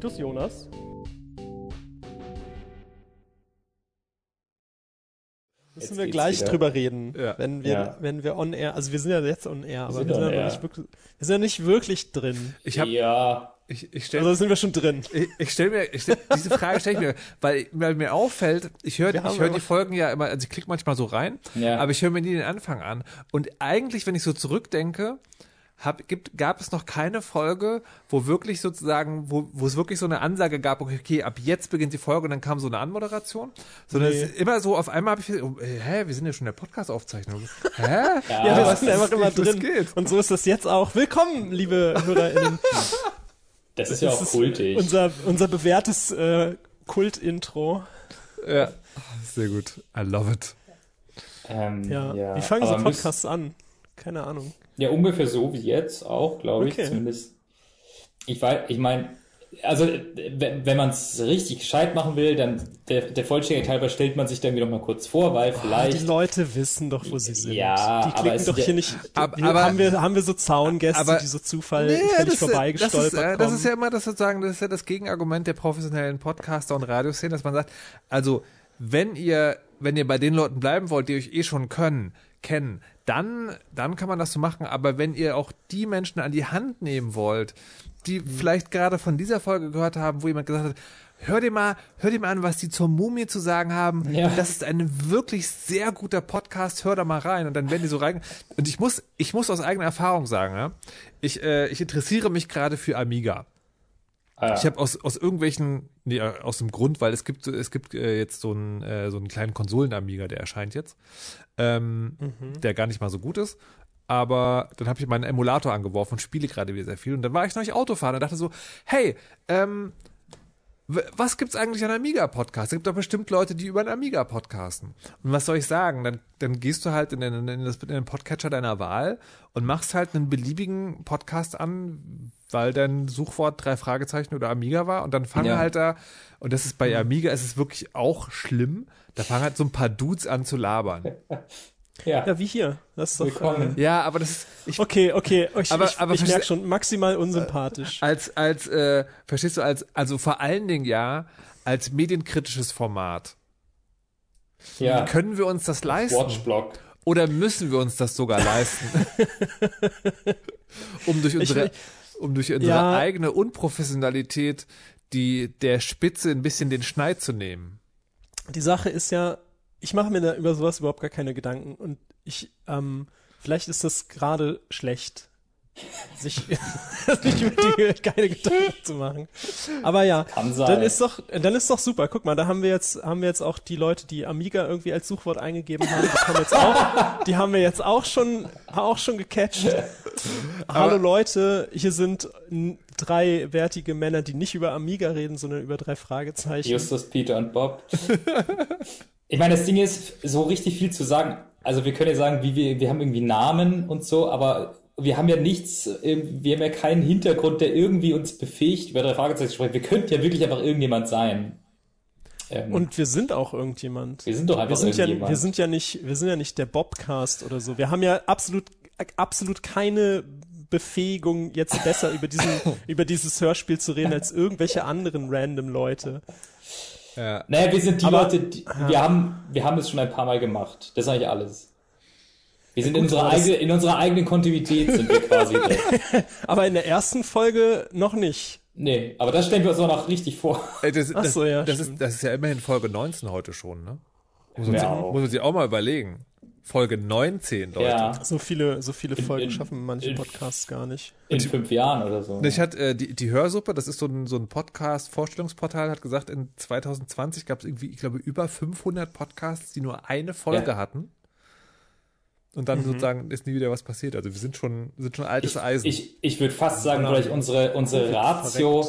Titus Jonas. Müssen Jetzt wir gleich wieder. drüber reden, Ja. wenn wir, Ja. wenn wir on air, also wir sind ja jetzt on air, aber sind wir sind, ja nicht wirklich, wir sind ja nicht wirklich drin. Ich habe, ja, ich, ich stelle Also sind wir schon drin. Ich, ich stelle mir, ich stell, diese Frage stelle ich mir, weil, weil mir auffällt, ich höre Wir ich höre aber- die Folgen ja immer, also ich klicke manchmal so rein, Ja. aber ich höre mir nie den Anfang an. Und eigentlich, wenn ich so zurückdenke, hab, gibt, gab es noch keine Folge, wo wirklich sozusagen, wo, wo es wirklich so eine Ansage gab, okay, okay, ab jetzt beginnt die Folge und dann kam so eine Anmoderation. Sondern Nee. es ist immer so, auf einmal habe ich, oh, hä, wir sind ja schon in der Podcast-Aufzeichnung. Hä? Ja, Ja, wir sind einfach immer drin. geht? Und so ist das jetzt auch. Willkommen, liebe HörerInnen. das ist ja Das auch kultig. Unser, unser bewährtes äh, Kult-Intro. Ja. Sehr gut. I love it. ähm, Ja. ja. Wie fangen so Podcasts an? Keine Ahnung. Ja, ungefähr so wie jetzt auch, glaube ich, Okay. zumindest. Ich weiß, ich meine, also wenn, wenn man es richtig gescheit machen will, dann der, der Vollständigkeit halber stellt man sich dann wieder mal kurz vor, weil Die vielleicht. Leute wissen doch, wo sie sind. Ja, die aber klicken es doch ja- hier nicht. Ab- wir, aber- haben, wir, haben wir so Zaungäste, aber- die so Zufall Nee, völlig das, das, vorbeigestolpert ist, kommen. das ist ja immer das sozusagen, das ist ja das Gegenargument der professionellen Podcaster und Radioszene, dass man sagt, also wenn ihr, wenn ihr bei den Leuten bleiben wollt, die euch eh schon können, kennen, dann, dann kann man das so machen. Aber wenn ihr auch die Menschen an die Hand nehmen wollt, die vielleicht gerade von dieser Folge gehört haben, wo jemand gesagt hat, hör dir mal, hör dir mal an, was die zur Mumie zu sagen haben. Ja. Das ist ein wirklich sehr guter Podcast. Hör da mal rein. Und dann werden die so rein. Und ich muss, ich muss aus eigener Erfahrung sagen, ja, ich, äh, ich interessiere mich gerade für Amiga. Ah, Ich habe aus, aus irgendwelchen, nee, aus dem Grund, weil es gibt, es gibt äh, jetzt so einen, äh, so einen kleinen Konsolen-Amiga, der erscheint jetzt, ähm, der gar nicht mal so gut ist. Aber dann habe ich meinen Emulator angeworfen und spiele gerade wieder sehr viel. Und dann war ich noch nicht Autofahren und dachte so, hey, ähm, was gibt's eigentlich an Amiga-Podcasts? Es gibt doch bestimmt Leute, die über einen Amiga podcasten. Und was soll ich sagen? Dann, dann gehst du halt in den, in den Podcatcher deiner Wahl und machst halt einen beliebigen Podcast an, weil dein Suchwort drei Fragezeichen oder Amiga war. Und dann fangen Ja. halt da, und das ist bei Amiga, ist es wirklich auch schlimm, da fangen halt so ein paar Dudes an zu labern. ja. ja, wie hier. Das ist doch. Willkommen. Ja, aber das ist, ich, Äh, okay, okay. Ich, Aber- ich, aber ich merke schon, maximal unsympathisch. als, als, äh, verstehst du, als, also vor allen Dingen ja, als medienkritisches Format. ja. Können wir uns das leisten? Watchblock. Oder müssen wir uns das sogar leisten? um durch unsere, um durch unsere Ja. eigene Unprofessionalität die, der Spitze ein bisschen den Schneid zu nehmen. Die Sache ist ja, ich mache mir da über sowas überhaupt gar keine Gedanken und ich, ähm, vielleicht ist das gerade schlecht, sich sich über die keine Gedanken zu machen. Aber ja, dann ist doch, dann ist doch super. Guck mal, da haben wir jetzt, haben wir jetzt auch die Leute, die Amiga irgendwie als Suchwort eingegeben haben, die haben jetzt auch, die haben wir jetzt auch schon, auch schon gecatcht. Hallo Leute, hier sind drei wertige Männer, die nicht über Amiga reden, sondern über drei Fragezeichen. Justus, Peter und Bob. ich meine, das Ding ist, so richtig viel zu sagen. Also wir können ja sagen, wie wir, wir haben irgendwie Namen und so, aber wir haben ja nichts, ähm, wir haben ja keinen Hintergrund, der irgendwie uns befähigt, über drei Fragezeichen zu sprechen. Wir könnten ja wirklich einfach irgendjemand sein. Ähm, Und wir sind auch irgendjemand. wir sind doch einfach Wir sind ja, irgendjemand. wir sind ja nicht, wir sind ja nicht der Bobcast oder so. Wir haben ja absolut, absolut keine Befähigung, jetzt besser über diesen, über dieses Hörspiel zu reden als irgendwelche anderen random Leute. Ja. naja, wir sind die Aber- Leute, die, wir haben, wir haben es schon ein paar Mal gemacht. Das ist eigentlich alles. Wir sind in, gut, unserer aber das- eigene, in unserer eigenen Kontinuität sind wir quasi drin. Aber in der ersten Folge noch nicht. Nee, aber das stellen wir uns auch noch richtig vor. Äh, Das, Ach das, so, ja, das, ist, das ist ja immerhin Folge 19 heute schon, ne? Muss man, Ja, sich, muss man sich auch mal überlegen. Folge 19, Leute. Ja, So viele, so viele Folgen in- schaffen manche in- Podcasts gar nicht. in fünf Jahren oder so. Ich hatte äh, die, die Hörsuppe, das ist so ein, so ein Podcast-Vorstellungsportal, hat gesagt, in 2020 gab es irgendwie, ich glaube, über 500 Podcasts, die nur eine Folge Ja. hatten. Und dann sozusagen ist nie wieder was passiert. Also wir sind schon, sind schon altes ich, Eisen. ich, ich würde fast sagen, Genau. vielleicht unsere, unsere Ratio,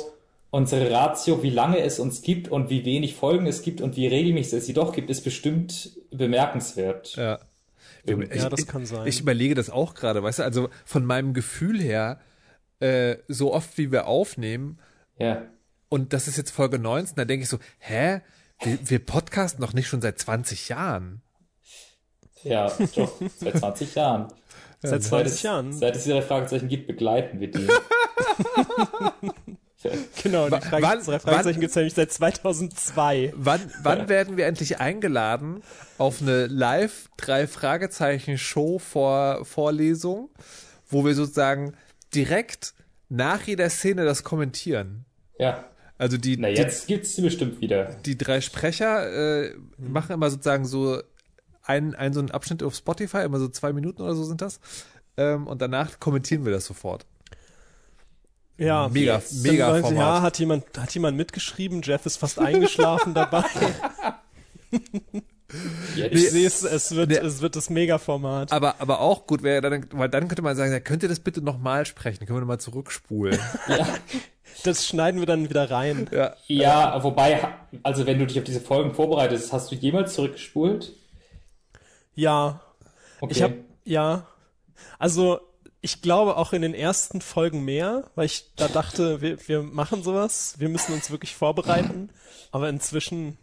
unsere Ratio, wie lange es uns gibt und wie wenig Folgen es gibt und wie regelmäßig es sie doch gibt, ist bestimmt bemerkenswert. ja. Ich, Ja, das ich, kann sein. Ich überlege das auch gerade, weißt du, also von meinem Gefühl her, äh, so oft wie wir aufnehmen, Ja. und das ist jetzt Folge 19, da denke ich so, hä? Wir, wir podcasten noch nicht schon seit 20 Jahren. Ja, doch, seit 20 Jahren. Seit Seit 20 es, Jahren. Seit es ihre Fragezeichen gibt, begleiten wir die. Genau, die Frage, wann- drei Fragezeichen gibt es nämlich seit 2002. Wann, wann werden wir endlich eingeladen auf eine live drei Fragezeichen Show vor Vorlesung, wo wir sozusagen direkt nach jeder Szene das kommentieren? Ja. Also die, Na, jetzt gibt's sie bestimmt wieder. die, drei Sprecher äh, machen immer sozusagen so einen, einen so einen Abschnitt auf Spotify, immer so zwei Minuten oder so sind das. Ähm, und danach kommentieren wir das sofort. Ja, Mega, mega Format. Ja, hat jemand, hat jemand mitgeschrieben? Jeff ist fast eingeschlafen dabei. Jetzt. Ich sehe es, es wird, Nee. es wird das Mega-Format. Aber, aber auch gut wäre dann, weil dann könnte man sagen, ja, könnt ihr das bitte nochmal sprechen? Können wir nochmal zurückspulen? Das schneiden wir dann wieder rein. ja. Ja, wobei, also wenn du dich auf diese Folgen vorbereitest, hast du jemals zurückgespult? Ja, Okay. ich habe, ja, also ich glaube auch in den ersten Folgen mehr, weil ich da dachte, wir, wir machen sowas, wir müssen uns wirklich vorbereiten. Aber inzwischen,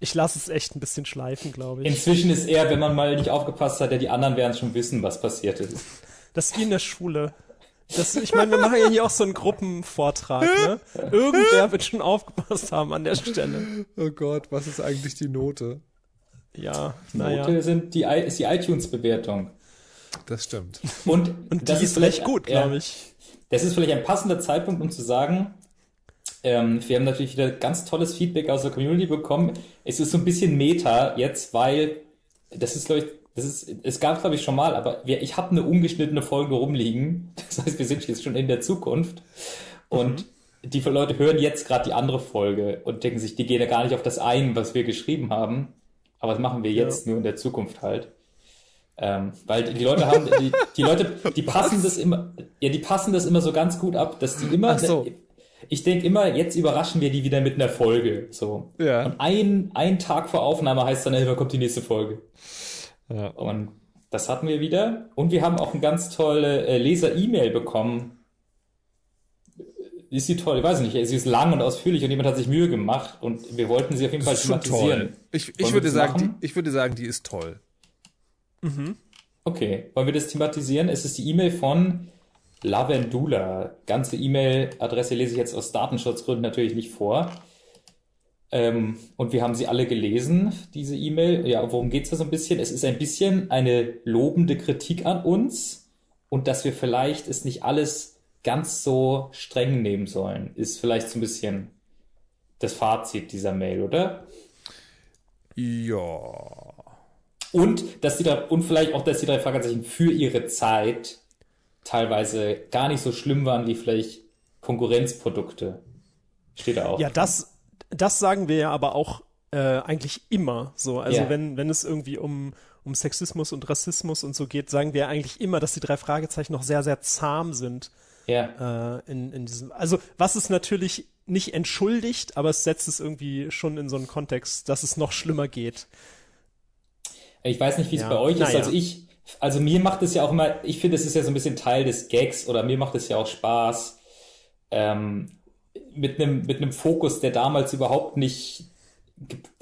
ich lasse es echt ein bisschen schleifen, glaube ich. Inzwischen ist eher, wenn man mal nicht aufgepasst hat, ja, die anderen werden schon wissen, was passiert ist. Das ist wie in der Schule. Das, ich meine, wir machen ja hier auch so einen Gruppenvortrag, ne? Irgendwer wird schon aufgepasst haben an der Stelle. Oh Gott, was ist eigentlich die Note? Ja, Note naja. sind die, ist die iTunes-Bewertung. Das stimmt. Und, Und das die ist vielleicht- recht gut, ja, glaube ich. Das ist vielleicht ein passender Zeitpunkt, um zu sagen, ähm, wir haben natürlich wieder ganz tolles Feedback aus der Community bekommen. Es ist so ein bisschen Meta jetzt, weil das ist, glaube ich, das ist, es gab glaube ich schon mal, aber wir, ich habe eine ungeschnittene Folge rumliegen. Das heißt, wir sind jetzt schon in der Zukunft und die Leute hören jetzt gerade die andere Folge und denken sich, die gehen ja gar nicht auf das ein, was wir geschrieben haben. Aber das machen wir jetzt nur in der Zukunft halt. Ähm, weil die Leute haben, die, die Leute, die passen das immer, ja, die passen das immer so ganz gut ab, dass die immer, so. ich denke immer, jetzt überraschen wir die wieder mit einer Folge, so. Ja. Und ein, ein Tag vor Aufnahme heißt dann, immer kommt die nächste Folge. Ja. Und das hatten wir wieder. Und wir haben auch eine ganz tolle äh, Leser-E-Mail bekommen. Ist sie toll? Ich weiß nicht. Sie ist lang und ausführlich und jemand hat sich Mühe gemacht und wir wollten sie auf jeden Fall Das thematisieren. Ich, ich, würde sagen, die, ich würde sagen, die ist toll. Okay, wollen wir das thematisieren? Es ist die E-Mail von Lavendula. Ganze E-Mail-Adresse lese ich jetzt aus Datenschutzgründen natürlich nicht vor. Ähm, und wir haben sie alle gelesen, diese E-Mail. Ja, worum geht's da so ein bisschen? Es ist ein bisschen eine lobende Kritik an uns und dass wir vielleicht es nicht alles ganz so streng nehmen sollen, ist vielleicht so ein bisschen das Fazit dieser Mail, oder? Ja. Und dass die da, und vielleicht auch, dass die drei Fragezeichen für ihre Zeit teilweise gar nicht so schlimm waren wie vielleicht Konkurrenzprodukte. Steht da auch. Ja, das, das sagen wir ja aber auch äh, eigentlich immer so. Also Ja. wenn, wenn es irgendwie um, um Sexismus und Rassismus und so geht, sagen wir ja eigentlich immer, dass die drei Fragezeichen noch sehr, sehr zahm sind Ja. äh, in, in diesem. Also was es natürlich nicht entschuldigt, aber es setzt es irgendwie schon in so einen Kontext, dass es noch schlimmer geht. Ich weiß nicht, wie es Ja. bei euch ist. Naja. Also ich, also mir macht es ja auch immer, ich finde, es ist ja so ein bisschen Teil des Gags oder mir macht es ja auch Spaß, ähm, mit einem, mit einem Fokus, der damals überhaupt nicht,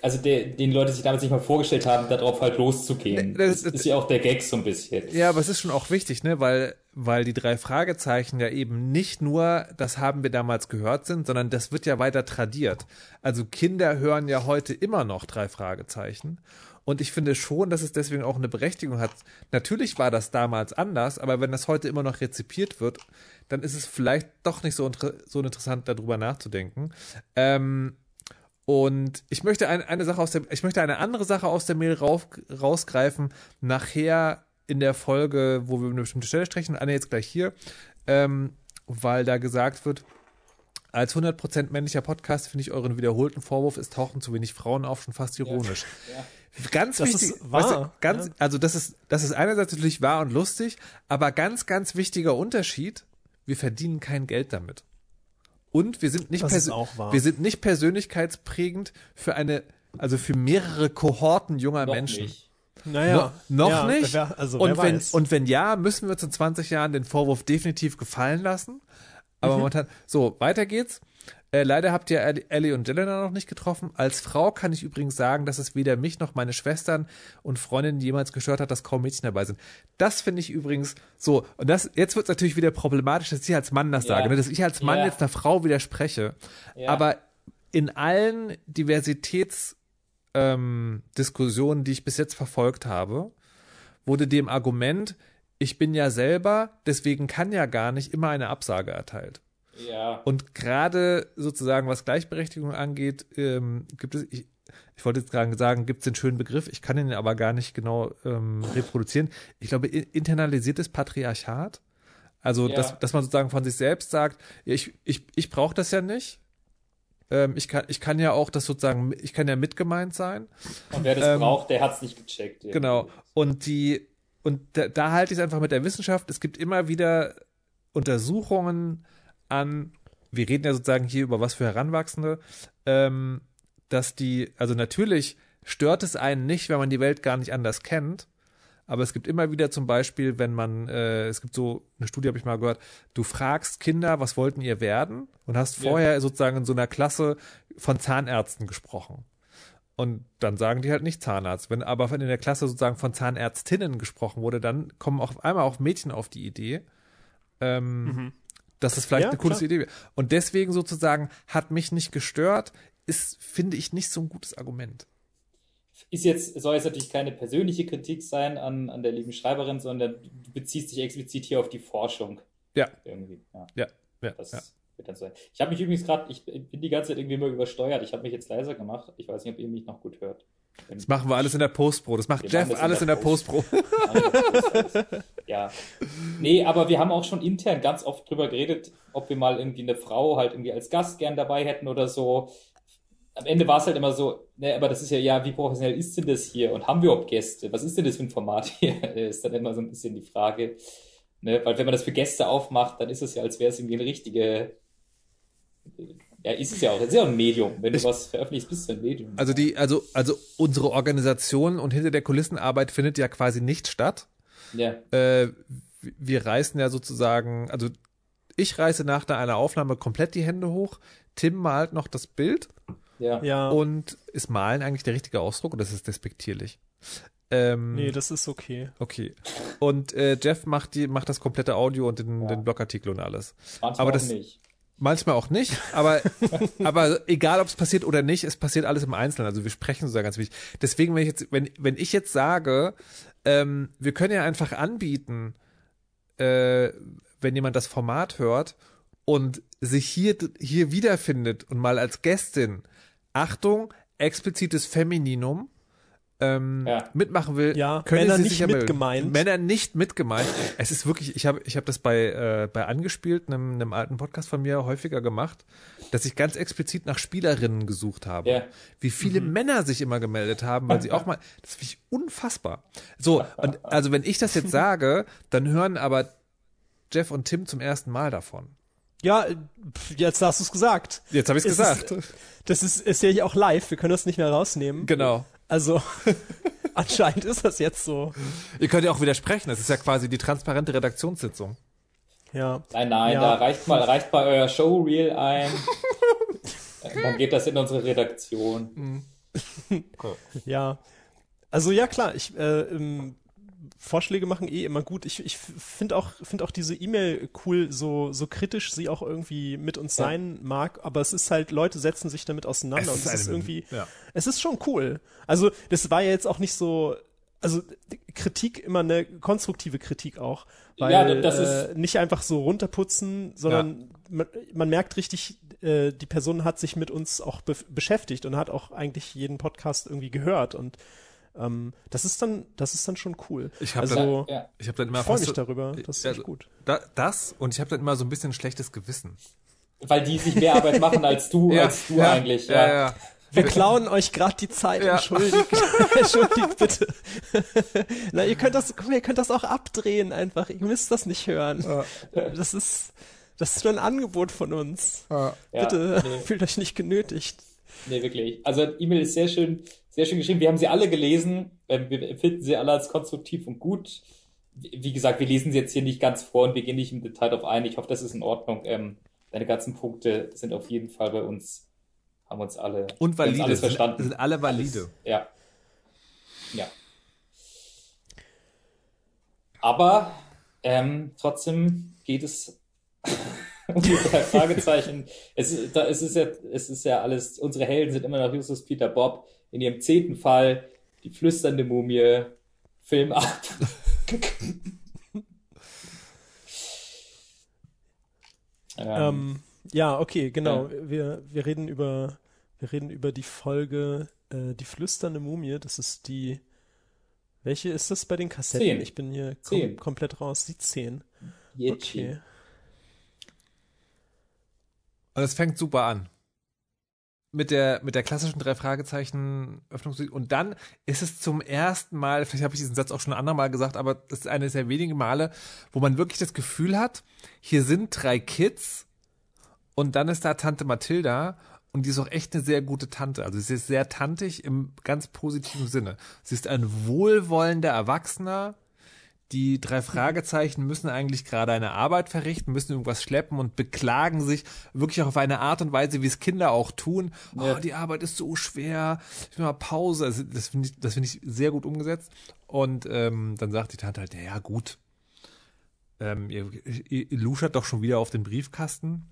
also der, den Leute sich damals nicht mal vorgestellt haben, darauf halt loszugehen. Das- Das, ist ja auch der Gag so ein bisschen. Ja, aber es ist schon auch wichtig, ne, weil, weil die drei Fragezeichen ja eben nicht nur, das haben wir damals gehört sind, sondern das wird ja weiter tradiert. Also Kinder hören ja heute immer noch drei Fragezeichen. Und ich finde schon, dass es deswegen auch eine Berechtigung hat. Natürlich war das damals anders, aber wenn das heute immer noch rezipiert wird, dann ist es vielleicht doch nicht so, inter so interessant, darüber nachzudenken. Ähm, und ich möchte ein, eine Sache aus der, ich möchte eine andere Sache aus der Mail rauf, rausgreifen. Nachher in der Folge, wo wir eine bestimmte Stelle sprechen, Anne jetzt gleich hier, ähm, weil da gesagt wird, als 100% männlicher Podcast finde ich euren wiederholten Vorwurf, es tauchen zu wenig Frauen auf, schon fast ironisch. Ganz Das wichtig, ist wahr, weißt du, ganz, ja. also das ist, das ist einerseits natürlich wahr und lustig, aber ganz, ganz wichtiger Unterschied, wir verdienen kein Geld damit. Und wir sind nicht, wir sind nicht persönlichkeitsprägend für eine, also für mehrere Kohorten junger Noch Menschen. nicht. Naja. No, noch ja, nicht. Wer, also und, wer wenn, weiß. und wenn ja, müssen wir uns in 20 Jahren den Vorwurf definitiv gefallen lassen. Mhm. Aber momentan, so, weiter geht's. Äh, leider habt ihr Ellie und Jelena noch nicht getroffen. Als Frau kann ich übrigens sagen, dass es weder mich noch meine Schwestern und Freundinnen jemals gestört hat, dass kaum Mädchen dabei sind. Das finde ich übrigens so. Und das, jetzt wird es natürlich wieder problematisch, dass ich als Mann das Ja. sage, ne? dass ich als Mann Ja. jetzt einer Frau widerspreche. Ja. Aber in allen Diversitäts, ähm, Diskussionen, die ich bis jetzt verfolgt habe, wurde dem Argument, ich bin ja selber, deswegen kann ja gar nicht immer eine Absage erteilt. Ja. Und gerade sozusagen, was Gleichberechtigung angeht, ähm, gibt es, ich, ich wollte jetzt gerade sagen, gibt es den schönen Begriff, ich kann ihn aber gar nicht genau ähm, reproduzieren. Ich glaube, internalisiertes Patriarchat. Also, Ja. dass, dass man sozusagen von sich selbst sagt, ich, ich, ich brauche das ja nicht. Ähm, ich, kann, ich kann ja auch das sozusagen, ich kann ja mitgemeint sein. Und wer das ähm, braucht, der hat's nicht gecheckt. irgendwie. Genau. Und die, und da, da halte ich es einfach mit der Wissenschaft. Es gibt immer wieder Untersuchungen an, wir reden ja sozusagen hier über was für Heranwachsende, ähm, dass die, also natürlich stört es einen nicht, wenn man die Welt gar nicht anders kennt. Aber es gibt immer wieder zum Beispiel, wenn man, äh, es gibt so eine Studie, habe ich mal gehört, du fragst Kinder, was wollten ihr werden? Und hast Ja. vorher sozusagen in so einer Klasse von Zahnärzten gesprochen. Und dann sagen die halt nicht Zahnarzt. Wenn aber in der Klasse sozusagen von Zahnärztinnen gesprochen wurde, dann kommen auch auf einmal auch Mädchen auf die Idee, ähm, dass das vielleicht Ja, eine coole klar. Idee wäre. Und deswegen sozusagen hat mich nicht gestört, ist, finde ich, nicht so ein gutes Argument. Ist jetzt, soll jetzt natürlich keine persönliche Kritik sein an, an der lieben Schreiberin, sondern du beziehst dich explizit hier auf die Forschung. Ja. Irgendwie. Ja, Ja, ja, das ja. wird dann sein. Ich habe mich übrigens gerade, ich bin die ganze Zeit irgendwie immer übersteuert. Ich habe mich jetzt leiser gemacht. Ich weiß nicht, ob ihr mich noch gut hört. Das machen wir alles in der Postpro. Das macht Wir Jeff das alles in der Postpro. ja. Nee, aber wir haben auch schon intern ganz oft drüber geredet, ob wir mal irgendwie eine Frau halt irgendwie als Gast gern dabei hätten oder so. Am Ende war es halt immer so, ne, aber das ist ja, ja, wie professionell ist denn das hier? Und haben wir überhaupt Gäste? Was ist denn das für ein Format hier? ist dann immer so ein bisschen die Frage. Ne, weil wenn man das für Gäste aufmacht, dann ist es ja, als wäre es irgendwie eine richtige, ja, ist es ja auch, es ist ja auch ein Medium. Wenn Ich- du was veröffentlichst, bist du ein Medium. Also die, also, also unsere Organisation und hinter der Kulissenarbeit findet ja quasi nicht statt. ja, Äh, wir reißen ja sozusagen, also ich reiße nach einer Aufnahme komplett die Hände hoch. Tim malt noch das Bild ja. Ja. und ist malen eigentlich der richtige Ausdruck oder ist es despektierlich? Ähm, nee, das ist okay. okay. Und äh, Jeff macht die, macht das komplette Audio und den, Ja. den Blogartikel und alles. Manchmal aber das- nicht. Manchmal auch nicht, aber, aber egal, ob es passiert oder nicht, es passiert alles im Einzelnen. Also wir sprechen sozusagen ganz wichtig. Deswegen, wenn ich jetzt, wenn, wenn ich jetzt sage, ähm, wir können ja einfach anbieten, äh, wenn jemand das Format hört und sich hier, hier wiederfindet und mal als Gästin, Achtung, explizites Femininum, ähm, Ja. mitmachen will, Ja, können Männer Sie nicht sich ja melden. mitgemeint. Männer nicht mitgemeint. Es ist wirklich, ich habe ich hab das bei, äh, bei Angespielt, einem, einem alten Podcast von mir, häufiger gemacht, dass ich ganz explizit nach Spielerinnen gesucht habe. Ja. Wie viele Männer sich immer gemeldet haben, weil sie auch mal, das finde ich unfassbar. So, und also wenn ich das jetzt sage, dann hören aber Jeff und Tim zum ersten Mal davon. Ja, äh, jetzt hast du es gesagt. Jetzt habe ich es Es gesagt. Ist, das ist, ist ja hier auch live, wir können das nicht mehr rausnehmen. genau. Also, anscheinend ist das jetzt so. Ihr könnt ja auch widersprechen. Das ist ja quasi die transparente Redaktionssitzung. Ja. Nein, nein, Ja. da reicht mal, reicht mal euer Showreel ein. Dann geht das in unsere Redaktion. Ja. Also ja klar, ich äh, ähm, Vorschläge machen eh immer gut. Ich, ich finde auch, finde auch diese E-Mail cool, so, so kritisch sie auch irgendwie mit uns Ja. sein mag, aber es ist halt, Leute setzen sich damit auseinander Es und ist es ist irgendwie, ja. es ist schon cool. Also das war ja jetzt auch nicht so, also Kritik immer eine konstruktive Kritik auch, weil Ja, das äh, nicht einfach so runterputzen, sondern man, man merkt richtig, äh, die Person hat sich mit uns auch be beschäftigt und hat auch eigentlich jeden Podcast irgendwie gehört und ähm, das ist dann, das ist dann schon cool. Ich hab also, Ja. Ich habe dann immer ich freue mich so- darüber. Das ist Ja, echt gut. Da, das und ich habe dann immer so ein bisschen ein schlechtes Gewissen. Weil die sich mehr Arbeit machen als du, als du eigentlich. Ja, Ja. ja. Wir klauen euch gerade die Zeit. Ja. Entschuldigt, entschuldigt bitte. Na, ihr könnt das, guck mal, ihr könnt das auch abdrehen einfach. Ihr müsst das nicht hören. Das ist, das ist nur ein Angebot von uns. Ja, Bitte nee. fühlt euch nicht genötigt. Nee, wirklich. Also E-Mail ist sehr schön, sehr schön geschrieben. Wir haben sie alle gelesen. Ähm, Wir empfinden sie alle als konstruktiv und gut. Wie gesagt, wir lesen sie jetzt hier nicht ganz vor und wir gehen nicht im Detail darauf ein. Ich hoffe, das ist in Ordnung. Ähm, deine ganzen Punkte sind auf jeden Fall bei uns, haben uns alle, Und haben uns valide. alles verstanden. sind alle valide. Alles, ja. Ja. Aber ähm, trotzdem geht es um die drei Fragezeichen. Es, ist- da, es, ist ja, es ist ja alles, unsere Helden sind immer noch Justus, Peter, Bob. In ihrem zehnten Fall die flüsternde Mumie. Film ab. ähm, Ähm, ja, okay, genau. Wir, wir reden über, wir reden über die Folge äh, Die flüsternde Mumie. Das ist die. Welche ist das bei den Kassetten? Zehn. Ich bin hier kom Zehn. komplett raus. Die 10. Yetschi. Okay. Und es fängt super an. Mit der, mit der klassischen drei Fragezeichen Öffnungsmusik. Und dann ist es zum ersten Mal, vielleicht habe ich diesen Satz auch schon ein andermal gesagt, aber das ist eines der wenigen Male, wo man wirklich das Gefühl hat, hier sind drei Kids und dann ist da Tante Mathilda und die ist auch echt eine sehr gute Tante. Also sie ist sehr tantig im ganz positiven Sinne. Sie ist ein wohlwollender Erwachsener, die drei Fragezeichen müssen eigentlich gerade eine Arbeit verrichten, müssen irgendwas schleppen und beklagen sich wirklich auch auf eine Art und Weise, wie es Kinder auch tun. Oh, Ja. die Arbeit ist so schwer. Ich will mal Pause. Also das finde ich, das finde ich sehr gut umgesetzt. Und ähm, dann sagt die Tante halt, ja, ja gut. Ähm, ihr, ihr, luschert doch schon wieder auf den Briefkasten.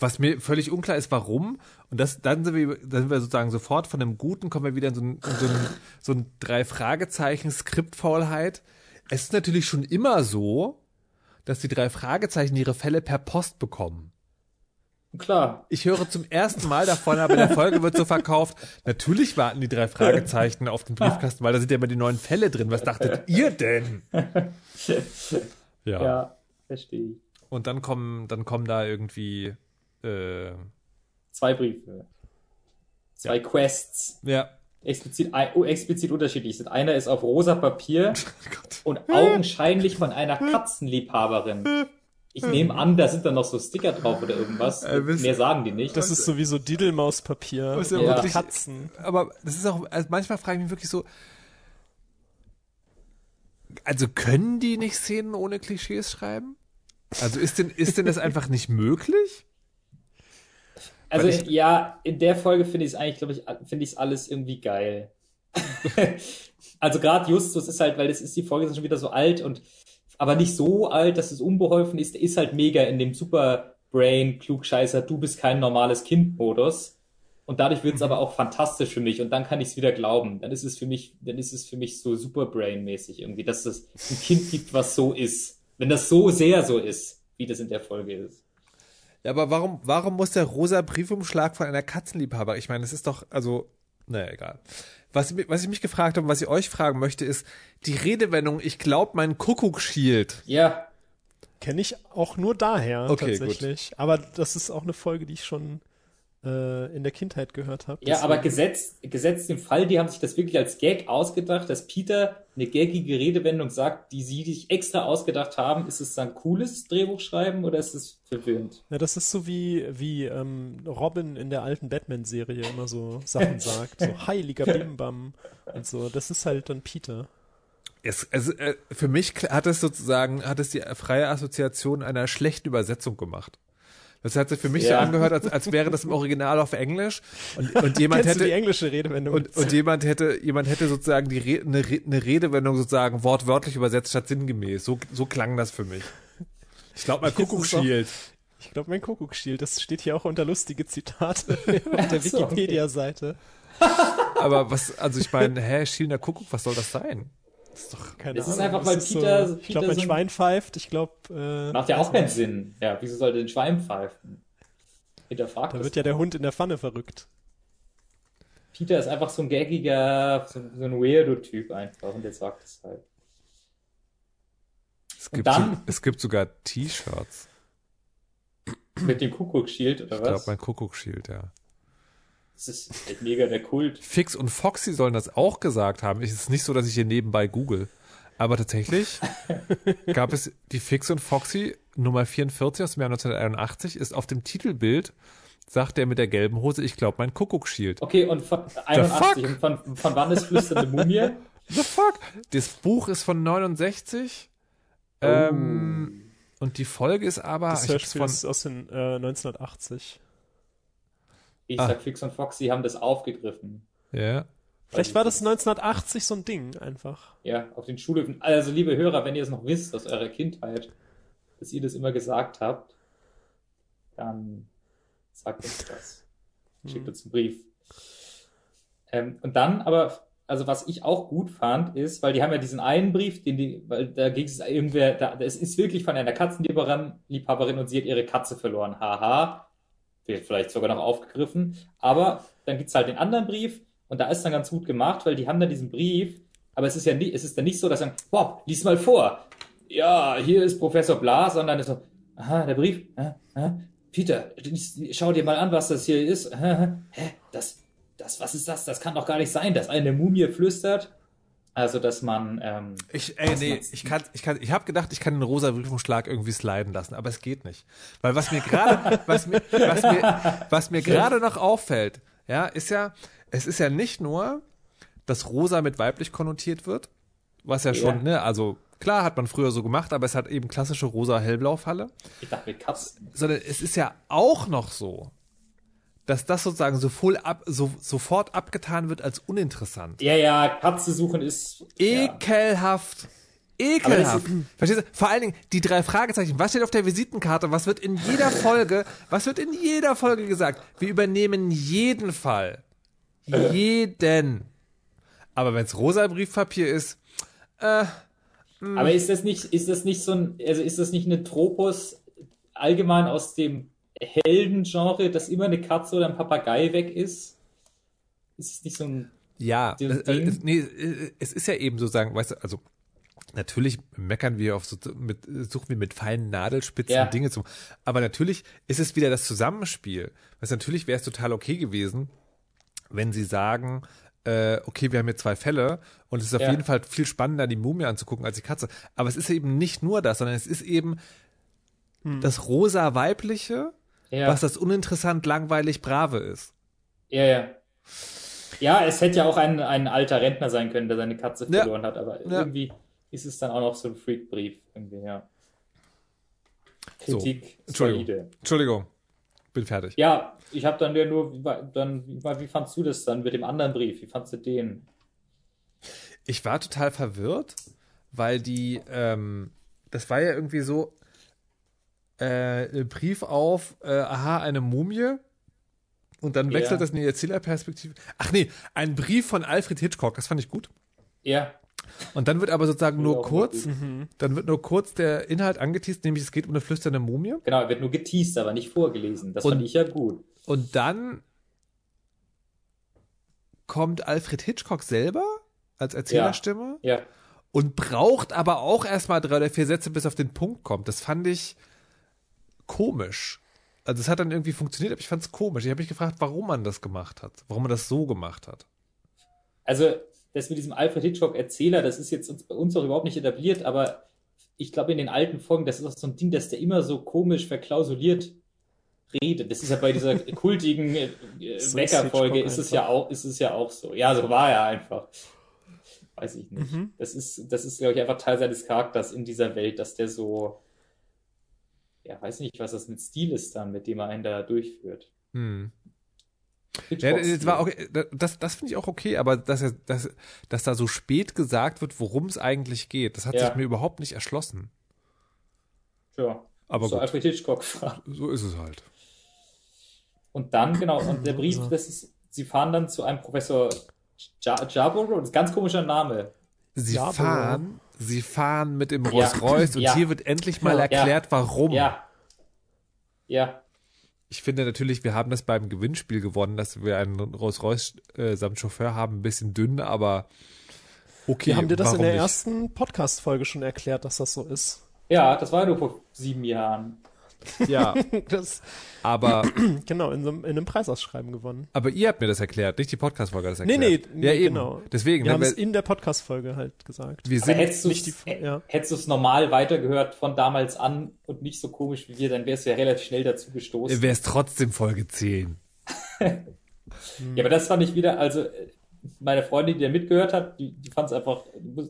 Was mir völlig unklar ist, warum. Und das, dann sind wir, dann sind wir sozusagen sofort von dem Guten, kommen wir wieder in so ein, in so ein, so ein drei Fragezeichen Skriptfaulheit. Es ist natürlich schon immer so, dass die drei Fragezeichen ihre Fälle per Post bekommen. Klar. Ich höre zum ersten Mal davon, aber in der Folge wird so verkauft. Natürlich warten die drei Fragezeichen auf den Briefkasten, weil da sind ja immer die neuen Fälle drin. Was dachtet ihr denn? Ja. Ja, verstehe ich. Und dann kommen, dann kommen da irgendwie, äh, Zwei Briefe. Zwei Quests. ja. Explizit, oh, explizit unterschiedlich sind. Einer ist auf rosa Papier Gott. und augenscheinlich von einer Katzenliebhaberin. Ich nehme an, da sind dann noch so Sticker drauf oder irgendwas. Äh, wisst- Mehr sagen die nicht. Das ist sowieso ist ja wirklich- Katzen. aber das ist auch, also manchmal frage ich mich wirklich so, also können die nicht Szenen ohne Klischees schreiben? Also ist denn, ist denn das einfach nicht möglich? Also ich- ja, in der Folge finde ich es eigentlich, glaube ich, finde ich es alles irgendwie geil. also gerade Justus ist halt, weil das ist die Folge ist schon wieder so alt und aber nicht so alt, dass es unbeholfen ist. Der ist halt mega in dem Superbrain Klugscheißer, du bist kein normales Kind Modus. Und dadurch wird es aber auch fantastisch für mich und dann kann ich es wieder glauben. Dann ist es für mich, dann ist es für mich so Superbrain-mäßig irgendwie, dass es ein Kind gibt, was so ist. Wenn das so sehr so ist, wie das in der Folge ist. Ja, aber warum, warum muss der rosa Briefumschlag von einer Katzenliebhaber? Ich meine, es ist doch, also, naja, egal. Was, was ich mich gefragt habe und was ich euch fragen möchte, ist die Redewendung, ich glaube, mein Kuckuck schielt. Ja, Kenne ich auch nur daher Okay, tatsächlich. Aber das ist auch eine Folge, die ich schon äh, in der Kindheit gehört habe. Ja, aber gesetzt, gesetzt im Fall, die haben sich das wirklich als Gag ausgedacht, dass Peter eine gaggige Redewendung sagt, die sie sich extra ausgedacht haben. Ist es dann cooles Drehbuch schreiben oder ist es verwirrend? Ja, das ist so wie, wie ähm, Robin in der alten Batman-Serie immer so Sachen sagt. So heiliger Bimbam und so. Das ist halt dann Peter. Es, also, äh, für mich hat es sozusagen, hat es die freie Assoziation einer schlechten Übersetzung gemacht. Das hat sich für mich so Ja. angehört, als, als wäre das im Original auf Englisch und, und jemand du die hätte englische Redewendung? und, und jemand hätte jemand hätte sozusagen die Re eine, Re eine Redewendung sozusagen wortwörtlich übersetzt statt sinngemäß. So so klang das für mich. Ich glaube, mein Kuckuck schielt. ich glaube, mein Kuckuck schielt. Das steht hier auch unter lustige Zitate auf der so, okay. Wikipedia-Seite. Aber was, also ich meine, hä, schielender Kuckuck, was soll das sein? Das ist doch, Keine Es ist Ahnung. einfach, weil Peter- So, ich Peter glaube, mein Schwein pfeift. Ich glaube, äh, Macht ja auch keinen Sinn. Ja, wieso sollte ein Schwein pfeifen? Peter fragt da wird ja der Hund in der Pfanne verrückt. Peter ist einfach so ein gaggiger, so, so ein Weirdo-Typ einfach und der sagt es halt. es, Und gibt dann? so, es gibt sogar T-Shirts. Mit dem Kuckuck-Shield oder Ich glaube, was? mein Kuckuck schielt, ja. Das ist echt mega der Kult. Fix und Foxy sollen das auch gesagt haben. Es ist nicht so, dass ich hier nebenbei google. Aber tatsächlich gab es die Fix und Foxy Nummer 44 aus dem Jahr 1981 ist auf dem Titelbild, sagt der mit der gelben Hose, ich glaube, mein Kuckuck schielt. Okay, und von 81, und von, von wann ist flüsternde Mumie? The fuck? Das Buch ist von 69. Oh. Ähm, Und die Folge ist aber, Das ich Hörspiel von, ist aus den äh, 1980. Ich Ah. sag, Fix und Foxy haben das aufgegriffen. ja, Vielleicht war das 1980 so ein Ding einfach. Ja, auf den Schulhöfen. Also, liebe Hörer, wenn ihr es noch wisst aus eurer Kindheit, dass ihr das immer gesagt habt, dann sagt uns das. Schickt uns einen Brief. Ähm, und dann aber, also was ich auch gut fand, ist, weil die haben ja diesen einen Brief, den die, weil da ging es irgendwer, da, es ist wirklich von einer Katzenliebhaberin Liebhaberin und sie hat ihre Katze verloren. Haha. Vielleicht sogar noch aufgegriffen. Aber dann gibt's halt den anderen Brief und da ist dann ganz gut gemacht, weil die haben dann diesen Brief, aber es ist ja nicht, es ist dann nicht so, dass sagen, Bob, lies mal vor. Ja, hier ist Professor Bla, sondern ist so, aha, der Brief, äh, äh, Peter, schau dir mal an, was das hier ist. Äh, hä, das, das, was ist das? Das kann doch gar nicht sein, dass eine Mumie flüstert. Also, dass man, ähm, Ich, ey, nee, ich kann, ich kann, ich habe gedacht, ich kann den rosa Briefumschlag irgendwie sliden lassen, aber es geht nicht. Weil was mir gerade, was mir, was mir, was mir gerade noch auffällt, ja, ist ja, es ist ja nicht nur, dass rosa mit weiblich konnotiert wird, was ja schon, Ja. ne, also klar hat man früher so gemacht, aber es hat eben klassische rosa-hellblau-Falle, ich dachte mit Katzen. sondern es ist ja auch noch so, dass das sozusagen so voll ab, so, sofort abgetan wird als uninteressant. Ja, ja, Katze suchen ist, ja. Ekelhaft. Aber Ekelhaft. Verstehst du? Vor allen Dingen die drei Fragezeichen. Was steht auf der Visitenkarte? Was wird in jeder Folge, was wird in jeder Folge gesagt? Wir übernehmen jeden Fall. Jeden. Aber wenn es rosa Briefpapier ist, äh, Aber ist das nicht, ist das nicht so ein, also ist das nicht ein Tropos allgemein aus dem Heldengenre, dass immer eine Katze oder ein Papagei weg ist? Ist es nicht so ein, ja, äh, äh, Ding? es, nee, äh, es ist ja eben so sagen, weißt du, also natürlich meckern wir auf so, mit, suchen wir mit feinen Nadelspitzen Ja. Dinge zu, aber natürlich ist es wieder das Zusammenspiel. Weißt, du, natürlich wäre es total okay gewesen, wenn sie sagen, äh, okay, wir haben hier zwei Fälle und es ist auf Ja. jeden Fall viel spannender, die Mumie anzugucken als die Katze. Aber es ist eben nicht nur das, sondern es ist eben das rosa weibliche, ja, was das uninteressant, langweilig, brave ist. ja, ja. Ja, es hätte ja auch ein, ein alter Rentner sein können, der seine Katze Ja. verloren hat, aber Ja. irgendwie ist es dann auch noch so ein Freakbrief, irgendwie, ja. So, Kritik, Entschuldigung. solide. Entschuldigung, bin fertig. Ja, ich habe dann ja nur, dann, wie fandst du das dann mit dem anderen Brief? Wie fandst du den? Ich war total verwirrt, weil die, ähm, das war ja irgendwie so, äh, Brief auf, äh, aha, eine Mumie. Und dann wechselt Ja. das in die Erzählerperspektive. Ach nee, ein Brief von Alfred Hitchcock, das fand ich gut. Ja, Und dann wird aber sozusagen nur kurz, gut. dann wird nur kurz der Inhalt angeteased, nämlich es geht um eine flüsternde Mumie. genau, er wird nur geteased, aber nicht vorgelesen. Das Und- fand ich ja gut. Und dann kommt Alfred Hitchcock selber als Erzählerstimme. Ja, und braucht aber auch erstmal drei oder vier Sätze, bis auf den Punkt kommt. Das fand ich komisch. Also es hat dann irgendwie funktioniert, aber ich fand es komisch. Ich habe mich gefragt, warum man das gemacht hat, warum man das so gemacht hat. also das mit diesem Alfred Hitchcock Erzähler, das ist jetzt bei uns auch überhaupt nicht etabliert, aber ich glaube in den alten Folgen, das ist auch so ein Ding, dass der immer so komisch verklausuliert redet. Das ist ja bei dieser kultigen äh, äh, Wecker-Folge ist es ja auch, ist es ja auch so. Ja, so war er einfach. Weiß ich nicht. Das ist, das ist, glaube ich, einfach Teil seines Charakters in dieser Welt, dass der so, ja, weiß nicht, was das mit Stil ist dann, mit dem er einen da durchführt. Hm. Ja, das war auch, das, das finde ich auch okay, aber dass, er, dass, dass da so spät gesagt wird, worum es eigentlich geht, das hat Ja. sich mir überhaupt nicht erschlossen. Ja, Aber so gut, Alfred Hitchcock. so ist es halt. Und dann, genau, und der Brief, das ist, sie fahren dann zu einem Professor Ja- Jaboro, das ist ein ganz komischer Name. Sie Ja, aber- fahren, sie fahren mit dem Ja. Rolls Royce und Ja. hier wird endlich mal Ja. erklärt, warum. Ja. Ja, Ich finde natürlich, wir haben das beim Gewinnspiel gewonnen, dass wir einen Rolls-Royce äh, samt Chauffeur haben, ein bisschen dünn, aber okay. Wir haben dir das in der nicht? ersten Podcast-Folge schon erklärt, dass das so ist. ja, das war nur vor sieben Jahren. Ja, Das, aber, genau, in, so, einem- in einem Preisausschreiben gewonnen. aber ihr habt mir das erklärt, nicht die Podcast-Folge hat das Nee, erklärt. nee, ja, nee, eben. genau. Deswegen, Wir haben es in der Podcast-Folge halt gesagt. wir Aber sind, hättest du nicht die- ja. hättest du es normal weitergehört von damals an und nicht so komisch wie wir, dann wärst du ja relativ schnell dazu gestoßen. wäre es trotzdem Folge 10. Ja, aber das fand ich wieder, also meine Freundin, die da mitgehört hat, die, die fand es einfach,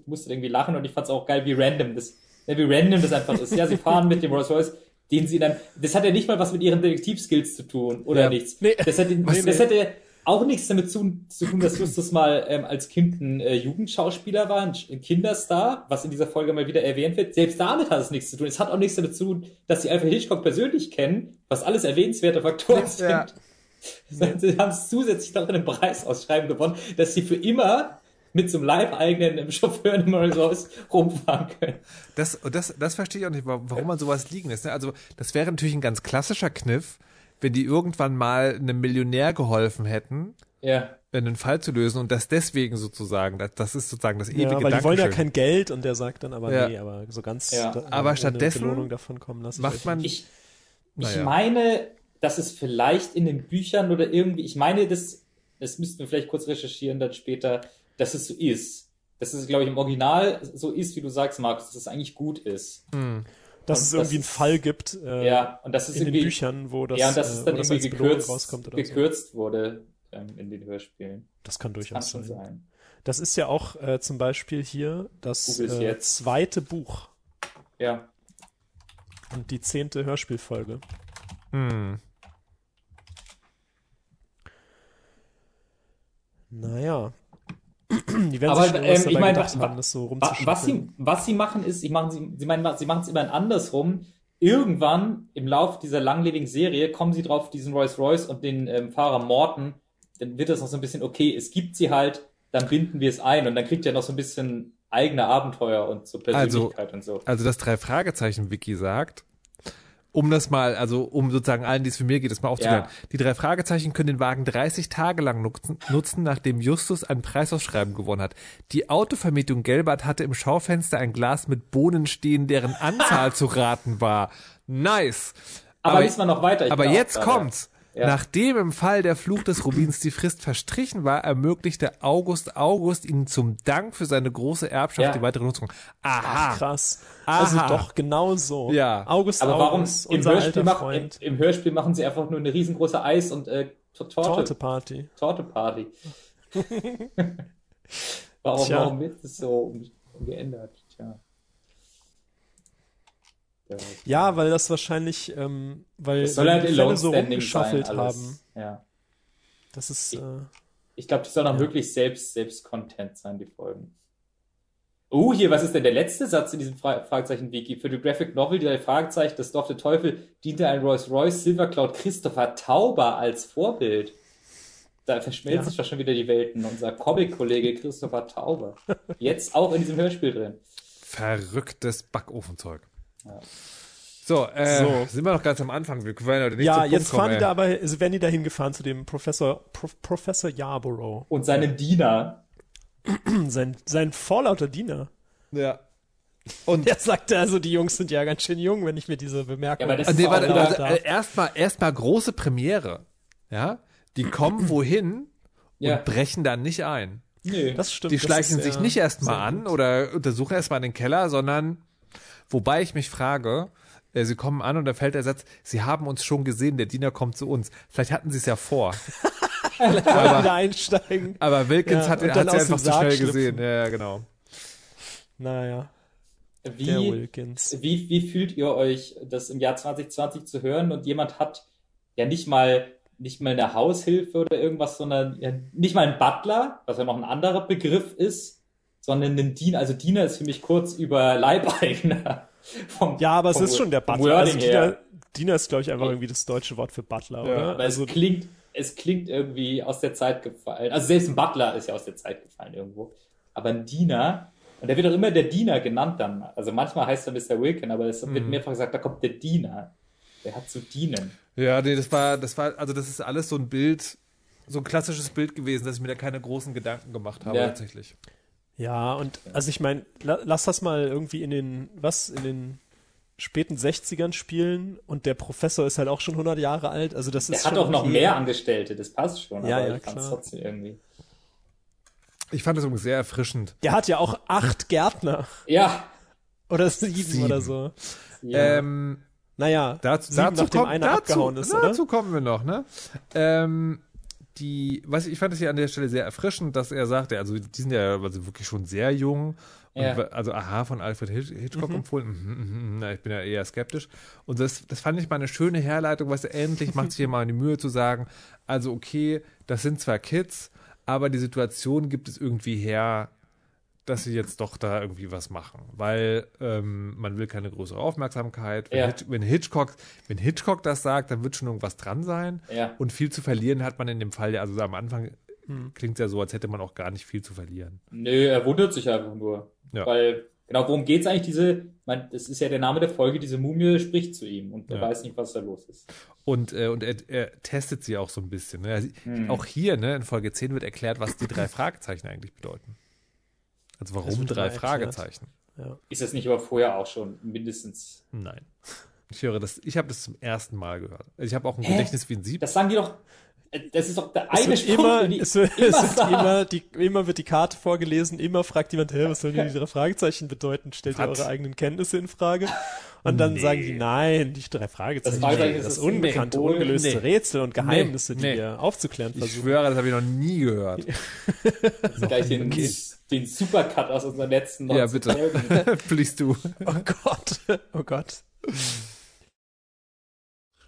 musste irgendwie lachen und ich fand es auch geil, wie random das Ja, wie random das einfach ist. Ja, sie fahren mit dem Rolls Royce, den sie dann, das hat ja nicht mal was mit ihren Detektivskills zu tun, oder Ja. nichts. Nee. Das, hat, Nee, das nee. hätte auch nichts damit zu, zu tun, dass Justus mal ähm, als Kind ein äh, Jugendschauspieler war, ein, Kinderstar, was in dieser Folge mal wieder erwähnt wird. Selbst damit hat es nichts zu tun. Es hat auch nichts damit zu tun, dass sie Alfred Hitchcock persönlich kennen, was alles erwähnenswerte Faktoren sind. Ja. Sie haben es zusätzlich noch in einem Preisausschreiben gewonnen, dass sie für immer mit so einem leibeigenen Chauffeur Rolls Royce rumfahren können. Das, und das, das verstehe ich auch nicht, wa- warum man sowas liegen lässt. ne? Also, das wäre natürlich ein ganz klassischer Kniff, wenn die irgendwann mal einem Millionär geholfen hätten, Ja. einen Fall zu lösen und das deswegen sozusagen, das, das ist sozusagen das ewige Ja, weil die wollen ja kein Geld und der sagt dann aber Ja. nee, aber so ganz Ja. da, Aber stattdessen Belohnung davon kommen lassen. macht man, Ich, Naja. ich meine, dass es vielleicht in den Büchern oder irgendwie, ich meine, das, das müssten wir vielleicht kurz recherchieren dann später, dass es so ist. Dass es, glaube ich, im Original so ist, wie du sagst, Markus, dass es eigentlich gut ist. dass und es irgendwie einen das- Fall gibt äh, ja, und dass es in den Büchern, wo das, ja, und dass es äh, dann das irgendwie gekürzt, rauskommt oder gekürzt wurde ähm, in den Hörspielen. so. Das kann Kann durchaus schon sein. sein. Das ist ja auch äh, zum Beispiel hier das äh, jetzt. zweite Buch Ja. und die zehnte Hörspielfolge. hm, Naja. Die werden Aber, sich schon was ähm, ich wa- haben, das so Wa- Was sie, was sie machen ist, ich machen sie, sie meinen, sie machen es immer andersrum. Irgendwann im Lauf dieser langlebigen Serie kommen sie drauf, diesen Rolls Royce und den ähm, Fahrer Morton. Dann wird das noch so ein bisschen, okay, es gibt sie halt, dann binden wir es ein und dann kriegt er noch so ein bisschen eigene Abenteuer und so Persönlichkeit und so. also das drei Fragezeichen Wiki sagt, um das mal, also um sozusagen allen, die es für mir geht, das mal aufzuklären. Ja. Die drei Fragezeichen können den Wagen 30 Tage lang nutzen, nutzen, nachdem Justus ein Preisausschreiben gewonnen hat. Die Autovermietung Gelbert hatte im Schaufenster ein Glas mit Bohnen stehen, deren Anzahl zu raten war. Nice. Aber, diesmal noch weiter. Aber jetzt kommt's. Ja. Nachdem im Fall der Fluch des Rubins die Frist verstrichen war, ermöglichte August August ihnen zum Dank für seine große Erbschaft Ja. die weitere Nutzung. Aha. Ach, krass. Also Aha. doch, genau so. Ja. August Aber warum August, im unser Hörspiel, alter machen, im, Freund. im Hörspiel machen sie einfach nur eine riesengroße Eis- und äh, Torte, Torte, Torte-Party. Torte-Party. warum, Tja. warum wird das so um- umgeändert? Tja. Ja. Weil das wahrscheinlich, ähm, weil Das soll halt die Fälle so sein, rumgeschaffelt alles. haben. Ja. Das ist, äh, Ich glaube, die sollen auch Ja. wirklich selbst, selbst Content sein, die Folgen. Oh, hier, was ist denn der letzte Satz in diesem Fra Fragezeichen-Wiki? Für die Graphic Novel, die drei Fragezeichen, das Dorf der Teufel, diente ein Rolls-Royce Silver Cloud Christopher Tauber als Vorbild. Da verschmelzen Ja. sich doch schon wieder die Welten. Unser Comic-Kollege Christopher Tauber. Jetzt auch in diesem Hörspiel drin. Verrücktes Backofenzeug. Ja. So, äh, So. sind wir noch ganz am Anfang. Wir können ja nicht ja, jetzt fahren kommen, die da aber, also werden die da hingefahren zu dem Professor, Pro, Professor Yarborough. Und seinem Diener. Sein, sein vorlauter Diener. Ja. Und Der sagte also, die Jungs sind ja ganz schön jung, wenn ich mir diese Bemerkung. Ja, aber das ist nee, warte, also, äh, erstmal erstmal große Premiere. Ja? Die kommen wohin Ja. und brechen dann nicht ein. Nö. das stimmt. Die schleichen ist sich sehr- nicht erstmal an gut. oder untersuchen erstmal den Keller, sondern wobei ich mich frage, äh, sie kommen an und da fällt der Satz, sie haben uns schon gesehen, der Diener kommt zu uns. Vielleicht hatten sie es ja vor. Wollen wieder einsteigen. Aber Wilkins Ja, hat, hat sie einfach zu schnell schlüpfen. gesehen. Ja, ja, genau. Naja, der Wie, Wilkins. Wie, wie fühlt ihr euch, das im Jahr 2020 zu hören und jemand hat ja nicht mal, nicht mal eine Haushilfe oder irgendwas, sondern ja, nicht mal ein Butler, was ja noch ein anderer Begriff ist, sondern einen Diener, also Diener ist für mich kurz über Leibeigener. Vom, Ja, aber es ist schon der Butler. Also Diener. Diener ist, glaube ich, einfach irgendwie das deutsche Wort für Butler, oder? Aber Also, es klingt, es klingt irgendwie aus der Zeit gefallen. Also selbst ein Butler ist ja aus der Zeit gefallen irgendwo. Aber ein Diener, und der wird auch immer der Diener genannt dann. Also manchmal heißt er Mr. Wilkin, aber es wird mehrfach gesagt, da kommt der Diener. Der hat zu dienen. Ja, nee, das war, das war, also das ist alles so ein Bild, so ein klassisches Bild gewesen, dass ich mir da keine großen Gedanken gemacht habe, Ja. tatsächlich. Ja, und also ich meine, la, lass das mal irgendwie in den, was, in den späten 60ern spielen und der Professor ist halt auch schon 100 Jahre alt. Also das Der ist hat auch noch mehr Angestellte, das passt schon. Ja, aber ja, ich fand es trotzdem irgendwie. Ich fand das übrigens sehr erfrischend. Der hat ja auch acht Gärtner. Ja. Oder sieben, Sieben. oder so. ja. Ähm, Naja, dazu, sieben, dazu, nachdem kommt, einer dazu, abgehauen ist, oder? dazu kommen wir noch, ne? Ähm, die, was ich, fand es hier an der Stelle sehr erfrischend, dass er sagte, also die sind ja also wirklich schon sehr jung Ja. Und, also Aha von Alfred Hitch- Hitchcock empfohlen. Mhm, mhm, mhm, na, ich bin ja eher skeptisch. Und das, das fand ich mal eine schöne Herleitung, weißt du, endlich macht sich hier mal die Mühe zu sagen, also okay, das sind zwar Kids, aber die Situation gibt es irgendwie her, dass sie jetzt doch da irgendwie was machen. Weil ähm, man will keine größere Aufmerksamkeit. Wenn, Ja. Hitch, wenn, Hitchcock, wenn Hitchcock das sagt, dann wird schon irgendwas dran sein. Ja. Und viel zu verlieren hat man in dem Fall ja, also am Anfang klingt es ja so, als hätte man auch gar nicht viel zu verlieren. Nö, er wundert sich einfach nur. Ja. Weil, genau, worum geht's eigentlich? Diese, man, das ist ja der Name der Folge, diese Mumie spricht zu ihm und er Ja. weiß nicht, was da los ist. Und, äh, und er, er testet sie auch so ein bisschen. Ne? Also, Hm. Auch hier, ne, in Folge 10 wird erklärt, was die drei Fragezeichen eigentlich bedeuten. Also warum drei. Fragezeichen? Ja. Ist das nicht aber vorher auch schon mindestens. Nein. Ich höre das, ich habe das zum ersten Mal gehört. Also Ich habe auch ein Hä? Gedächtnis wie ein Sieb. Das sagen die doch. Das ist doch der Es eine Spruch, immer, die es wird, es wird immer, die, immer wird die Karte vorgelesen, immer fragt jemand, hä, was sollen denn die drei Fragezeichen bedeuten? Stellt ihr eure eigenen Kenntnisse in Frage? Und dann sagen die, nein, die drei Fragezeichen, Das nee, ist das das unbekannte, Symbol. ungelöste Nee. Rätsel und Geheimnisse, Nee, die nee. wir aufzuklären Ich versuchen. schwöre, das habe ich noch nie gehört. gleich den, Okay. den Supercut aus unseren letzten Ja, 19 bitte. Please du. Oh Gott, oh Gott.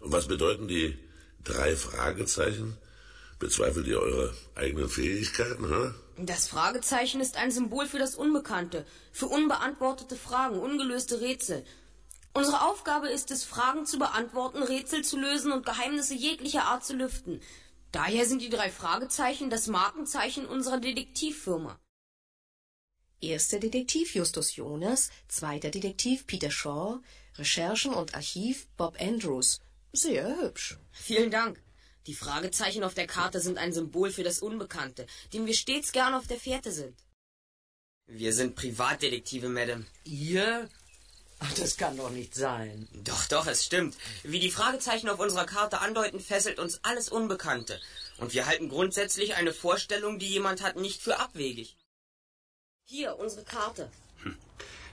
Und was bedeuten die drei Fragezeichen? Bezweifelt ihr eure eigenen Fähigkeiten, hä? Das Fragezeichen ist ein Symbol für das Unbekannte, für unbeantwortete Fragen, ungelöste Rätsel. Unsere Aufgabe ist es, Fragen zu beantworten, Rätsel zu lösen und Geheimnisse jeglicher Art zu lüften. Daher sind die drei Fragezeichen das Markenzeichen unserer Detektivfirma. Erster Detektiv Justus Jonas, zweiter Detektiv Peter Shaw, Recherchen und Archiv Bob Andrews. Sehr hübsch. Vielen Dank. Die Fragezeichen auf der Karte sind ein Symbol für das Unbekannte, dem wir stets gern auf der Fährte sind. Wir sind Privatdetektive, Madame. Ihr? Ach, das kann doch nicht sein. Doch, doch, es stimmt. Wie die Fragezeichen auf unserer Karte andeuten, fesselt uns alles Unbekannte. Und wir halten grundsätzlich eine Vorstellung, die jemand hat, nicht für abwegig. Hier, unsere Karte.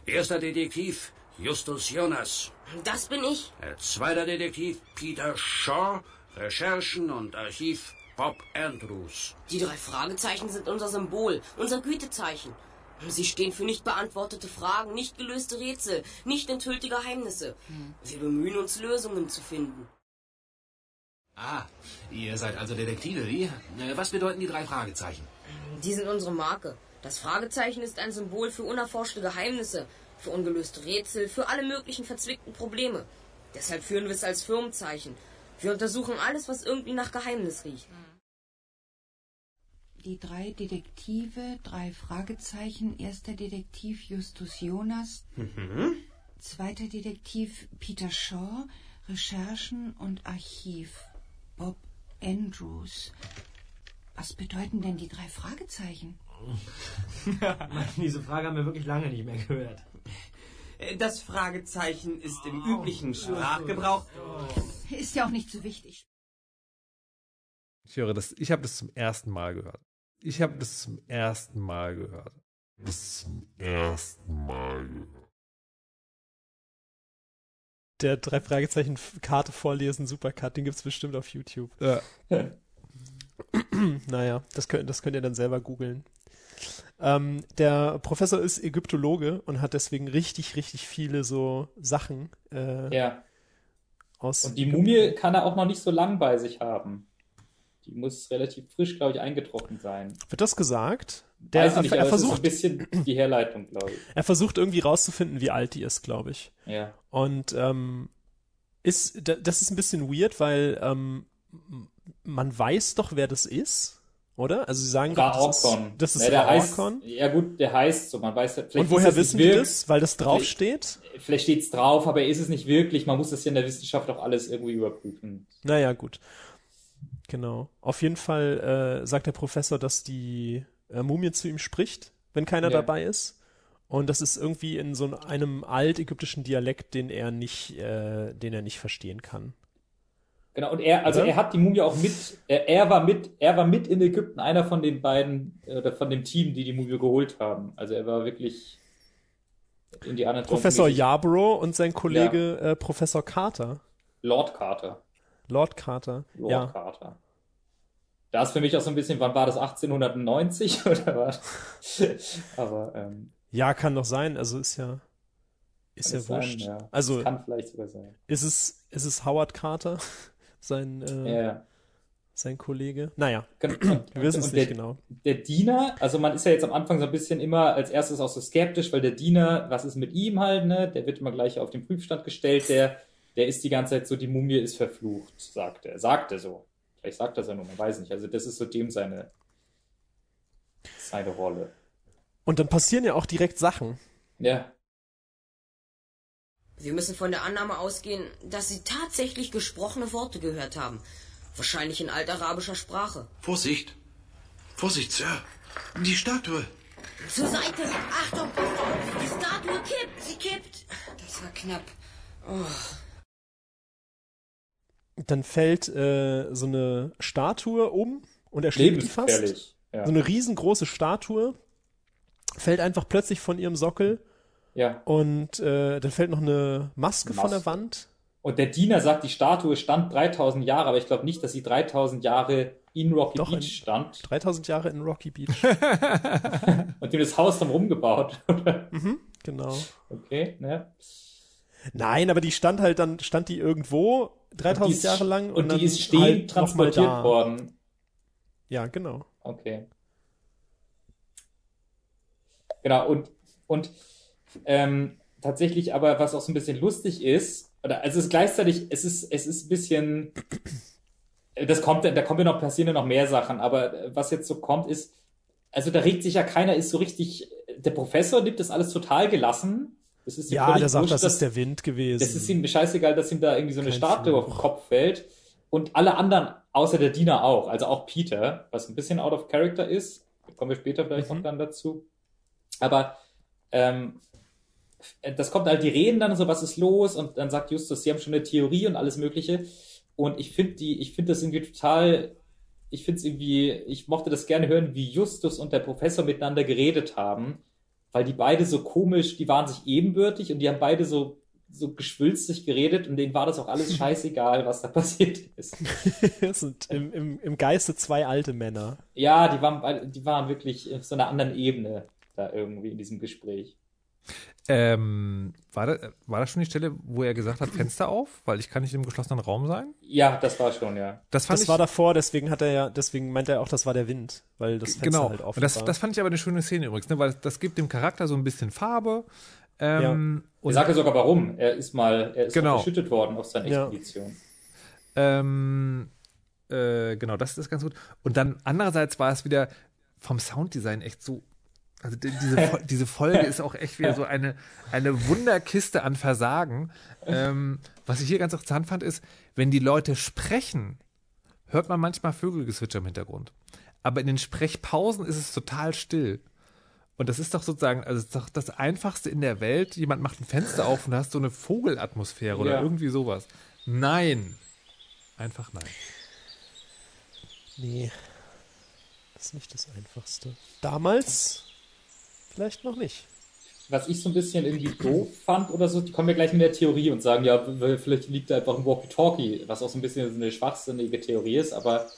Erster Detektiv Justus Jonas. Das bin ich. Zweiter Detektiv Peter Shaw. Recherchen und Archiv Bob Andrews. Die drei Fragezeichen sind unser Symbol, unser Gütezeichen. Sie stehen für nicht beantwortete Fragen, nicht gelöste Rätsel, nicht enthüllte Geheimnisse. Wir bemühen uns, Lösungen zu finden. Ah, ihr seid also Detektive, wie? Äh, Was bedeuten die drei Fragezeichen? Die sind unsere Marke. Das Fragezeichen ist ein Symbol für unerforschte Geheimnisse, für ungelöste Rätsel, für alle möglichen verzwickten Probleme. Deshalb führen wir es als Firmenzeichen. Wir untersuchen alles, was irgendwie nach Geheimnis riecht. Die drei Detektive, drei Fragezeichen, erster Detektiv Justus Jonas, zweiter Detektiv Peter Shaw, Recherchen und Archiv Bob Andrews. Was bedeuten denn die drei Fragezeichen? Diese Frage haben wir wirklich lange nicht mehr gehört. Das Fragezeichen ist im üblichen Sprachgebrauch. Ist ja auch nicht so wichtig. Ich höre das, ich habe das zum ersten Mal gehört. Ich habe das zum ersten Mal gehört. Das zum ersten Mal gehört. Der drei Fragezeichen Karte vorlesen, Supercut, den gibt's bestimmt auf YouTube. Ja. naja, das könnt, das könnt ihr dann selber googeln. Ähm, der Professor ist Ägyptologe und hat deswegen richtig, richtig viele so Sachen äh, Ja. aus. Und die Mumie kann er auch noch nicht so lang bei sich haben. Die muss relativ frisch, glaube ich, eingetroffen sein. Wird das gesagt? Der, Weiß ich nicht, er, er so ein versucht, bisschen die Herleitung, glaube ich. er versucht irgendwie rauszufinden, wie alt die ist, glaube ich. Ja. Und ähm, ist, da- das ist ein bisschen weird, weil ähm, man weiß doch, wer das ist, oder? Also sie sagen doch, das ist, das ist ja, der heißt. Ja gut, der heißt so, man weiß ja, vielleicht Und woher wissen wirk- das? Weil das draufsteht? Vielleicht steht's drauf, aber ist es nicht wirklich. Man muss das ja in der Wissenschaft auch alles irgendwie überprüfen. Naja, gut. Genau. Auf jeden Fall äh, sagt der Professor, dass die äh, Mumie zu ihm spricht, wenn keiner Ja. dabei ist. Und das ist irgendwie in so einem altägyptischen Dialekt, den er nicht, äh, den er nicht verstehen kann. Genau, und er, also Oder? er hat die Mumie auch mit, er, er war mit, er war mit in Ägypten, einer von den beiden, äh, oder von dem Team, die die Mumie geholt haben. Also er war wirklich Indiana Jones. Professor mäßig. Yarborough und sein Kollege äh, Professor Carter. Lord Carter. Lord Carter. Lord ja. Carter. Da ist für mich auch so ein bisschen, wann war das, 1890 oder was? Aber, ähm, Ja, kann doch sein. Also ist ja, ist ja es sein, wurscht. ja. Also kann vielleicht sogar sein. ist es, ist es Howard Carter, sein, äh, Ja. sein Kollege? Naja, Gen- wir wissen es nicht der, genau. Der Diener, also man ist ja jetzt am Anfang so ein bisschen immer als erstes auch so skeptisch, weil der Diener, was ist mit ihm halt, ne? Der wird immer gleich auf den Prüfstand gestellt, der, der ist die ganze Zeit so, die Mumie ist verflucht, sagt er. Sagt er so. Vielleicht sagt er es ja nur, man weiß nicht. Also das ist so dem seine, seine Rolle. Und dann passieren ja auch direkt Sachen. Ja. Wir müssen von der Annahme ausgehen, dass Sie tatsächlich gesprochene Worte gehört haben. Wahrscheinlich in altarabischer Sprache. Vorsicht! Vorsicht, Sir! Die Statue! Zur Seite! Achtung, passt auf! Die Statue kippt! Sie kippt! Das war knapp. Oh. Dann fällt äh, so eine Statue um und erschlägt die fast. Ja. So eine riesengroße Statue fällt einfach plötzlich von ihrem Sockel ja. und äh, dann fällt noch eine Maske, von der Maske. Wand. Und der Diener sagt, die Statue stand 3000 Jahre, aber ich glaube nicht, dass sie 3000 Jahre in Rocky Doch, Beach in- stand. 3000 Jahre in Rocky Beach. Und dem das Haus dann rumgebaut. mhm, genau. okay, ne? Nein, aber die stand halt dann, stand die irgendwo 3000 die ist- Jahre lang und, und dann die ist stehend halt transportiert worden. Ja, genau. Okay. Genau, und, und ähm, tatsächlich aber, was auch so ein bisschen lustig ist, oder also es ist gleichzeitig, es ist, es ist ein bisschen, äh, das kommt, da kommen ja noch, passieren ja noch mehr Sachen, aber äh, was jetzt so kommt, ist, also da regt sich ja keiner, ist so richtig, der Professor nimmt das alles total gelassen. Das ist Ja, der sagt, wurscht, das dass- ist der Wind gewesen. das ist ihm scheißegal, dass ihm da irgendwie so eine Kein Statue auf den Kopf fällt. Und alle anderen, außer der Diener auch, also auch Peter, was ein bisschen out of character ist. Kommen wir später vielleicht Mhm. noch dann dazu. Aber ähm, das kommt halt, die reden dann so, was ist los? Und dann sagt Justus, sie haben schon eine Theorie und alles Mögliche. Und ich finde die, ich finde das irgendwie total, ich finde es irgendwie, ich mochte das gerne hören, wie Justus und der Professor miteinander geredet haben, weil die beide so komisch, die waren sich ebenbürtig und die haben beide so, so geschwülstig geredet und denen war das auch alles scheißegal, was da passiert ist. das sind im, im, im Geiste zwei alte Männer. Ja, die waren, die waren wirklich auf so einer anderen Ebene da irgendwie in diesem Gespräch. Ähm, war, da, war das schon die Stelle, wo er gesagt hat, Fenster auf? Weil ich kann nicht im geschlossenen Raum sein? Ja, das war schon, ja. Das fand Das ich, war davor, deswegen hat er ja, deswegen meint er auch, das war der Wind, weil das Fenster genau. halt offen und das, war. das fand ich aber eine schöne Szene übrigens, ne? weil das, das gibt dem Charakter so ein bisschen Farbe. Ähm, Ich sage sogar warum. Er ist mal, er ist Genau. verschüttet worden auf seiner Ja. Expedition. Ähm, äh, genau, das ist ganz gut. Und dann andererseits war es wieder vom Sounddesign echt so. Also die- diese, diese Folge ist auch echt wieder so eine, eine Wunderkiste an Versagen. Ähm, was ich hier ganz interessant fand, ist, wenn die Leute sprechen, hört man manchmal Vögelgezwitscher im Hintergrund. Aber in den Sprechpausen ist es total still. Und das ist doch sozusagen, also doch das Einfachste in der Welt. Jemand macht ein Fenster auf und hast so eine Vogelatmosphäre oder Ja. irgendwie sowas. Nein. Einfach nein. Nee. Das ist nicht das Einfachste. Damals vielleicht noch nicht. Was ich so ein bisschen irgendwie doof fand oder so, die kommen ja gleich mit der Theorie und sagen, ja, vielleicht liegt da einfach ein Walkie-Talkie, was auch so ein bisschen eine schwachsinnige Theorie ist, aber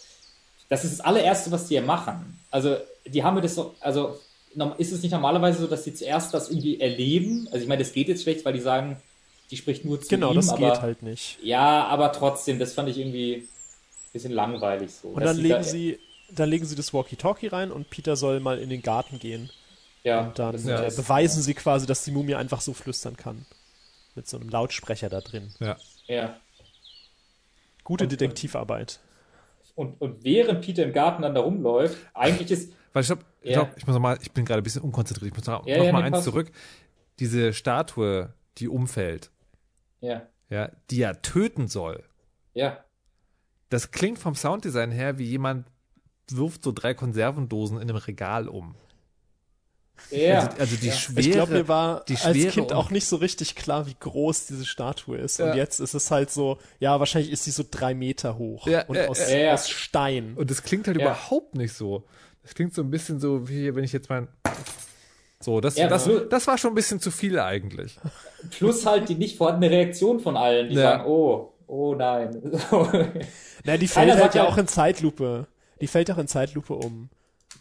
das ist das allererste, was die ja machen. Also, die haben mir das so, also, ist es nicht normalerweise so, dass die zuerst das irgendwie erleben? Also, ich meine, das geht jetzt schlecht, weil die sagen, die spricht nur zu Genau, ihm, das aber, geht halt nicht. Ja, aber trotzdem, das fand ich irgendwie ein bisschen langweilig so. Und dann legen da- sie, dann legen sie das Walkie-Talkie rein und Peter soll mal in den Garten gehen. Ja, Und dann das äh, beweisen sie quasi, dass die Mumie einfach so flüstern kann. Mit so einem Lautsprecher da drin. Ja. Ja. Gute Und- Detektivarbeit. Und, und während Peter im Garten dann da rumläuft, eigentlich ist, Weil ich glaube, ich, Ja. glaub, ich muss noch mal, ich bin gerade ein bisschen unkonzentriert. Ich muss noch, Ja, noch ja, mal nee, eins zurück. Diese Statue, die umfällt, ja, ja, die ja töten soll. ja, Das klingt vom Sounddesign her wie jemand wirft so drei Konservendosen in einem Regal um. Ja. Also, also die ja. Schwere. Ich glaube, mir war die als Kind auch nicht so richtig klar, wie groß diese Statue ist. Ja. Und jetzt ist es halt so, ja, wahrscheinlich ist sie so drei Meter hoch Ja, und ja, aus, ja, ja. aus Stein. Und das klingt halt Ja. überhaupt nicht so. Das klingt so ein bisschen so, wie wenn ich jetzt mein. So, das, Ja, das, nur- das war schon ein bisschen zu viel eigentlich. Plus halt die nicht vorhandene Reaktion von allen, die Ja. sagen, oh, oh nein. Na, die fällt halt ja- auch in Zeitlupe. Die fällt auch in Zeitlupe um.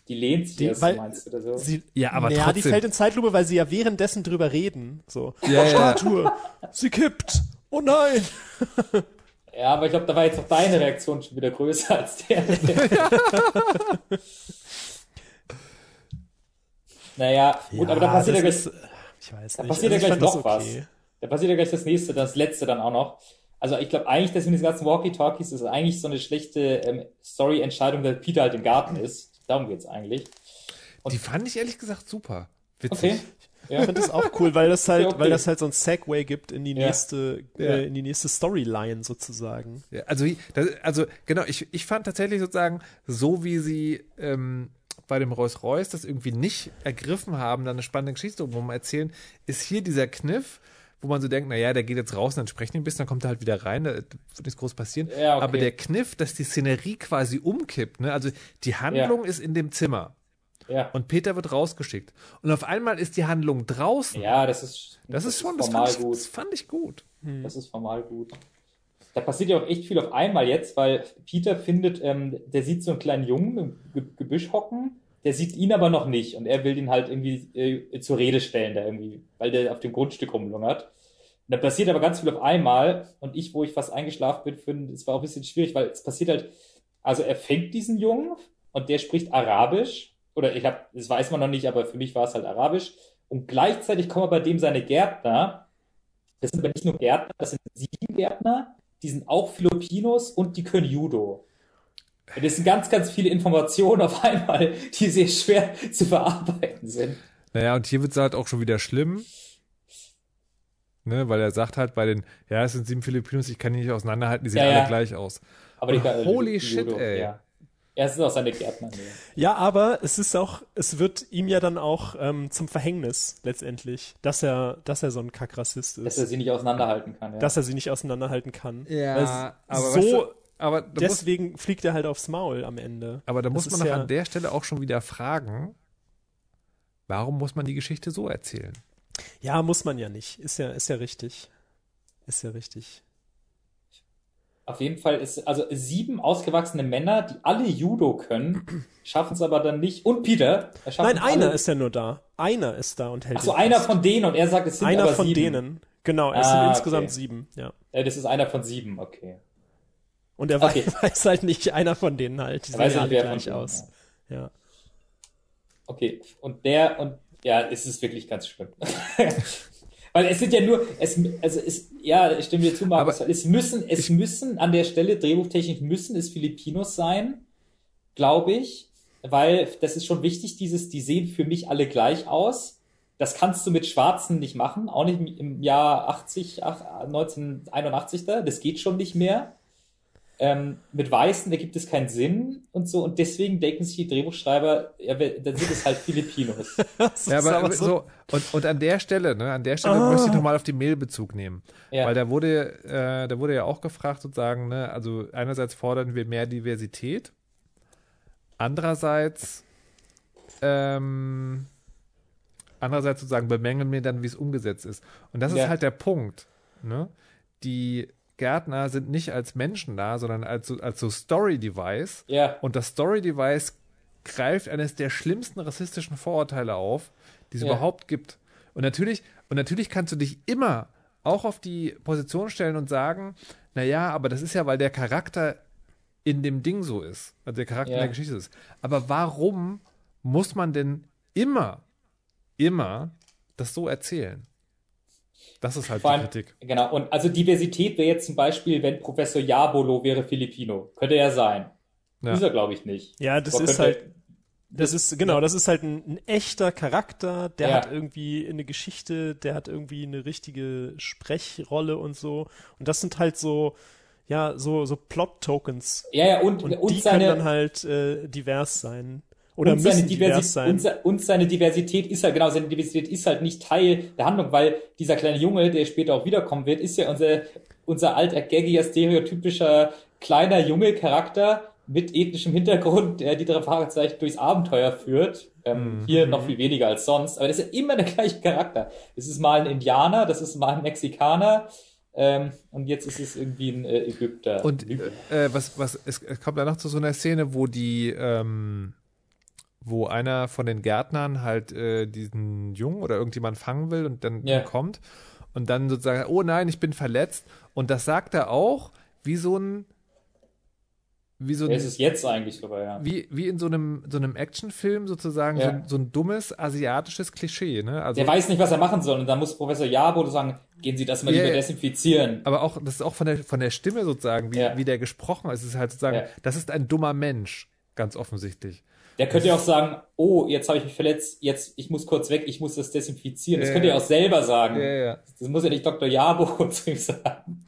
Die lehnt sich Die, erst, weil meinst du, oder so? sie, Ja, aber ja, die trotzdem. fällt in Zeitlupe, weil sie ja währenddessen drüber reden. So, Ja, ja. Statue, sie kippt. Oh nein. Ja, aber ich glaube, da war jetzt auch deine Reaktion schon wieder größer als der. naja, gut, aber da passiert ja gleich, ist, ich weiß da nicht. passiert ja Also ich gleich noch was. okay. Da passiert ja gleich das nächste, das letzte dann auch noch. Also ich glaube eigentlich, dass mit diesen ganzen Walkie-Talkies ist eigentlich so eine schlechte ähm, Story-Entscheidung, dass Peter halt im Garten ist. Darum geht's eigentlich. Die fand ich ehrlich gesagt super. Witzig. Okay. Ich finde das auch cool, weil das halt, Ja, okay. weil das halt so ein Segway gibt in die Ja. nächste, Ja. äh, in die nächste Storyline sozusagen. Ja, also, das, also genau, ich, ich fand tatsächlich sozusagen, so wie sie ähm, bei dem Rolls-Royce das irgendwie nicht ergriffen haben, dann eine spannende Geschichte drumherum erzählen, ist hier dieser Kniff, wo man so denkt, naja, der geht jetzt raus und dann sprechen die ein bisschen, dann kommt er halt wieder rein, da wird nichts groß passieren. Ja, okay. Aber der Kniff, dass die Szenerie quasi umkippt, ne? also die Handlung ist in dem Zimmer Ja. und Peter wird rausgeschickt. Und auf einmal ist die Handlung draußen. Ja, das ist, Das ist schon, das formal fand, ich, gut. das fand ich gut. Das ist formal gut. Da passiert ja auch echt viel auf einmal jetzt, weil Peter findet, ähm, der sieht so einen kleinen Jungen im Ge Gebüsch hocken, der sieht ihn aber noch nicht und er will ihn halt irgendwie äh, zur Rede stellen, da irgendwie, weil der auf dem Grundstück rumlungert. Und da passiert aber ganz viel auf einmal und ich, wo ich fast eingeschlafen bin, finde, es war auch ein bisschen schwierig, weil es passiert halt, also er fängt diesen Jungen und der spricht Arabisch oder ich habe, das weiß man noch nicht, aber für mich war es halt Arabisch und gleichzeitig kommen bei dem seine Gärtner das sind aber nicht nur Gärtner, das sind sieben Gärtner, die sind auch Filipinos und die können Judo. Und Das sind ganz, ganz viele Informationen auf einmal, die sehr schwer zu verarbeiten sind. Naja, und hier wird es halt auch schon wieder schlimm. Ne, weil er sagt halt bei den, ja, es sind sieben Filipinos, ich kann die nicht auseinanderhalten, die sehen Ja, ja. alle gleich aus. Aber die Und holy die shit, Judo, ey. Ja. ja, es sind auch seine Gärtner. Ja, aber es ist auch, es wird ihm ja dann auch ähm, zum Verhängnis letztendlich, dass er, dass er so ein Kackrassist ist. Dass er sie nicht auseinanderhalten kann. Ja. dass er sie nicht auseinanderhalten kann. Ja, Weil aber so, weißt du, aber da muss, deswegen fliegt er halt aufs Maul am Ende. aber da muss Das man ist doch ja- an der Stelle auch schon wieder fragen, warum muss man die Geschichte so erzählen? Ja, muss man ja nicht. Ist ja, ist ja richtig. Ist ja richtig. Auf jeden Fall ist, also sieben ausgewachsene Männer, die alle Judo können, schaffen es aber dann nicht. Und Peter, er schafft Nein, einer alle. ist ja nur da. Einer ist da und hält Ach so, ihn einer fest. von denen und er sagt, es sind Einer aber von sieben. denen. Genau, es Ah, sind insgesamt okay. sieben, ja. Äh, Das ist einer von sieben, okay. Und er Okay. weiß, weiß halt nicht, einer von denen halt. Die Er sehen ja alle gleich aus. Ja. Okay, und der, und ja, es ist wirklich ganz schlimm. Weil es sind ja nur, es, also es, ja, ich stimme dir zu, Markus, weil es müssen, es müssen an der Stelle, drehbuchtechnisch müssen es Filipinos sein, glaube ich, weil das ist schon wichtig, dieses, die sehen für mich alle gleich aus. Das kannst du mit Schwarzen nicht machen, auch nicht im Jahr 80, ach, 1981 da, das geht schon nicht mehr. Ähm, mit Weißen, da gibt es keinen Sinn und so, und deswegen denken sich die Drehbuchschreiber, ja, dann sind es halt Filipinos. Ja, aber, aber so, und, und an der Stelle, ne, an der Stelle Ah. möchte ich nochmal auf die Mail Bezug nehmen. Ja. Weil da wurde, äh, da wurde ja auch gefragt, sozusagen, ne, also einerseits fordern wir mehr Diversität, andererseits, ähm, andererseits sozusagen bemängeln wir dann, wie es umgesetzt ist. Und das Ja. ist halt der Punkt, ne? Die Gärtner sind nicht als Menschen da, sondern als so, als so Story-Device. Ja. Und das Story-Device greift eines der schlimmsten rassistischen Vorurteile auf, die es Ja. überhaupt gibt. Und natürlich, und natürlich kannst du dich immer auch auf die Position stellen und sagen, naja, aber das ist ja, weil der Charakter in dem Ding so ist, also der Charakter Ja. in der Geschichte ist. Aber warum muss man denn immer, immer das so erzählen? Das ist halt Vor die allem, Kritik. genau, und also Diversität wäre jetzt zum Beispiel, wenn Professor Jabolo wäre Filipino. Könnte er sein. Ja. Ist er, glaube ich, nicht. Ja, das Aber ist könnte- halt, das ist, genau, das ist halt ein, ein echter Charakter, der Ja. hat irgendwie eine Geschichte, der hat irgendwie eine richtige Sprechrolle und so. Und das sind halt so, ja, so, so Plot-Tokens. Ja, ja, und, Und und die seine, können dann halt äh, divers sein. Oder und seine, divers sein. und, und seine Diversität ist halt, genau, seine Diversität ist halt nicht Teil der Handlung, weil dieser kleine Junge, der später auch wiederkommen wird, ist ja unser, unser alter, gaggiger, stereotypischer, kleiner Junge Charakter mit ethnischem Hintergrund, der die drei Fragezeichen durchs Abenteuer führt. Ähm, Mhm. Hier noch viel weniger als sonst, aber das ist ja immer der gleiche Charakter. Das ist mal ein Indianer, das ist mal ein Mexikaner, ähm, und jetzt ist es irgendwie ein äh, Ägypter. Und äh, was, was, es, es kommt danach zu so einer Szene, wo die, ähm, wo einer von den Gärtnern halt äh, diesen Jungen oder irgendjemand fangen will und dann Ja. kommt und dann sozusagen, oh nein, ich bin verletzt. Und das sagt er auch wie so ein, wie so ist ein, es jetzt eigentlich sogar, ja. wie, wie in so einem, so einem Actionfilm sozusagen, Ja. so, ein- so ein dummes asiatisches Klischee, ne? Also, Der weiß nicht, was er machen soll. Und dann muss Professor Jabo sagen, gehen Sie das mal Ja, lieber ja. desinfizieren. aber auch, das ist auch von der, von der Stimme sozusagen, wie, Ja. wie der gesprochen ist. Es ist halt sozusagen, Ja. das ist ein dummer Mensch, ganz offensichtlich. Der könnte ja auch sagen, oh, jetzt habe ich mich verletzt, jetzt, ich muss kurz weg, ich muss das desinfizieren. Das Ja, könnte er ja. auch selber sagen. Ja, ja. Das muss ja nicht Dr. Jabo zu ihm sagen.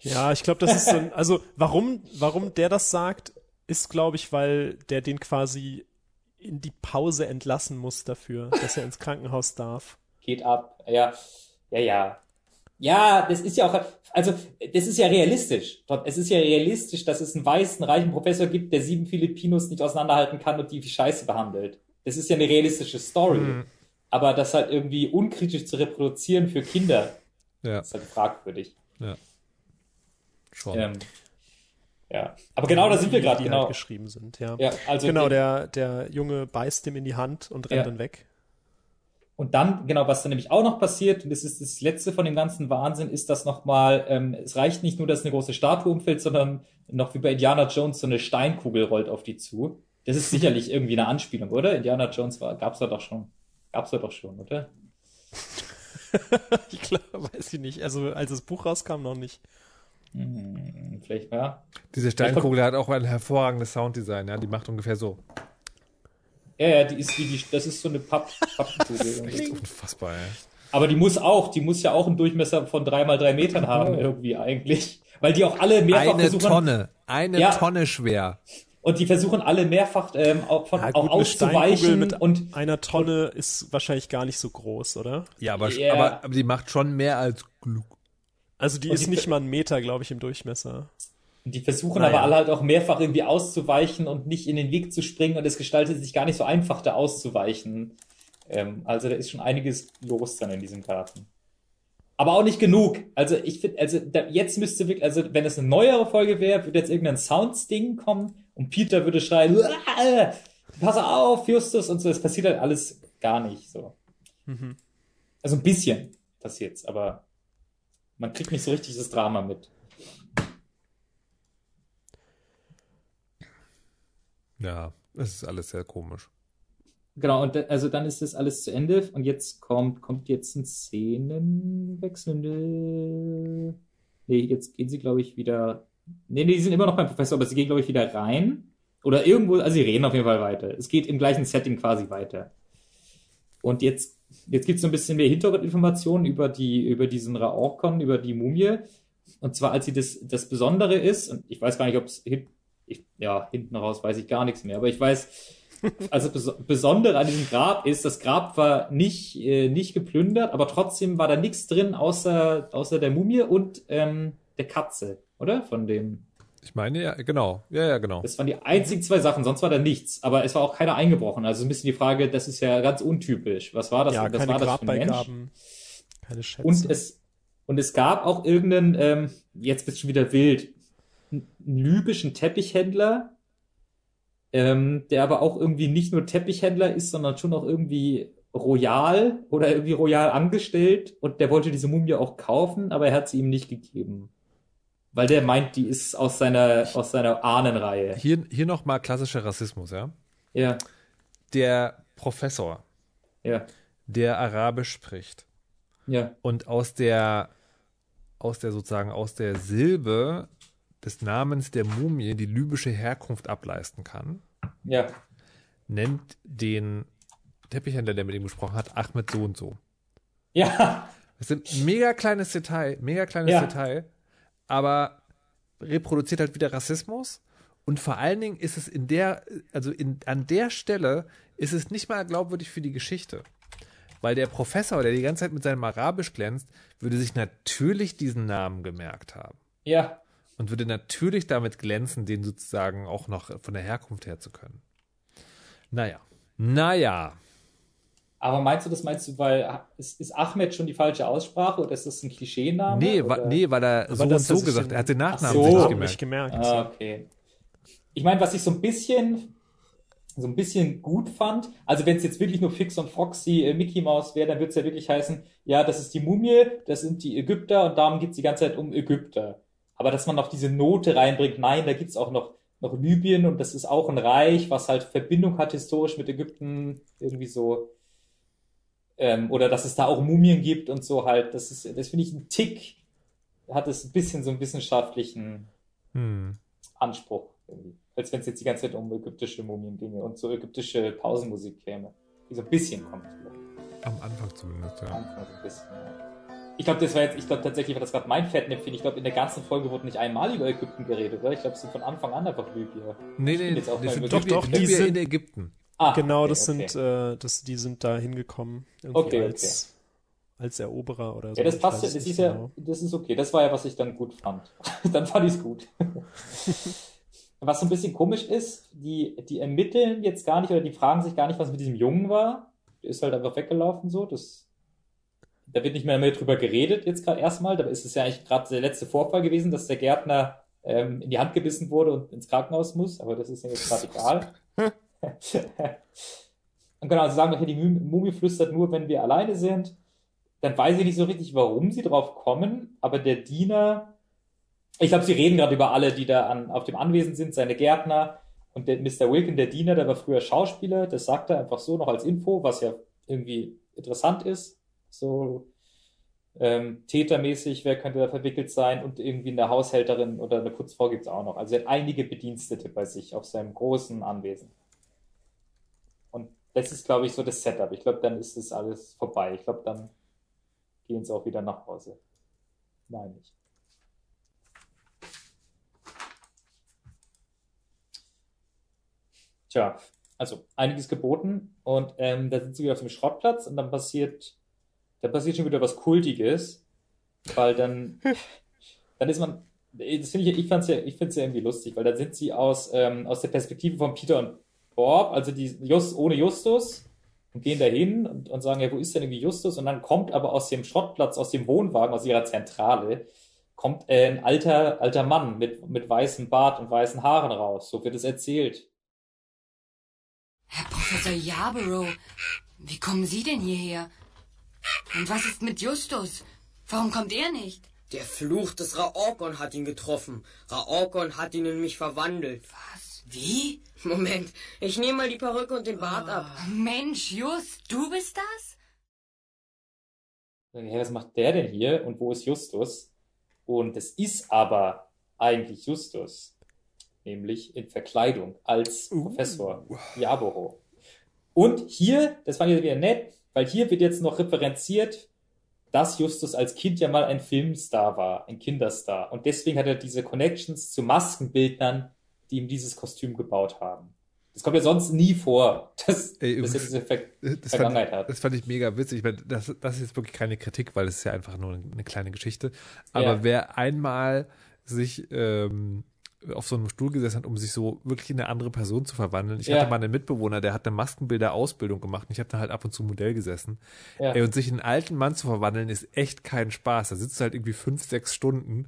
Ja, ich glaube, das ist so ein, also warum, warum der das sagt, ist, glaube ich, weil der den quasi in die Pause entlassen muss dafür, dass er ins Krankenhaus darf. Geht ab. Ja, ja, ja. Ja, das ist ja auch, also, das ist ja realistisch. Es ist ja realistisch, dass es einen weißen, reichen Professor gibt, der sieben Filipinos nicht auseinanderhalten kann und die wie Scheiße behandelt. Das ist ja eine realistische Story. Mhm. Aber das halt irgendwie unkritisch zu reproduzieren für Kinder, Ja, ist halt fragwürdig. ja. Schon. Ähm, ja. Aber genau da sind wir gerade, die genau. Halt geschrieben sind, ja. Ja, also genau, der- der, der Junge beißt ihm in die Hand und rennt Ja. dann weg. Und dann, genau, was dann nämlich auch noch passiert, und das ist das Letzte von dem ganzen Wahnsinn, ist, dass nochmal, ähm, es reicht nicht nur, dass eine große Statue umfällt, sondern noch wie bei Indiana Jones so eine Steinkugel rollt auf die zu. Das ist sicherlich irgendwie eine Anspielung, oder? Indiana Jones war, gab's da doch schon. Gab's da doch schon, oder? Ich glaube, weiß ich nicht. Also als das Buch rauskam, noch nicht. Hm, vielleicht, ja. Diese Steinkugel hat auch ein hervorragendes Sounddesign, ja. Die macht ungefähr so. Ja, ja, die ist wie die, das ist so eine Papp, Pappkugel. Echt unfassbar, ey. Aber die muss auch, die muss ja auch einen Durchmesser von drei mal drei Metern haben, irgendwie eigentlich. Weil die auch alle mehrfach Eine versuchen. Tonne. Eine Ja. Tonne schwer. Und die versuchen alle mehrfach ähm, auch, von, Ja, auch gut, eine Steinkugel auszuweichen mit und einer Tonne ist wahrscheinlich gar nicht so groß, oder? Ja, aber, Ja. aber, aber die macht schon mehr als Gluck. Also die Und ist die- nicht mal ein Meter, glaube ich, im Durchmesser. Die versuchen Naja. aber alle halt auch mehrfach irgendwie auszuweichen und nicht in den Weg zu springen und es gestaltet sich gar nicht so einfach, da auszuweichen. Ähm, also da ist schon einiges los dann in diesem Garten. Aber auch nicht genug. Also ich finde, also da, jetzt müsste wirklich, also wenn es eine neuere Folge wäre, würde jetzt irgendein Soundsting kommen und Peter würde schreien, "Uah, pass auf, Justus und so. Es passiert halt alles gar nicht so. Mhm. Also ein bisschen passiert's, aber man kriegt nicht so richtig das Drama mit. Ja, es ist alles sehr komisch. Genau, und also dann ist das alles zu Ende und jetzt kommt, kommt jetzt ein Szenenwechsel. Nee, jetzt gehen sie, glaube ich, wieder. Nee, nee, die sind immer noch beim Professor, aber sie gehen, glaube ich, wieder rein. Oder irgendwo, also sie reden auf jeden Fall weiter. Es geht im gleichen Setting quasi weiter. Und jetzt, jetzt gibt's so ein bisschen mehr Hintergrundinformationen über die, über diesen Raorkon, über die Mumie. Und zwar, als sie das, das Besondere ist, und ich weiß gar nicht, ob es, ja, hinten raus weiß ich gar nichts mehr, aber ich weiß, also bes Besondere an diesem Grab ist, das Grab war nicht, äh, nicht geplündert, aber trotzdem war da nichts drin, außer, außer der Mumie und ähm, der Katze, oder? Von dem. Ich meine, ja, genau. Ja, ja, genau. Das waren die einzigen zwei Sachen, sonst war da nichts. Aber es war auch keiner eingebrochen. Also ein bisschen die Frage, das ist ja ganz untypisch. Was war das? ja, was keine war das für ein Mensch? Keine Schätze. Und es, und es gab auch irgendeinen, ähm, jetzt bist du schon wieder wild, libyschen Teppichhändler, ähm, der aber auch irgendwie nicht nur Teppichhändler ist, sondern schon auch irgendwie royal oder irgendwie royal angestellt und der wollte diese Mumie auch kaufen, aber er hat sie ihm nicht gegeben. Weil der meint, die ist aus seiner, aus seiner Ahnenreihe. Hier, hier nochmal klassischer Rassismus, ja. Ja, Der Professor, ja, der Arabisch spricht ja, und aus der, aus der sozusagen, aus der Silbe des Namens der Mumie die libysche Herkunft ableisten kann, ja, nennt den Teppichhändler, der mit ihm gesprochen hat, Ahmed so und so. ja, Das ist ein mega kleines Detail, mega kleines Ja. Detail, aber reproduziert halt wieder Rassismus. Und vor allen Dingen ist es in der, also in, an der Stelle ist es nicht mal glaubwürdig für die Geschichte. Weil der Professor, der die ganze Zeit mit seinem Arabisch glänzt, würde sich natürlich diesen Namen gemerkt haben. ja. Und würde natürlich damit glänzen, den sozusagen auch noch von der Herkunft her zu können. Naja. Naja. Aber meinst du, das meinst du, weil ist, ist Ahmed schon die falsche Aussprache oder ist das ein Klischeename? Nee, wa, nee, weil er so und so gesagt hat. Er hat den Nachnamen so. sich nicht gemerkt. nicht gemerkt. Ah, okay. Ich meine, was ich so ein bisschen, so ein bisschen gut fand. Also wenn es jetzt wirklich nur Fix und Foxy äh, Mickey Mouse wäre, dann würde es ja wirklich heißen, ja, das ist die Mumie, das sind die Ägypter und darum geht's die ganze Zeit um Ägypter. Aber dass man noch diese Note reinbringt, nein, da gibt's auch noch, noch Libyen und das ist auch ein Reich, was halt Verbindung hat historisch mit Ägypten, irgendwie so. Ähm, oder dass es da auch Mumien gibt und so halt. Das ist, das finde ich ein Tick, hat es ein bisschen so einen wissenschaftlichen Hm. Anspruch. Irgendwie. Als wenn es jetzt die ganze Zeit um ägyptische Mumien ginge und so ägyptische Pausenmusik käme. Die so ein bisschen kommt. Am Anfang zumindest, ja. Am Anfang so ein bisschen, ja. Ich glaube, das war jetzt, ich glaube tatsächlich war das gerade mein Fettnäpfchen. Ich glaube, in der ganzen Folge wurde nicht einmal über Ägypten geredet, oder? Ich glaube, es sind von Anfang an einfach Libyer. Nee, nee, jetzt auch die mal sind über- Doch, doch, die Libyen sind- in Ägypten. Ah, genau, okay, das okay. sind, äh, das, die sind da hingekommen. Irgendwie Okay, okay. als, als Eroberer oder so. Ja, das passt das ist nicht ja, genau. das ist okay. Das war ja, was ich dann gut fand. dann fand ich es gut. was so ein bisschen komisch ist, die, die ermitteln jetzt gar nicht oder die fragen sich gar nicht, was mit diesem Jungen war. Der ist halt einfach weggelaufen so. Das, da wird nicht mehr, mehr drüber geredet jetzt gerade erstmal. Da ist es ja eigentlich gerade der letzte Vorfall gewesen, dass der Gärtner ähm, in die Hand gebissen wurde und ins Krankenhaus muss. Aber das ist ja jetzt gerade egal. Und genau, sie sagen, die Mumie Mumie flüstert nur, wenn wir alleine sind. Dann weiß ich nicht so richtig, warum sie drauf kommen, aber der Diener, ich glaube, sie reden gerade über alle, die da an, auf dem Anwesen sind, seine Gärtner und der Mr. Wilkin, der Diener, der war früher Schauspieler, das sagt er einfach so noch als Info, was ja irgendwie interessant ist, so ähm, tätermäßig, wer könnte da verwickelt sein und irgendwie eine Haushälterin oder eine Putzfrau gibt's auch noch. Also er hat einige Bedienstete bei sich auf seinem großen Anwesen. Und das ist, glaube ich, so das Setup. Ich glaube, dann ist das alles vorbei. Ich glaube, dann gehen sie auch wieder nach Hause. Meine ich. Tja, also einiges geboten und ähm, da sind sie wieder auf dem Schrottplatz und dann passiert, da passiert schon wieder was Kultiges, weil dann, dann ist man, das finde ich, ich fand's ja, ich finde es ja irgendwie lustig, weil da sind sie aus, ähm, aus der Perspektive von Peter und Bob, also die Just, ohne Justus und gehen dahin und, und sagen, ja, wo ist denn irgendwie Justus? Und dann kommt aber aus dem Schrottplatz, aus dem Wohnwagen, aus ihrer Zentrale, kommt äh, ein alter, alter Mann mit, mit weißem Bart und weißen Haaren raus. So wird es erzählt. Herr Professor Yarborough, wie kommen Sie denn hierher? Und was ist mit Justus? Warum kommt er nicht? Der Fluch des Raorkon hat ihn getroffen. Raorkon hat ihn in mich verwandelt. Was? Wie? Moment, ich nehme mal die Perücke und den Bart ab. Mensch, Just, du bist das? Hey, was macht der denn hier und wo ist Justus? Und es ist aber eigentlich Justus, nämlich in Verkleidung als Professor Jaboro. Und hier, das fand ich wieder nett, weil hier wird jetzt noch referenziert, dass Justus als Kind ja mal ein Filmstar war, ein Kinderstar. Und deswegen hat er diese Connections zu Maskenbildnern, die ihm dieses Kostüm gebaut haben. Das kommt ja sonst nie vor, dass, Ey, dass er diese Ver Das Vergangenheit fand, hat. das fand ich mega witzig. Ich meine, das, das ist jetzt wirklich keine Kritik, weil es ist ja einfach nur eine kleine Geschichte. Aber Ja. wer einmal sich ähm, auf so einem Stuhl gesessen hat, um sich so wirklich in eine andere Person zu verwandeln. Ich Ja. hatte mal einen Mitbewohner, der hat eine Maskenbilder-Ausbildung gemacht und ich habe da halt ab und zu Modell gesessen. Ja. Ey, und sich in einen alten Mann zu verwandeln, ist echt kein Spaß. Da sitzt du halt irgendwie fünf, sechs Stunden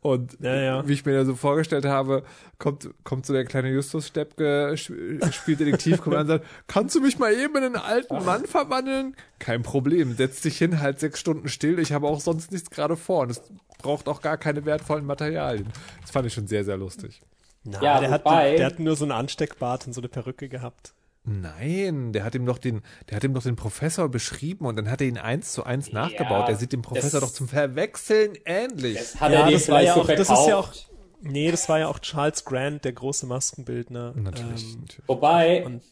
und Ja, wie ich mir da so vorgestellt habe, kommt, kommt so der kleine Justus Steppke, sp- spielt Detektiv, kommt an und sagt, kannst du mich mal eben in einen alten Mann verwandeln? Kein Problem, setz dich hin, halt sechs Stunden still, ich habe auch sonst nichts gerade vor und es braucht auch gar keine wertvollen Materialien. Das fand ich schon sehr, sehr lustig. Na, Ja, der, hat, der hat nur so einen Ansteckbart und so eine Perücke gehabt. Nein, der hat ihm doch den, der hat ihm doch den Professor beschrieben und dann hat er ihn eins zu eins nachgebaut. Der sieht dem Professor das- doch zum Verwechseln ähnlich. Das hat ja, er das war ja auch, das ist ja auch, nee, das war ja auch Charles Grant, der große Maskenbildner. Natürlich. Ähm, natürlich. Wobei, Und-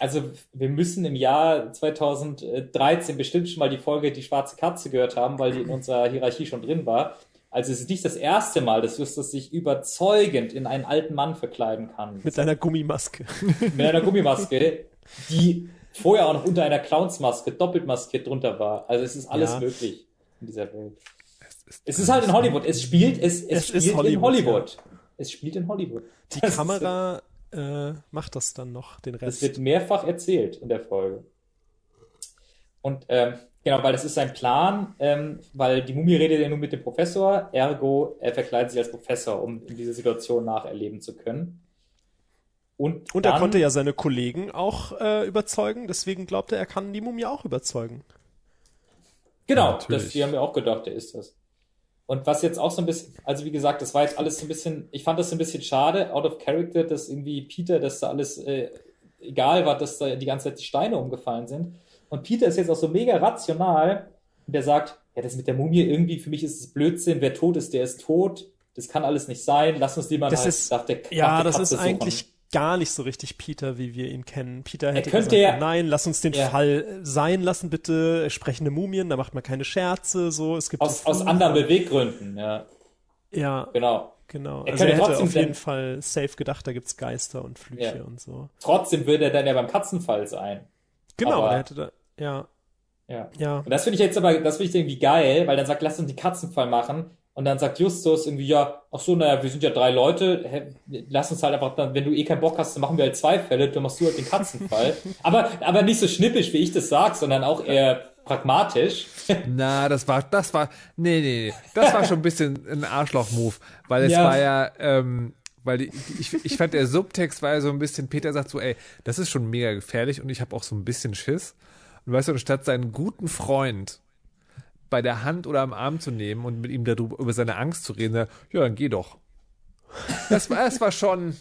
also wir müssen im Jahr 2013 bestimmt schon mal die Folge Die schwarze Katze gehört haben, weil die in unserer Hierarchie schon drin war. Also es ist nicht das erste Mal, dass Justus sich überzeugend in einen alten Mann verkleiden kann. mit seiner Gummimaske. Mit einer Gummimaske, die vorher auch noch unter einer Clownsmaske doppelt maskiert drunter war. Also es ist alles Ja. möglich in dieser Welt. Es ist halt in Hollywood. Es spielt, es, es, Es spielt ist in Hollywood, Hollywood. Es spielt in Hollywood. Die Das Kamera äh, macht das dann noch, den Das Rest. wird mehrfach erzählt in der Folge. Und ähm, genau, weil das ist sein Plan, ähm, weil die Mumie redet ja nur mit dem Professor, ergo er verkleidet sich als Professor, um in dieser Situation nacherleben zu können. Und, Und er dann, konnte ja seine Kollegen auch äh, überzeugen, deswegen glaubt er, er kann die Mumie auch überzeugen. Genau, Natürlich. das, die haben wir auch gedacht, der ist das. Und was jetzt auch so ein bisschen, also wie gesagt, das war jetzt alles so ein bisschen, ich fand das ein bisschen schade, out of character, dass irgendwie Peter, dass da alles äh, egal war, dass da die ganze Zeit die Steine umgefallen sind. Und Peter ist jetzt auch so mega rational und der sagt, ja, das mit der Mumie irgendwie, für mich ist es Blödsinn, wer tot ist, der ist tot, das kann alles nicht sein, lass uns lieber Das halt ist, nach der, nach ja, der das ist suchen. Gar nicht so richtig Peter, wie wir ihn kennen. Peter hätte gesagt, ja- nein, lass uns den Ja. Fall sein lassen, bitte. Sprechende Mumien, da macht man keine Scherze, so. Es gibt Aus, aus anderen Beweggründen, ja, Ja, genau. genau. Er Also er hätte trotzdem auf jeden Fall safe gedacht, da gibt's Geister und Flüche Ja. und so. Trotzdem würde er dann ja beim Katzenfall sein. Genau, Aber- er hätte da, ja, Ja. ja. Und das finde ich jetzt aber, das finde ich irgendwie geil, weil dann sagt, lass uns die Katzenfall machen. Und dann sagt Justus irgendwie, ja, ach so, naja, wir sind ja drei Leute, hä, lass uns halt einfach dann, wenn du eh keinen Bock hast, dann machen wir halt zwei Fälle, dann machst du halt den Katzenfall. aber, aber nicht so schnippisch, wie ich das sag, sondern auch eher pragmatisch. Na, das war, das war, nee, nee, nee, das war schon ein bisschen ein Arschloch-Move, weil es Ja. war ja, ähm, weil die, ich, ich fand der Subtext war ja so ein bisschen, Peter sagt so, ey, das ist schon mega gefährlich und ich habe auch so ein bisschen Schiss. Und weißt du, statt seinen guten Freund bei der Hand oder am Arm zu nehmen und mit ihm darüber über seine Angst zu reden, ja, dann geh doch. Das war, das war schon,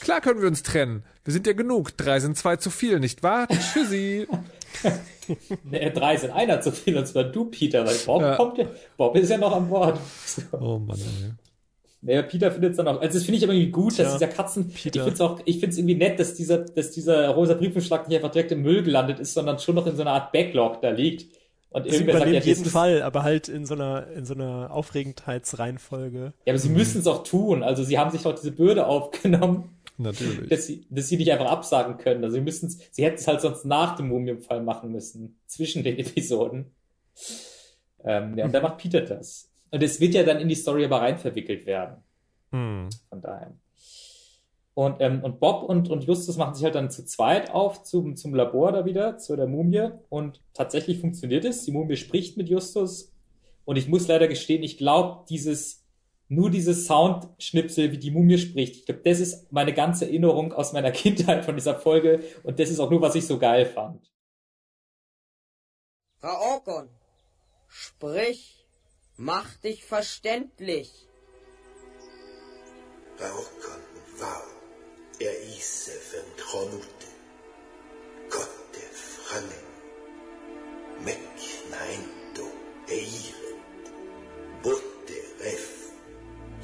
klar können wir uns trennen. Wir sind ja genug. Drei sind zwei zu viel, nicht wahr? Tschüssi. Nee, drei sind einer zu viel, und zwar du, Peter, weil Bob Ja. kommt ja, Bob ist ja noch an Bord. Oh Mann, ey. Naja, Peter findet es dann auch, also das finde ich aber irgendwie gut, dass Tja, dieser Katzen, Peter. ich finde es auch, ich finde es irgendwie nett, dass dieser, dass dieser rosa Briefumschlag nicht einfach direkt im Müll gelandet ist, sondern schon noch in so einer Art Backlog da liegt. Und Sie irgendwer sagt, ja, übernehmen jeden Fall, aber halt in so einer, in so einer Aufregendheitsreihenfolge. ja, aber sie müssen es auch tun. Also sie haben sich doch diese Bürde aufgenommen, Natürlich. dass sie, dass sie nicht einfach absagen können. Also sie müssen es, sie hätten es halt sonst nach dem Mumienfall machen müssen, zwischen den Episoden. Ähm, ja, und da macht Peter das. Und es wird ja dann in die Story aber rein verwickelt werden. Hm. Von daher. Und, ähm, und Bob und, und Justus machen sich halt dann zu zweit auf zum, zum Labor da wieder, zu der Mumie. Und tatsächlich funktioniert es. Die Mumie spricht mit Justus. Und ich muss leider gestehen, ich glaube, dieses, nur dieses Soundschnipsel, wie die Mumie spricht, ich glaube, das ist meine ganze Erinnerung aus meiner Kindheit von dieser Folge. Und das ist auch nur, was ich so geil fand. Frau Orkon, sprich, mach dich verständlich. Raukon vau, er ise tronute, kotte frangen, mek nainto eiret, botte ref,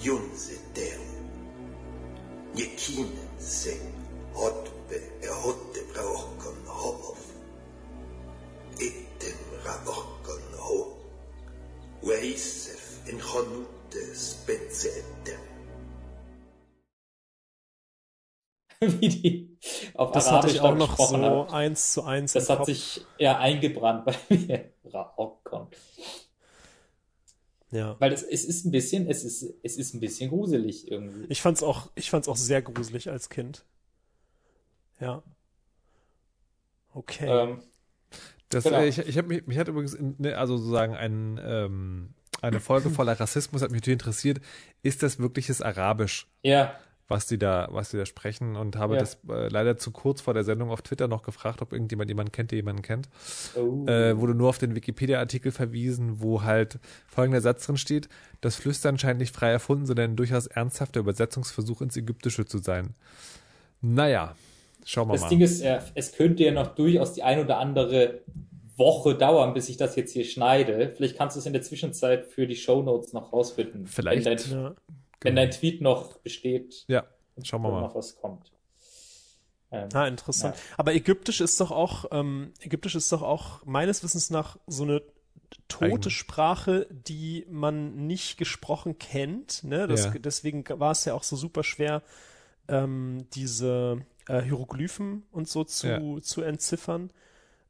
junse teo, Jekinen se, hotbe er hotte braokon homov, etem raokon ho, weisef in honute spezetem. wie die auf Das Arabisch hatte ich auch noch so hat. eins zu eins Das im hat Kopf. sich ja eingebrannt bei mir. Raokon. ja. Weil es, es ist ein bisschen, es ist, es ist ein bisschen gruselig irgendwie. Ich fand's auch, ich fand's auch sehr gruselig als Kind. Ja. Okay. Ähm, Das, Genau. äh, ich ich hab mich, mich hat übrigens, in, ne, also sozusagen ein, ähm, eine Folge voller Rassismus hat mich natürlich interessiert. Ist das wirkliches Arabisch, ja, was die da, was die da sprechen? Und habe Ja. das äh, leider zu kurz vor der Sendung auf Twitter noch gefragt, ob irgendjemand jemanden kennt, der jemanden kennt. oh. Äh, wurde nur auf den Wikipedia-Artikel verwiesen, wo halt folgender Satz drin steht: Das Flüstern scheint nicht frei erfunden, sondern ein durchaus ernsthafter Übersetzungsversuch ins Ägyptische zu sein. Naja, schauen wir das mal. Ding ist, äh, es könnte ja noch durchaus die ein oder andere Woche dauern, bis ich das jetzt hier schneide. Vielleicht kannst du es in der Zwischenzeit für die Shownotes noch rausfinden. Vielleicht. Wenn dein, ja. Wenn dein Tweet noch besteht. ja, schauen wir mal. noch was kommt. Ähm, Ah, interessant. Aber Ägyptisch ist doch auch, ähm, Ägyptisch ist doch auch meines Wissens nach so eine tote Eigen. Sprache, die man nicht gesprochen kennt. Ne? Das, Ja. Deswegen war es ja auch so super schwer, ähm, diese äh, Hieroglyphen und so zu, Ja. zu entziffern.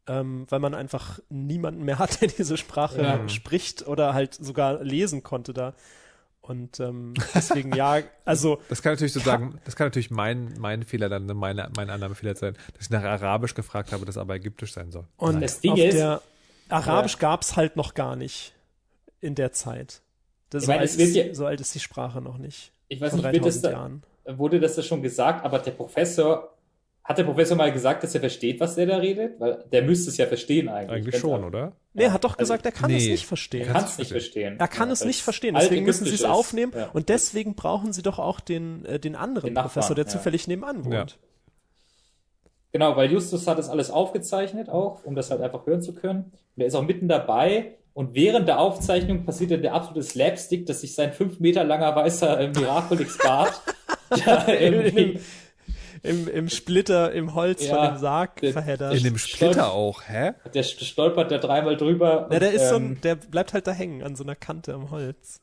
Ähm, weil man einfach niemanden mehr hat, der diese Sprache Ja. spricht oder halt sogar lesen konnte da. Und ähm, deswegen ja, also Das kann natürlich sozusagen, das kann natürlich mein, mein Fehler dann, meine, mein Annahmefehler sein, dass ich nach Arabisch gefragt habe, das aber Ägyptisch sein soll. Und Das Ding auf ist- der Arabisch gab's halt noch gar nicht in der Zeit. Das Ich so, meine, alt es ja- so alt ist die Sprache noch nicht. Ich weiß Vor nicht, wird das 3000 da, Jahren. wurde das ja schon gesagt, aber der Professor, hat der Professor mal gesagt, dass er versteht, was der da redet? Weil der müsste es ja verstehen eigentlich. Eigentlich schon, oder? Nee, er hat doch gesagt, er kann es Nee, nicht verstehen. Er kann es nicht verstehen. Er kann Ja, es nicht verstehen, deswegen müssen sie es aufnehmen Ja. und deswegen brauchen sie doch auch den, äh, den anderen Den Nachbarn, Professor, der ja. zufällig nebenan wohnt. Ja. Genau, weil Justus hat das alles aufgezeichnet auch, um das halt einfach hören zu können. Und er ist auch mitten dabei. Und während der Aufzeichnung passiert dann der absolute Slapstick, dass sich sein fünf Meter langer weißer äh, Miraculix-Bart ja, irgendwie Im, Im Splitter, im Holz Ja, von dem Sarg der- verheddert. In dem Splitter auch, hä? der stolpert da dreimal drüber. Na, der und, ist so ähm, ein, der bleibt halt da hängen an so einer Kante am Holz.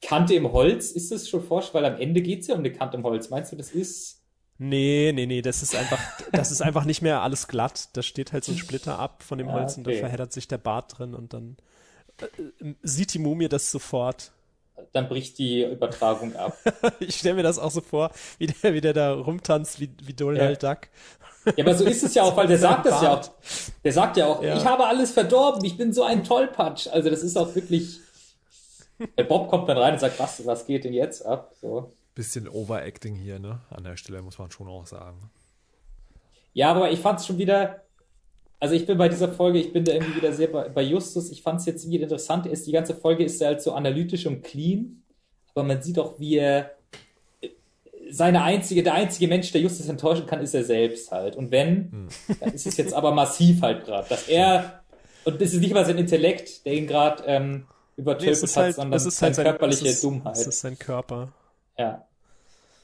Kante im Holz, ist das schon forscht? Weil am Ende geht's ja um eine Kante im Holz. Meinst du, das ist. Nee, nee, nee, das ist einfach, das ist einfach nicht mehr alles glatt. Da steht halt so ein Splitter ab von dem Ah, Holz und da okay. verheddert sich der Bart drin und dann äh, sieht die Mumie das sofort. Dann bricht die Übertragung ab. Ich stelle mir das auch so vor, wie der, wie der da rumtanzt, wie, wie Donald Duck. Ja, aber so ist es ja auch, weil der sagt das ja auch. Der sagt ja auch, Ja. ich habe alles verdorben, ich bin so ein Tollpatsch. Also das ist auch wirklich. Der Bob kommt dann rein und sagt, was, was geht denn jetzt ab? So. Bisschen Overacting hier, ne? An der Stelle muss man schon auch sagen. Ja, aber ich fand es schon wieder. Also ich bin bei dieser Folge, ich bin da irgendwie wieder sehr bei, bei Justus. Ich fand es jetzt wieder interessant. Ist, die ganze Folge ist ja halt so analytisch und clean. Aber man sieht auch, wie er seine einzige, der einzige Mensch, der Justus enttäuschen kann, ist er selbst halt. Und wenn, dann ist es jetzt aber massiv halt gerade, dass er, und das ist nicht mal sein Intellekt, der ihn gerade ähm, Nee, es ist hat, halt, sondern es ist seine halt sein, körperliche es ist, Dummheit. Es ist sein Körper. Ja.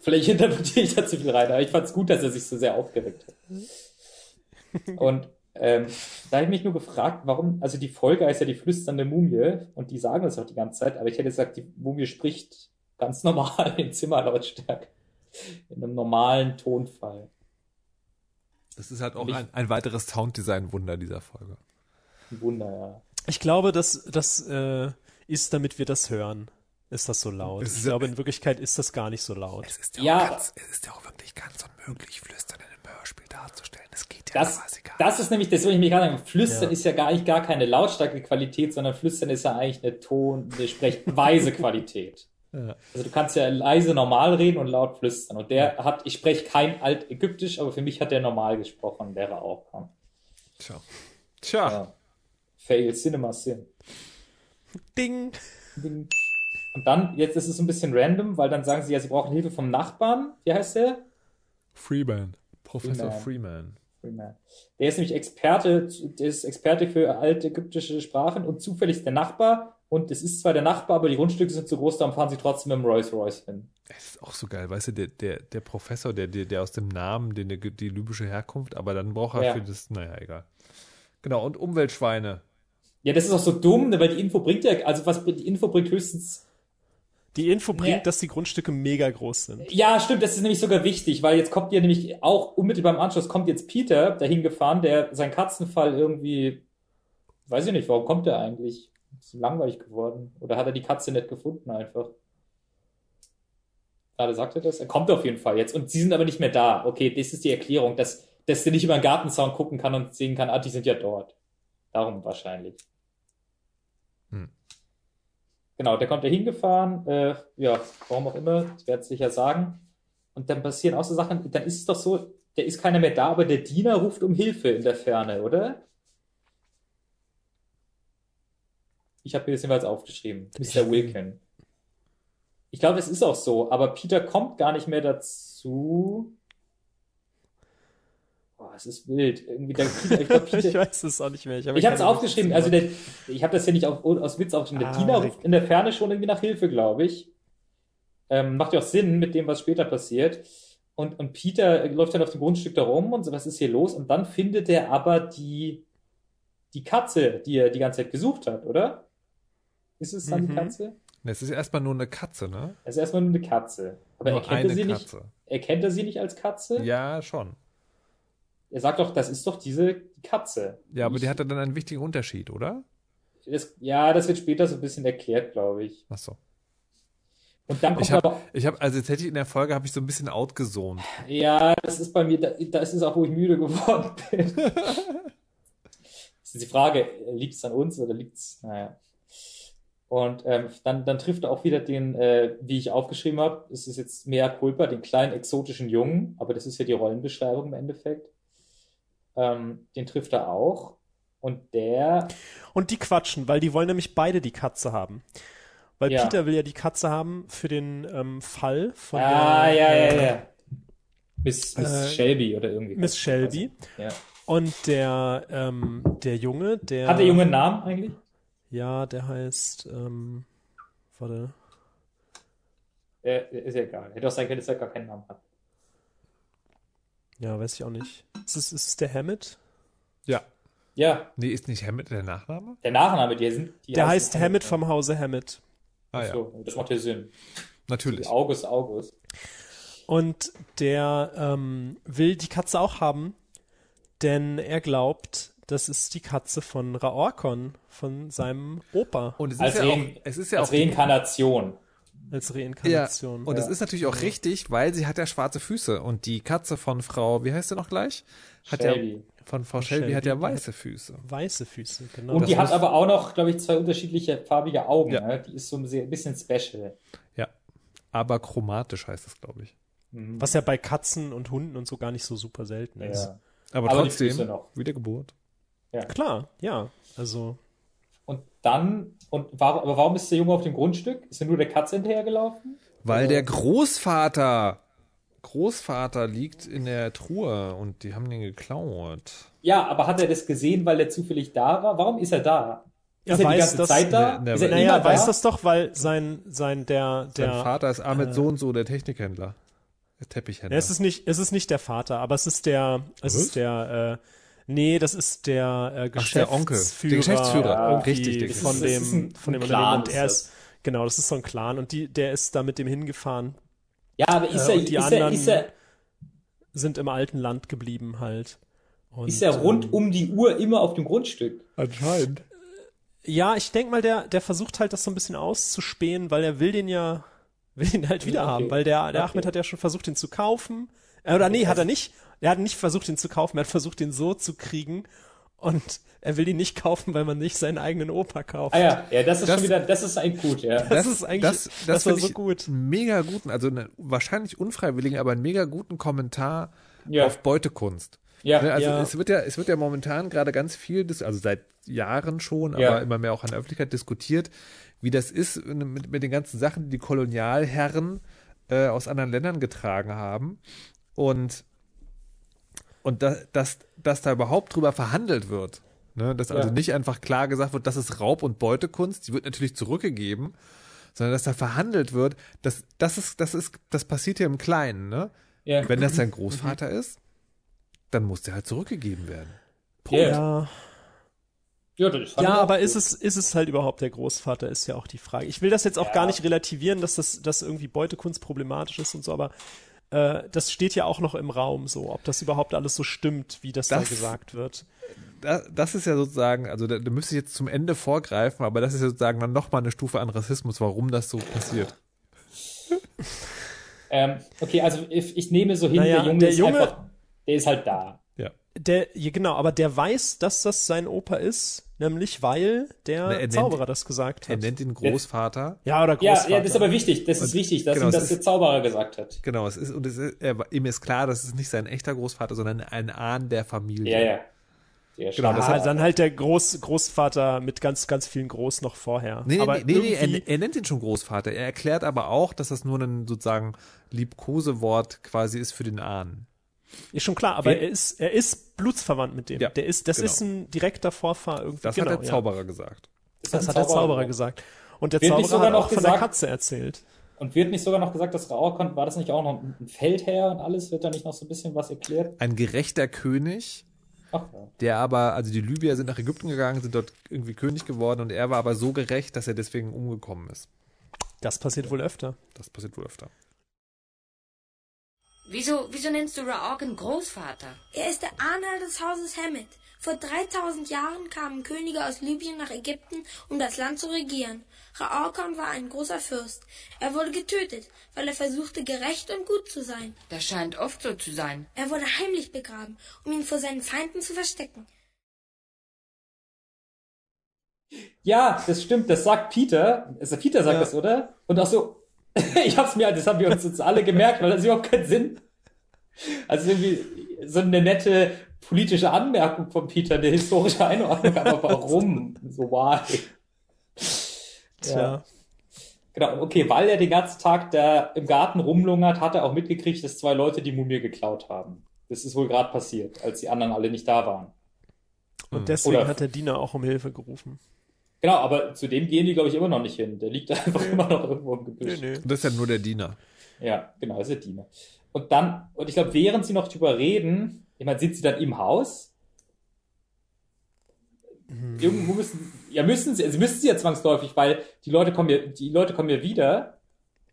Vielleicht interpretiere ich da zu viel rein, aber ich fand es gut, dass er sich so sehr aufgeregt hat. Und ähm, da habe ich mich nur gefragt, warum, also die Folge heißt ja die flüsternde Mumie und die sagen das auch die ganze Zeit, aber ich hätte gesagt, die Mumie spricht ganz normal in Zimmerlautstärke. In einem normalen Tonfall. Das ist halt auch Ich- ein, ein weiteres Sounddesign-Wunder dieser Folge. Ein Wunder, ja. Ich glaube, das, das äh, ist, damit wir das hören, ist das so laut. Es Ich glaube, in Wirklichkeit ist das gar nicht so laut. Es ist Ja. auch ganz, es ist ja auch wirklich ganz unmöglich, Flüstern in einem Hörspiel darzustellen. Das geht ja Das, quasi gar das ist nämlich, das will ich mir gerade sagen, Flüstern Ja. ist ja gar nicht gar keine lautstarke Qualität, sondern Flüstern ist ja eigentlich eine Ton, eine sprechweise Qualität. Ja. Also du kannst ja leise normal reden und laut flüstern. Und der hat, ich spreche kein Altägyptisch, aber für mich hat der normal gesprochen, wäre auch. Ja. Tja. Tja. Ja. Fail Cinema Sin. Ding! Ding. Und dann, jetzt ist es ein bisschen random, weil dann sagen sie ja, sie brauchen Hilfe vom Nachbarn. Wie heißt der? Freeman. Professor Freeman. Freeman. Freeman. Der ist nämlich Experte, der ist Experte für altägyptische Sprachen und zufällig der Nachbar. Und es ist zwar der Nachbar, aber die Grundstücke sind zu groß, darum fahren sie trotzdem mit dem Rolls Royce hin. Es ist auch so geil, weißt du, der, der, der Professor, der, der, der aus dem Namen, den, der, die libysche Herkunft, aber dann braucht er Ja. für das, naja, egal. Genau, und Umweltschweine. Ja, das ist auch so dumm, ne, weil die Info bringt ja, also was die Info bringt höchstens. Die Info bringt, Nee. dass die Grundstücke mega groß sind. Ja, stimmt, das ist nämlich sogar wichtig, weil jetzt kommt ja nämlich auch unmittelbar im Anschluss kommt jetzt Peter dahin gefahren, der sein Katzenfall irgendwie, weiß ich nicht, warum kommt der eigentlich? Ist langweilig geworden. Oder hat er die Katze nicht gefunden einfach? Gerade sagt er das? Er kommt auf jeden Fall jetzt. Und sie sind aber nicht mehr da. Okay, das ist die Erklärung, dass, dass der nicht über den Gartenzaun gucken kann und sehen kann, ah, die sind ja dort. Darum wahrscheinlich. Genau, der kommt da hingefahren, äh, ja, warum auch immer, das wird sicher sagen. Und dann passieren auch so Sachen, dann ist es doch so, der ist keiner mehr da, aber der Diener ruft um Hilfe in der Ferne, oder? Ich habe mir das jeweils aufgeschrieben. Mr. Wilkin. Ich glaube, es ist auch so, aber Peter kommt gar nicht mehr dazu. Es ist wild. Irgendwie der Peter, ich, glaub, Peter, ich weiß es auch nicht mehr. ich habe es aufgeschrieben. Also der, ich habe das ja nicht auf, aus Witz aufgeschrieben. Der Ah, Diener richtig. ruft in der Ferne schon irgendwie nach Hilfe, glaube ich. Ähm, macht ja auch Sinn mit dem, was später passiert. Und, und Peter läuft dann auf dem Grundstück da rum und so, was ist hier los? Und dann findet er aber die, die Katze, die er die ganze Zeit gesucht hat, oder? Ist es dann die Mhm. Katze? Es ist erstmal nur eine Katze, ne? Es ist erstmal nur eine Katze. Aber Nur erkennt er sie nicht? Katze. Erkennt er sie nicht als Katze? Ja, schon. Er sagt doch, das ist doch diese Katze. Ja, aber Ich- die hat dann einen wichtigen Unterschied, oder? Das, ja, das wird später so ein bisschen erklärt, glaube ich. Ach so. Und dann kommt Ich habe, aber, ich habe, also jetzt hätte ich in der Folge habe ich so ein bisschen outgesohnt. ja, das ist bei mir, da, das ist auch, wo ich müde geworden bin. das ist die Frage, liegt es an uns oder liegt es, naja. Und ähm, dann, dann trifft er auch wieder den, äh, wie ich aufgeschrieben habe, es ist jetzt mehr Culpa, den kleinen exotischen Jungen, aber das ist ja die Rollenbeschreibung im Endeffekt. Ähm, den trifft er auch. Und der. Und die quatschen, weil die wollen nämlich beide die Katze haben. Weil Ja. Peter will ja die Katze haben für den ähm, Fall von Ah, der, ja, ja, äh, ja. Miss, Miss äh, Shelby oder irgendwie. Miss Shelby. Ja. Und der, ähm, der Junge, der. Hat der Junge einen Namen eigentlich? Ja, der heißt, ähm, warte. Äh, ist ja egal. Hätte auch sein können, dass er gar keinen Namen hat. Ja, weiß ich auch nicht. Ist es, ist es der Hammett? Ja. Ja. Nee, ist nicht Hammett der Nachname? Der Nachname, die sind. Die Der heißt Hammett vom Hause Hammett. Ah ja. So, das macht ja Sinn. Natürlich. August, August. Und der ähm, will die Katze auch haben, denn er glaubt, das ist die Katze von Raorkon, von seinem Opa. Und es Als, ist ja auch, es ist ja als auch die- Reinkarnation. Als Ja, Reinkarnation. und es Ja. ist natürlich auch richtig, weil sie hat ja schwarze Füße und die Katze von Frau, wie heißt sie noch gleich? Hat Shelby. ja von Frau Shelby, hat ja weiße Füße. Weiße Füße, genau. Und Das die hat aber auch noch, glaube ich, zwei unterschiedliche farbige Augen. Ja. Ne? Die ist so ein, sehr, ein bisschen special. Ja. Aber chromatisch heißt es, glaube ich. Was ja bei Katzen und Hunden und so gar nicht so super selten ist. Ja. Aber, Aber trotzdem, noch. Wiedergeburt. Klar, ja. Also, Und dann, und warum, aber warum ist der Junge auf dem Grundstück? Ist er nur der Katze hinterhergelaufen? Weil der Großvater, Großvater liegt in der Truhe und die haben den geklaut. Ja, aber hat er das gesehen, weil er zufällig da war? Warum ist er da? Er ist er die weiß ganze das- Zeit da? Ne, ne, ist er naja, immer weiß da? das doch, weil sein, sein, der, der. Sein Vater ist Ahmed äh, so und so, der Technikhändler. Der Teppichhändler. Ja, es ist nicht, es ist nicht der Vater, aber es ist der, es Was? ist der, äh, nee, das ist der äh, Ach, der Onkel. Geschäftsführer. Der Geschäftsführer, irgendwie richtig, der von Geschäftsführer. dem, von dem. Clan Und er ist genau, das ist so ein Clan und die, der ist da mit dem hingefahren. Ja, aber ist Äh, er, und die ist er, anderen ist er, sind im alten Land geblieben halt. Und, ist er rund ähm, um die Uhr immer auf dem Grundstück? Anscheinend. Ja, ich denk mal, der, der versucht halt das so ein bisschen auszuspähen, weil er will den ja, will ihn halt wieder Okay. haben, weil der, der Okay. Ahmed hat ja schon versucht, ihn zu kaufen. Äh, oder nee, hat er nicht. Er hat nicht versucht, ihn zu kaufen, er hat versucht, ihn so zu kriegen. Und er will ihn nicht kaufen, weil man nicht seinen eigenen Opa kauft. Ah ja, ja, das ist Das- schon wieder, das ist eigentlich gut, ja. Das ist eigentlich, das, das, das, war so ich gut. einen mega guten, also einen wahrscheinlich unfreiwilligen, aber einen mega guten Kommentar Ja. auf Beutekunst. Ja, Ne, also ja. es wird ja, es wird ja momentan gerade ganz viel, also seit Jahren schon, aber Ja. immer mehr auch an der Öffentlichkeit diskutiert, wie das ist mit, mit den ganzen Sachen, die die Kolonialherren äh, aus anderen Ländern getragen haben. Und, und da, dass, dass da überhaupt drüber verhandelt wird. Ne? Dass also Ja. nicht einfach klar gesagt wird, das ist Raub- und Beutekunst, die wird natürlich zurückgegeben, sondern dass da verhandelt wird, das, das ist, das ist, das passiert ja im Kleinen, ne? Ja. Wenn das dein Großvater ist, dann muss der halt zurückgegeben werden. Ja. Ja, Ja, ja auch aber ist es, ist es halt überhaupt der Großvater, ist ja auch die Frage. Ich will das jetzt auch Ja. gar nicht relativieren, dass das, dass irgendwie Beutekunst problematisch ist und so, aber äh, das steht ja auch noch im Raum so, ob das überhaupt alles so stimmt, wie das, da Das- gesagt wird. Da, das ist ja sozusagen, also da, da müsste ich jetzt zum Ende vorgreifen, aber das ist ja sozusagen dann nochmal eine Stufe an Rassismus, warum das so passiert. Ähm, okay, also ich, ich nehme so hin, Naja, der Junge der ist Junge- einfach, der ist halt da. Ja. Der, ja, genau, aber der weiß, dass das sein Opa ist, nämlich weil der Na, er nennt- Zauberer das gesagt Er hat. nennt ihn Großvater. Ja, oder Ja, Großvater. ja, das ist aber wichtig, das ist wichtig, dass genau, ihm das ist- der Zauberer gesagt hat. Genau, es ist, und es ist, er, ihm ist klar, das ist nicht sein echter Großvater, sondern ein Ahn der Familie. Ja, ja. Der Genau, das ja, hat- dann halt der Groß, Großvater mit ganz, ganz vielen Groß noch vorher. Nee, nee, aber nee, nee, er, er nennt ihn schon Großvater. Er erklärt aber auch, dass das nur ein sozusagen Liebkosewort quasi ist für den Ahn. Ist schon klar, aber Wer- er ist, er ist blutsverwandt mit dem. Ja, der ist, das genau. ist ein direkter Vorfahr irgendwie. Das genau, hat der ja. Zauberer gesagt. Das hat der Zauberer gesagt. Und der Wird nicht Zauberer sogar hat noch auch von gesagt- der Katze erzählt. Und wird nicht sogar noch gesagt, dass Raorkon, war das nicht auch noch ein Feldherr und alles? Wird da nicht noch so ein bisschen was erklärt? Ein gerechter König, Ach ja. der aber, also die Libyer sind nach Ägypten gegangen, sind dort irgendwie König geworden und er war aber so gerecht, dass er deswegen umgekommen ist. Das passiert wohl öfter. Das passiert wohl öfter. Wieso, wieso nennst du Raorgan Großvater? Er ist der Ahnherr des Hauses Hammett. Vor 3000 Jahren kamen Könige aus Libyen nach Ägypten, um das Land zu regieren. Raorkon war ein großer Fürst. Er wurde getötet, weil er versuchte, gerecht und gut zu sein. Das scheint oft so zu sein. Er wurde heimlich begraben, um ihn vor seinen Feinden zu verstecken. Ja, das stimmt, das sagt Peter. Also Peter sagt Ja. das, oder? Und auch so, ich hab's mir, das haben wir uns jetzt alle gemerkt, weil das überhaupt keinen Sinn. Also irgendwie so eine nette politische Anmerkung von Peter, eine historische Einordnung, aber warum? So why? Tja. Genau, okay, weil er den ganzen Tag da im Garten rumlungert, hat er auch mitgekriegt, dass zwei Leute die Mumie geklaut haben. Das ist wohl gerade passiert, als die anderen alle nicht da waren. Und deswegen Oder- hat der Diener auch um Hilfe gerufen. Genau, aber zu dem gehen die, glaube ich, immer noch nicht hin. Der liegt einfach immer noch irgendwo im Gebüsch. Nö. Und das ist ja nur der Diener. Ja, genau, ist der Diener. Und dann, und ich glaube, während sie noch drüber reden, ich meine, sind sie dann im Haus? Irgendwo müssen, ja, müssen sie, also müssen sie ja zwangsläufig, weil die Leute kommen ja, die Leute kommen ja wieder,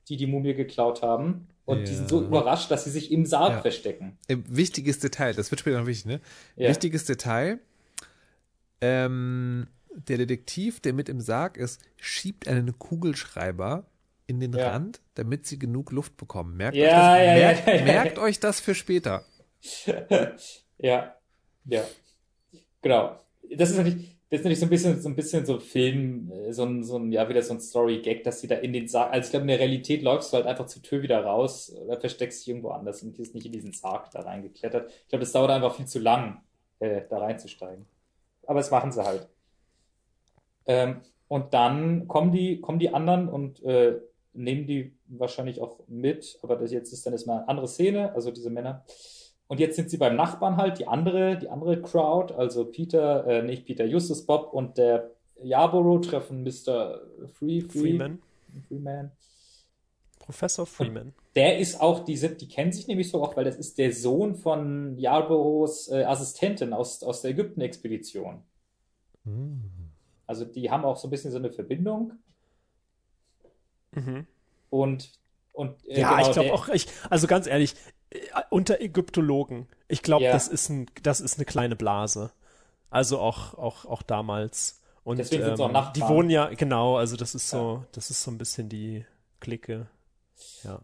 die die Mumie geklaut haben. Und die Ja. sind so überrascht, dass sie sich im Sarg Ja. verstecken. Wichtiges Detail, das wird später noch wichtig, ne? Ja. Wichtiges Detail. Ähm, der Detektiv, der mit im Sarg ist, schiebt einen Kugelschreiber in den Ja. Rand, damit sie genug Luft bekommen. Merkt, Ja, euch, das, ja, merkt, merkt euch das für später. ja, ja. Genau. Das ist natürlich, das ist natürlich so ein bisschen, so ein bisschen so Film, äh, so ein, so ein, ja, wieder so ein Story-Gag, dass sie da in den Sarg, also ich glaube, in der Realität läufst du halt einfach zur Tür wieder raus oder versteckst dich irgendwo anders und ist nicht in diesen Sarg da reingeklettert. Ich glaube, das dauert einfach viel zu lang, äh, da reinzusteigen. Aber das machen sie halt. Ähm, und dann kommen die, kommen die anderen und äh, nehmen die wahrscheinlich auch mit, aber das jetzt ist dann erstmal eine andere Szene, also diese Männer. Und jetzt sind sie beim Nachbarn halt, die andere, die andere Crowd, also Peter, äh, nicht Peter, Justus Bob und der Yarborough treffen Mr. Free, Free Freeman. Freeman. Professor Freeman. Der ist auch, die sind, die kennen sich nämlich so auch, weil das ist der Sohn von Yarboroughs äh, Assistentin aus, aus der Ägypten-Expedition. Also die haben auch so ein bisschen so eine Verbindung. Mhm. Und, und äh, Ja, genau, ich glaube auch, ich, also ganz ehrlich, äh, unter Ägyptologen, ich glaube, Ja. das ist ein, das ist eine kleine Blase. Also auch, auch, auch damals. Und Deswegen auch ähm, Nachbarn. die wohnen ja, genau, also das ist so, das ist so ein bisschen die Clique. Ja.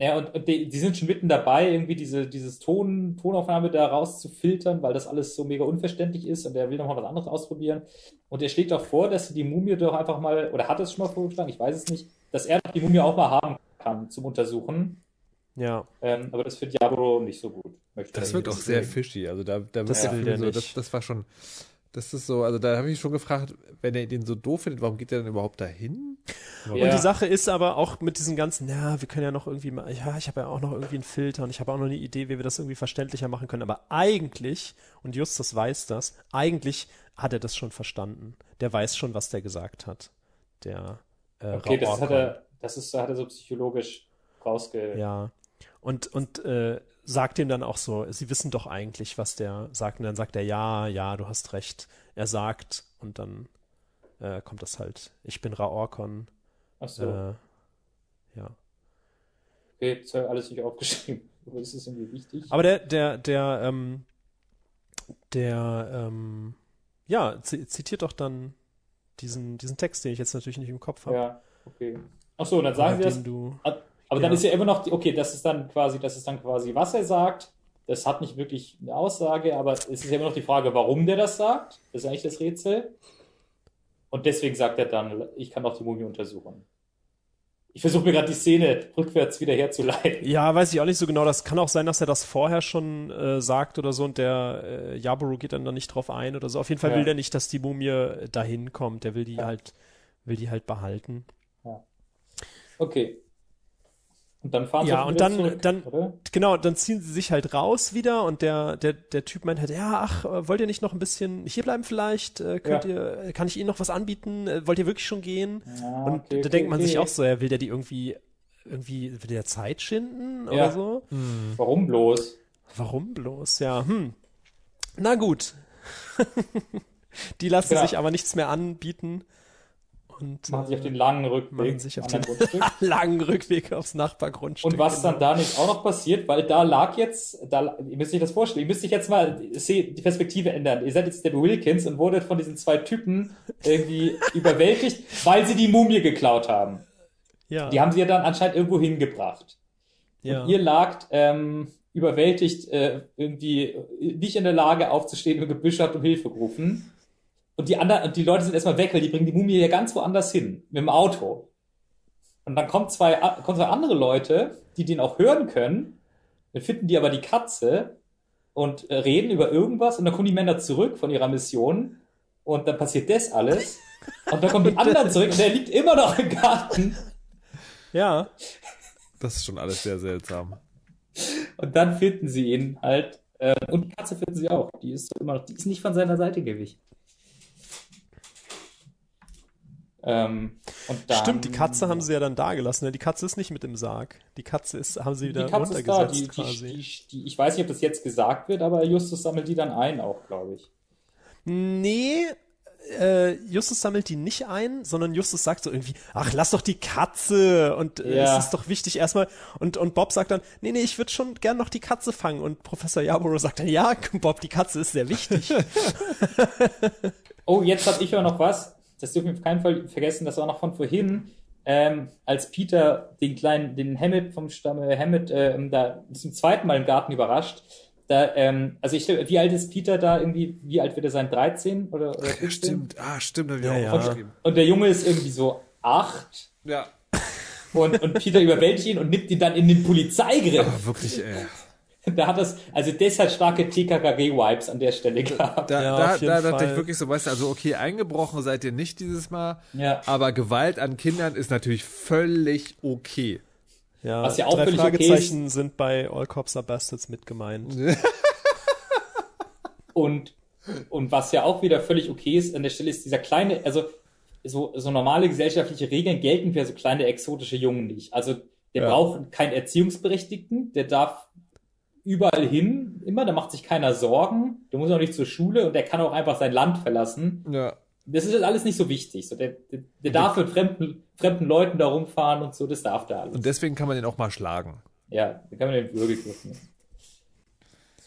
Ja, und, und die, die sind schon mitten dabei, irgendwie diese dieses Ton, Tonaufnahme da rauszufiltern, weil das alles so mega unverständlich ist und er will nochmal was anderes ausprobieren. Und er schlägt auch vor, dass sie die Mumie doch einfach mal, oder hat es schon mal vorgeschlagen, ich weiß es nicht, dass er doch die Mumie auch mal haben kann zum Untersuchen. Ja. Ähm, aber das findet Jabro nicht so gut. Möchte Das wirkt nicht auch sehr fishy. Also da, da Das wird Film so, nicht. das, das war schon, das ist so, also da habe ich schon gefragt, wenn er den so doof findet, warum geht er denn überhaupt dahin? Ja. Und die Sache ist aber auch mit diesen ganzen, ja, wir können ja noch irgendwie mal, ja, ich habe ja auch noch irgendwie einen Filter und ich habe auch noch eine Idee, wie wir das irgendwie verständlicher machen können. Aber eigentlich, und Justus weiß das, eigentlich hat er das schon verstanden. Der weiß schon, was der gesagt hat. Der äh, Okay, das hat er, das ist, hat er so psychologisch rausge. Ja. Und, und äh, sagt ihm dann auch so, sie wissen doch eigentlich, was der sagt. Und dann sagt er, ja, ja, du hast recht. Er sagt, und dann äh, kommt das halt, ich bin Raorkon. Ach so. Äh, ja. Okay, das habe ich alles nicht aufgeschrieben. Aber das ist irgendwie wichtig. Aber der, der, der, ähm, der, ähm, ja, zi- zitiert doch dann diesen, diesen Text, den ich jetzt natürlich nicht im Kopf habe. Ja, okay. Ach so, und dann sagen sie das. du, Aber dann Ja. ist ja immer noch, die, okay, das ist dann quasi, das ist dann quasi, was er sagt. Das hat nicht wirklich eine Aussage, aber es ist ja immer noch die Frage, warum der das sagt. Das ist eigentlich das Rätsel. Und deswegen sagt er dann, ich kann auch die Mumie untersuchen. Ich versuche mir gerade die Szene rückwärts wieder herzuleiten. Ja, weiß ich auch nicht so genau. Das kann auch sein, dass er das vorher schon äh, sagt oder so und der äh, Yaburu geht dann da nicht drauf ein oder so. Auf jeden Fall Ja. will der nicht, dass die Mumie dahin kommt. Der will die halt, will die halt behalten. Ja. Okay. Und dann fahren sie Ja, auch und dann, zurück, dann, oder? genau, dann ziehen sie sich halt raus wieder und der, der, der Typ meint halt, ja, ach, äh, wollt ihr nicht noch ein bisschen hier bleiben vielleicht? Äh, könnt Ja. ihr, äh, kann ich Ihnen noch was anbieten? Wollt ihr wirklich schon gehen? Ja, und okay, da okay, denkt man sich okay. auch so, ja, will der die irgendwie, irgendwie, will der Zeit schinden Ja. oder so? Warum bloß? Warum bloß? Ja, hm. Na gut. die lassen sich aber nichts mehr anbieten. Und Machen sich auf äh, den langen Rückweg. sich auf den langen Rückweg aufs Nachbargrundstück. Und was dann genau. da nicht auch noch passiert, weil da lag jetzt, da, ihr müsst euch das vorstellen, ihr müsst euch jetzt mal die Perspektive ändern. Ihr seid jetzt der Wilkins und wurdet von diesen zwei Typen irgendwie überwältigt, weil sie die Mumie geklaut haben. Ja. Die haben sie ja dann anscheinend irgendwo hingebracht. Ja. Und ihr lagt ähm, überwältigt äh, irgendwie nicht in der Lage aufzustehen im Gebüsch habt um Hilfe gerufen. Und die anderen, und die Leute sind erstmal weg, weil die bringen die Mumie ja ganz woanders hin. Mit dem Auto. Und dann kommen zwei, kommen zwei andere Leute, die den auch hören können. Dann finden die aber die Katze und äh, reden über irgendwas und dann kommen die Männer zurück von ihrer Mission und dann passiert das alles und dann kommen die anderen zurück und der liegt immer noch im Garten. Ja. Das ist schon alles sehr seltsam. Und dann finden sie ihn halt äh, und die Katze finden sie auch. Die ist immer noch, die ist nicht von seiner Seite gewichen. Ähm, dann, Stimmt, die Katze haben sie ja dann da gelassen. Ne? Die Katze ist nicht mit im Sarg. Die Katze ist, haben sie wieder die Katze ist da. runtergesetzt Die, quasi. die, die, ich weiß nicht, ob das jetzt gesagt wird, aber Justus sammelt die dann ein auch, glaube ich. Nee, äh, Justus sammelt die nicht ein, sondern Justus sagt so irgendwie, ach, lass doch die Katze und äh, Ja. es ist doch wichtig erstmal und, und Bob sagt dann, nee, nee, ich würde schon gern noch die Katze fangen und Professor Yarborough sagt dann, ja, Bob, die Katze ist sehr wichtig. Oh, jetzt habe ich auch noch was. Das dürfen wir auf keinen Fall vergessen. Das war noch von vorhin, ähm, als Peter den kleinen, den Hammett vom Stamme Hammett ähm, da zum zweiten Mal im Garten überrascht. Da, ähm, also ich, wie alt ist Peter da irgendwie? Wie alt wird er sein? 13 oder, oder 15? Stimmt, ah, stimmt, hab ich Ja, auch ja. aufgeschrieben. Und der Junge ist irgendwie so acht Ja. und, und Peter überwältigt ihn und nimmt ihn dann in den Polizeigriff. Ah, wirklich, ey. Da hat das, also das hat starke TKKG-Vibes an der Stelle gehabt. Da, Ja, da, auf jeden da dachte Fall. ich wirklich so, weißt du, also okay, eingebrochen seid ihr nicht dieses Mal, Ja. aber Gewalt an Kindern ist natürlich völlig okay. Ja, Was ja auch drei völlig okay Fragezeichen sind bei All Cops Are Bastards mit gemeint. Und, und was ja auch wieder völlig okay ist, an der Stelle ist dieser kleine, also so, so normale gesellschaftliche Regeln gelten für so kleine exotische Jungen nicht. Also der Ja. braucht keinen Erziehungsberechtigten, der darf überall hin, immer, da macht sich keiner Sorgen, der muss auch nicht zur Schule und der kann auch einfach sein Land verlassen. Ja. Das ist alles nicht so wichtig. So, der, der, der darf mit fremden, fremden Leuten da rumfahren und so, das darf der alles. Und deswegen kann man den auch mal schlagen. ja, da kann man den Würgegriff nehmen.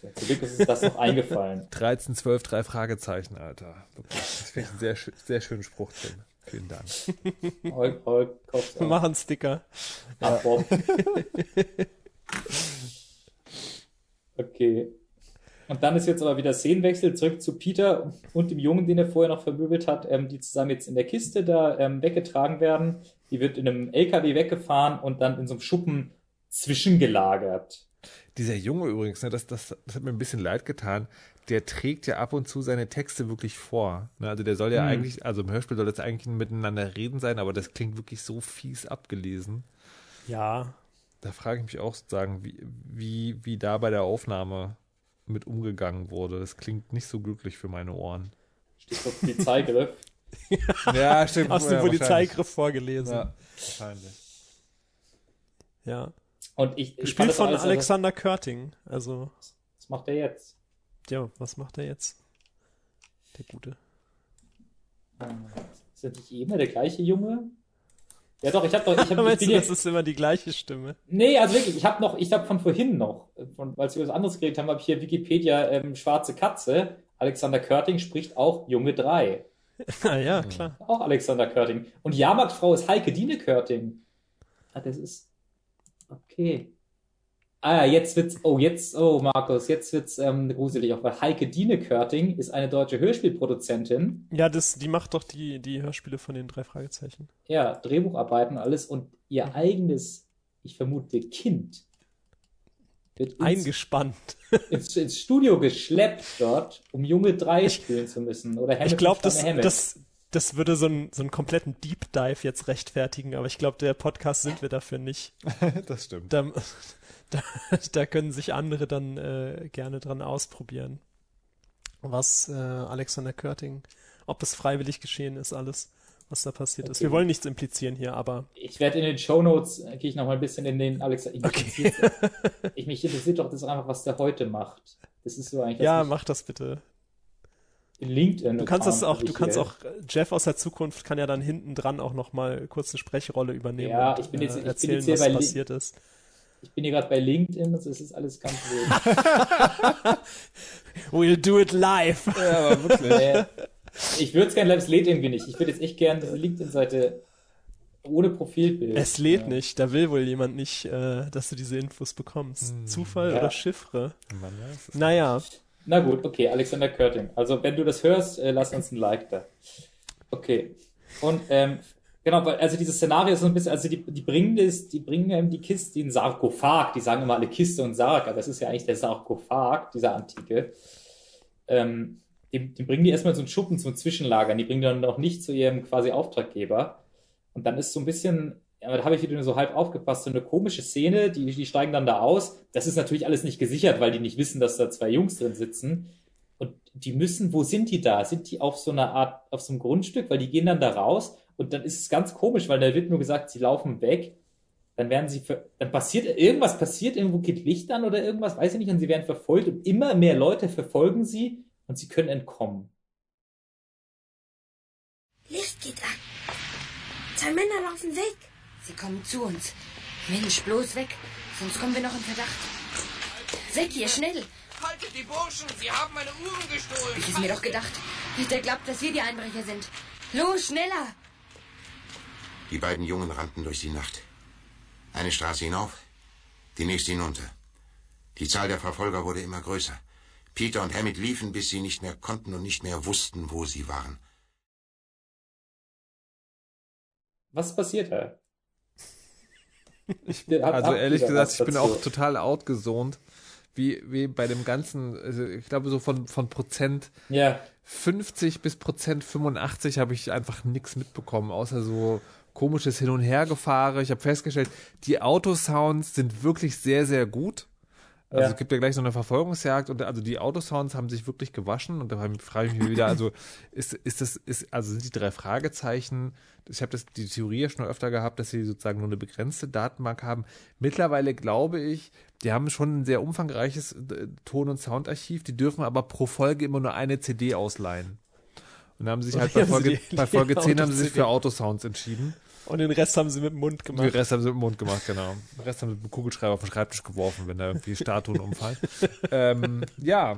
So, zum Glück ist uns das noch eingefallen. 13, 12, drei Fragezeichen, Alter. Das finde ich einen sehr, sehr schönen Spruch drin. Vielen Dank. Hulk, Kopf, Wir machen Sticker. Ab, Bob. Okay. Und dann ist jetzt aber wieder Szenenwechsel zurück zu Peter und dem Jungen, den er vorher noch vermöbelt hat, ähm, die zusammen jetzt in der Kiste da ähm, weggetragen werden. Die wird in einem LKW weggefahren und dann in so einem Schuppen zwischengelagert. Dieser Junge übrigens, ne, das, das, das hat mir ein bisschen leid getan. Der trägt ja ab und zu seine Texte wirklich vor. Ne, also der soll ja Mhm. eigentlich, also im Hörspiel soll das eigentlich ein miteinander reden sein, aber das klingt wirklich so fies abgelesen. Ja, Da frage ich mich auch sozusagen, wie, wie, wie da bei der Aufnahme mit umgegangen wurde. Das klingt nicht so glücklich für meine Ohren. Stichwort Polizeigriff. Ja, stimmt. aus dem ja, Polizeigriff vorgelesen. Ja, wahrscheinlich. Ja. Und ich, ich auch von alles- Alexander Körting. Also, Was macht er jetzt? ja, was macht er jetzt? Der Gute. Ist das nicht immer der gleiche Junge? Ja doch, ich hab doch, ich hab, ich bin du, jetzt, das ist immer die gleiche Stimme? Nee, also wirklich, ich habe noch, ich habe von vorhin noch, von, als wir was anderes geredet haben, habe ich hier Wikipedia ähm, Schwarze Katze. Alexander Körting spricht auch Junge 3. Ah ja, klar. Auch Alexander Körting. Und Jahrmarktfrau ist Heike Dine Körting. Ah, das ist. Okay. Ah, ja, jetzt wird's, oh, jetzt, oh, Markus, jetzt wird's ähm, gruselig auch, weil Heike Dine Körting ist eine deutsche Hörspielproduzentin. Ja, das, die macht doch die, die Hörspiele von den drei Fragezeichen. Ja, Drehbucharbeiten alles und ihr eigenes, ich vermute, Kind wird ins, Eingespannt. ins, ins Studio geschleppt dort, um Junge 3 spielen zu müssen. Oder Hammett Ich glaube, das, das, das würde so, einen so einen kompletten Deep Dive jetzt rechtfertigen, aber ich glaube, der Podcast sind wir dafür nicht. das stimmt. Da, da, da können sich andere dann äh, gerne dran ausprobieren. Was äh, Alexander Körting, ob das freiwillig geschehen ist, alles, was da passiert ist. Okay. Wir wollen nichts implizieren hier, aber Ich werde in den Shownotes, äh, gehe ich noch mal ein bisschen in den Alex. Ich, mich interessiert, ich mich interessiert doch das einfach, was der heute macht. Das ist so eigentlich. ja, mach das bitte. LinkedIn. Du kannst das auch, du kannst auch, äh, Jeff aus der Zukunft kann ja dann hinten dran auch noch mal kurz eine Sprechrolle übernehmen Ja, und ich bin jetzt- äh, ich bin erzählen, jetzt hier was bei Lin- passiert ist. Ich bin hier gerade bei LinkedIn, also es ist alles ganz wild. We'll do it live. Ja, aber wirklich. Äh, ich würde es gerne, es lädt irgendwie nicht. Ich würde jetzt echt gerne diese LinkedIn-Seite ohne Profilbild. Es lädt Ja. nicht, da will wohl jemand nicht, äh, dass du diese Infos bekommst. Zufall Ja. oder Chiffre? Man weiß es Naja, Na gut, okay, Alexander Körting. Also wenn du das hörst, äh, lass uns ein Like da. Okay. Und ähm, genau, weil also dieses Szenario ist so ein bisschen, also die, die bringen das, die bringen ähm, die Kiste, den Sarkophag, die sagen immer alle Kiste und Sarg, aber das ist ja eigentlich der Sarkophag, dieser antike. Ähm, die, die bringen die erstmal so einen Schuppen zum Zwischenlagern, die bringen dann noch nicht zu ihrem quasi Auftraggeber. Und dann ist so ein bisschen, ja, da habe ich wieder nur so halb aufgepasst, so eine komische Szene, die, die steigen dann da aus. Das ist natürlich alles nicht gesichert, weil die nicht wissen, dass da zwei Jungs drin sitzen. Und die müssen, wo sind die da? Sind die auf so einer Art, auf so einem Grundstück? Weil die gehen dann da raus und dann ist es ganz komisch, weil da wird nur gesagt, sie laufen weg. Dann werden sie, ver dann passiert, irgendwas passiert, irgendwo geht Licht an oder irgendwas, weiß ich nicht, und sie werden verfolgt und immer mehr Leute verfolgen sie und sie können entkommen. Licht geht an. Zwei Männer laufen weg. Sie kommen zu uns. Mensch, bloß weg, sonst kommen wir noch in Verdacht. Weg hier, schnell. Haltet die Burschen, sie haben meine Uhren gestohlen. Ich es mir doch gedacht. Der glaubt, dass wir die Einbrecher sind. Los, schneller. Die beiden Jungen rannten durch die Nacht. Eine Straße hinauf, die nächste hinunter. Die Zahl der Verfolger wurde immer größer. Peter und Hammett liefen, bis sie nicht mehr konnten und nicht mehr wussten, wo sie waren. Was passiert da? Ich, also ehrlich gesagt, ich bin auch total outgezoned. Wie, wie bei dem ganzen, also ich glaube so von, von Prozent ja. 50 bis Prozent 85 habe ich einfach nichts mitbekommen, außer so komisches Hin- und Hergefahre. Ich habe festgestellt, die Autosounds sind wirklich sehr, sehr gut. Also Ja. es gibt ja gleich so eine Verfolgungsjagd und also die Autosounds haben sich wirklich gewaschen und da frage ich mich wieder, also ist, ist das, ist, also sind die drei Fragezeichen, ich habe das die Theorie ja schon öfter gehabt, dass sie sozusagen nur eine begrenzte Datenbank haben. Mittlerweile glaube ich, die haben schon ein sehr umfangreiches äh, Ton- und Soundarchiv, die dürfen aber pro Folge immer nur eine CD ausleihen. Und da haben sie sich halt bei sie Folge, bei Folge 10 haben sie sich für Autosounds entschieden. Und den Rest haben sie mit dem Mund gemacht. Den Rest haben sie mit dem Mund gemacht, genau. Den Rest haben sie mit dem Kugelschreiber auf den Schreibtisch geworfen, wenn da irgendwie Statuen umfallen. ähm, ja.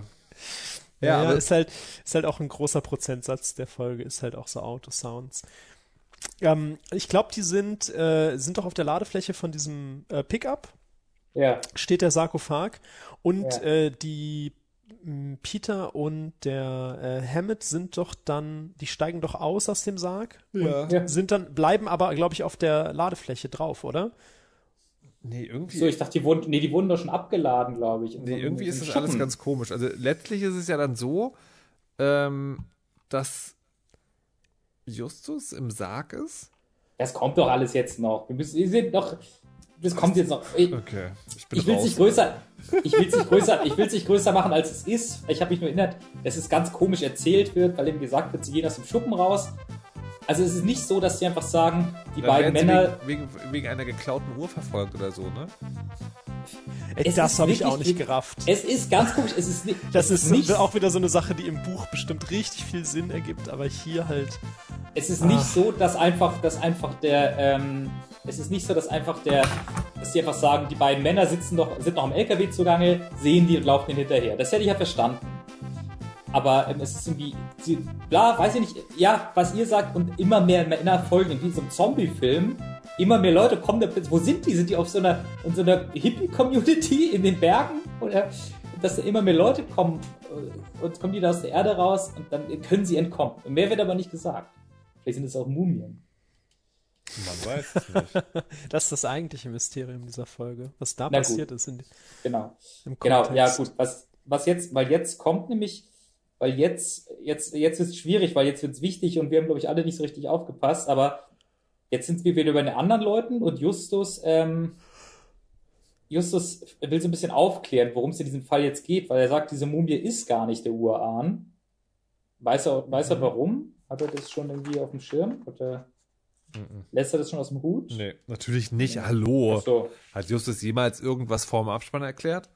Ja, Ja, aber ist halt, ist halt auch ein großer Prozentsatz der Folge, ist halt auch so Autosounds. Ähm, ich glaube, die sind, äh, sind doch auf der Ladefläche von diesem äh, Pickup. Ja. Steht der Sarkophag. Und Ja. äh, die Peter und der äh, Hammett sind doch dann, die steigen doch aus aus dem Sarg. Ja. Und Ja. sind dann, bleiben aber, glaube ich, auf der Ladefläche drauf, oder? Nee, irgendwie. So, ich dachte, die wurden, nee, die wurden doch schon abgeladen, glaube ich. Nee, so- irgendwie ist das einem alles Schuppen. ganz komisch. Also letztlich ist es ja dann so, ähm, dass Justus im Sarg ist. Das kommt doch alles jetzt noch. Wir müssen, wir sind noch, das kommt jetzt noch. Ich, Okay, ich bin ich will es raus. nicht größer, ich will es nicht größer, ich will es nicht größer machen, als es ist. Ich habe mich nur erinnert, dass es ganz komisch erzählt wird, weil ihm gesagt wird, sie gehen aus dem Schuppen raus. Also es ist nicht so, dass sie einfach sagen, die Dann beiden Männer. Wegen, wegen, wegen einer geklauten Uhr verfolgt oder so, ne? Ey, Es das habe ich auch nicht gerafft. Es ist ganz komisch. Es ist, ni- Das ist nicht, auch wieder so eine Sache, die im Buch bestimmt richtig viel Sinn ergibt, aber hier halt. Es ist nicht Ah. so, dass einfach, dass einfach der, ähm, es ist nicht so, dass einfach der, dass die einfach sagen, die beiden Männer sitzen doch, sind noch am LKW zugange, sehen die und laufen ihnen hinterher. Das hätte ich ja verstanden. Aber ähm, es ist irgendwie, sie, bla, weiß ich nicht, ja, was ihr sagt und immer mehr Männer folgen, wie in so einem Zombie-Film. Immer mehr Leute kommen da wo sind die? Sind die auf so einer, in so einer Hippie-Community in den Bergen? Oder, dass da immer mehr Leute kommen äh, und kommen die da aus der Erde raus und dann können sie entkommen. Mehr wird aber nicht gesagt. Vielleicht sind es auch Mumien. Man weiß es nicht. Das ist das eigentliche Mysterium dieser Folge, was da Na gut. passiert ist. In, Genau. Im Genau, ja gut. Was, was jetzt, weil jetzt kommt nämlich, weil jetzt, jetzt, jetzt ist es schwierig, weil jetzt wird es wichtig und wir haben, glaube ich, alle nicht so richtig aufgepasst, aber jetzt sind wir wieder bei den anderen Leuten und Justus, ähm, Justus will so ein bisschen aufklären, worum es in diesem Fall jetzt geht, weil er sagt, diese Mumie ist gar nicht der Urahn. Weiß er, weiß er warum? Hat er das schon irgendwie auf dem Schirm? Oder lässt er das schon aus dem Hut? Nee, natürlich nicht. Hallo. Ach so. Hat Justus jemals irgendwas vorm Abspann erklärt?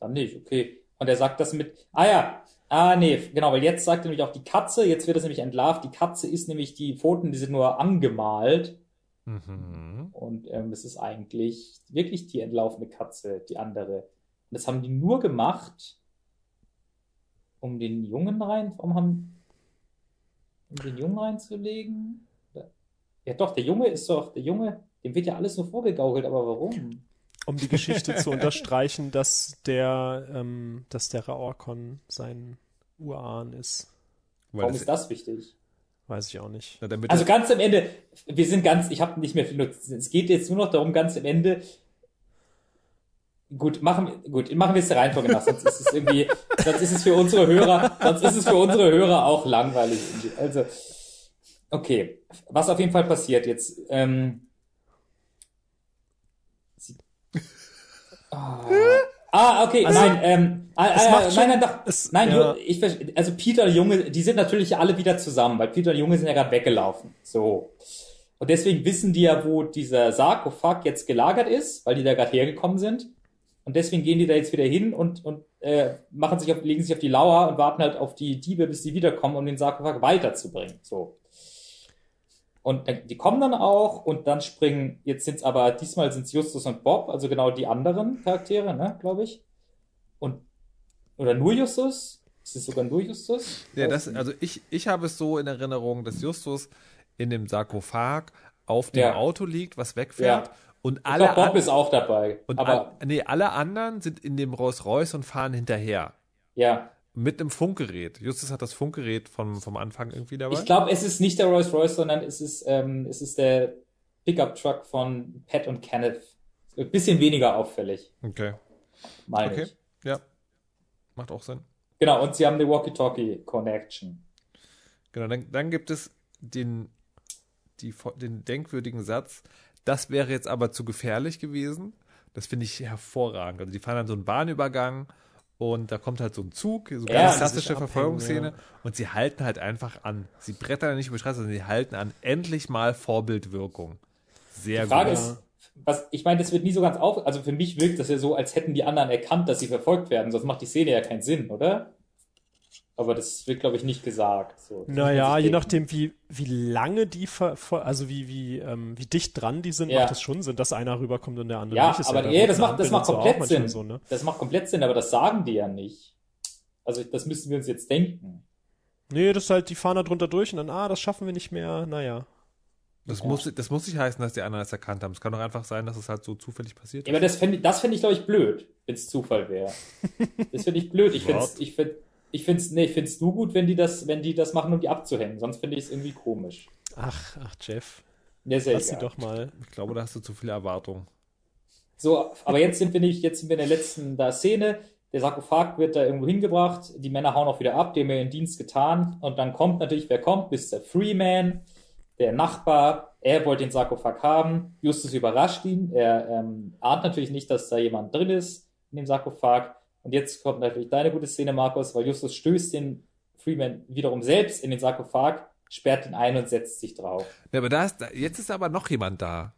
Dann nicht, okay. Und er sagt das mit, ah ja, ah nee, genau, weil jetzt sagt er nämlich auch die Katze, jetzt wird es nämlich entlarvt, die Katze ist nämlich, die Pfoten, die sind nur angemalt Mhm. und ähm, es ist eigentlich wirklich die entlaufene Katze, die andere. Und das haben die nur gemacht, um den Jungen rein, warum haben, um den Jungen reinzulegen? Ja doch, der Junge ist doch, der Junge, dem wird ja alles nur vorgegaukelt, aber warum? um die Geschichte zu unterstreichen, dass der, ähm, dass der Raorkon sein Urahn ist. Warum ist das wichtig? Weiß ich auch nicht. Na, damit Also ganz am Ende, wir sind ganz, ich habe nicht mehr viel Notizen. Es geht jetzt nur noch darum, ganz am Ende. Gut, machen, gut, machen wir es der Reihenfolge nach, sonst ist es irgendwie, sonst ist es für unsere Hörer, sonst ist es für unsere Hörer auch langweilig. Also, okay, was auf jeden Fall passiert jetzt, ähm, sie, Ah. Ah, okay, Also, nein, ähm, ah, macht nein, nein, doch, es- nein, ja. ich, also Peter und Junge, die sind natürlich alle wieder zusammen, weil Peter und Junge sind ja gerade weggelaufen, so. Und deswegen wissen die ja, wo dieser Sarkophag jetzt gelagert ist, weil die da gerade hergekommen sind. Und deswegen gehen die da jetzt wieder hin und, und äh, machen sich auf, legen sich auf die Lauer und warten halt auf die Diebe, bis die wiederkommen, um den Sarkophag weiterzubringen. So. Und dann, die kommen dann auch und dann springen, jetzt sind's aber, diesmal sind's Justus und Bob, also genau die anderen Charaktere, ne, glaube ich. Und, oder nur Justus? Ist es sogar nur Justus? Ja, das, also ich, ich habe es so in Erinnerung, dass Justus in dem Sarkophag auf dem Ja. Auto liegt, was wegfährt. Ja. Und Ich alle, glaub, Bob an- ist auch dabei. und aber, all, nee, alle anderen sind in dem Rolls Royce und fahren hinterher. ja. Mit einem Funkgerät. Justus hat das Funkgerät vom, vom Anfang irgendwie dabei. Ich glaube, es ist nicht der Rolls Royce, sondern es ist, ähm, es ist der Pickup Truck von Pat und Kenneth. Ein bisschen weniger auffällig, Okay. meine Okay. ich. Ja. Macht auch Sinn. Genau, und sie haben eine Walkie-Talkie Connection. Genau, dann, dann gibt es den, die, den denkwürdigen Satz, das wäre jetzt aber zu gefährlich gewesen. Das finde ich hervorragend. Also die fahren dann so einen Bahnübergang und da kommt halt so ein Zug, so Ja, ganz klassische Verfolgungsszene ja. und sie halten halt einfach an. Sie brettern nicht über die Straße, sondern sie halten an. Endlich mal Vorbildwirkung. Sehr Die Frage gut. ist, was, ich meine, das wird nie so ganz auf, also für mich wirkt das ja so, als hätten die anderen erkannt, dass sie verfolgt werden, sonst macht die Szene ja keinen Sinn, oder? Aber das wird, glaube ich, nicht gesagt. So. Das Naja, je denken. nachdem, wie, wie lange die, ver, ver- also wie, wie, ähm, wie dicht dran die sind, Ja. macht es schon Sinn, dass einer rüberkommt und der andere Ja, nicht. Ist aber bei ja, das macht, das macht so komplett manchmal Sinn. So, ne? Das macht komplett Sinn, aber das sagen die ja nicht. Also das müssen wir uns jetzt denken. Nee, das ist halt, die fahren da drunter durch und dann, ah, das schaffen wir nicht mehr, naja. Das, muss, das muss nicht heißen, dass die anderen es erkannt haben. Es kann doch einfach sein, dass es halt so zufällig passiert Ja, aber das fände das fänd ich, glaube ich, blöd, wenn es Zufall wäre. Das finde ich blöd. Ich finde es ich find, ich find's, nee, ich find's nur gut, wenn die das, wenn die das machen, um die abzuhängen. Sonst finde ich es irgendwie komisch. Ach, ach, Jeff. Ja, ja Lass sie doch mal. Ich glaube, da hast du zu viele Erwartungen. So, aber jetzt sind wir nicht, jetzt sind wir in der letzten da Szene. Der Sarkophag wird da irgendwo hingebracht. Die Männer hauen auch wieder ab, die haben ihren Dienst getan. Und dann kommt natürlich, wer kommt? Mr. Freeman, der Nachbar. Er wollte den Sarkophag haben. Justus überrascht ihn. Er ähm, ahnt natürlich nicht, dass da jemand drin ist in dem Sarkophag. Und jetzt kommt natürlich deine gute Szene, Markus, weil Justus stößt den Freeman wiederum selbst in den Sarkophag, sperrt ihn ein und setzt sich drauf. Ja, aber da ist, jetzt ist aber noch jemand da.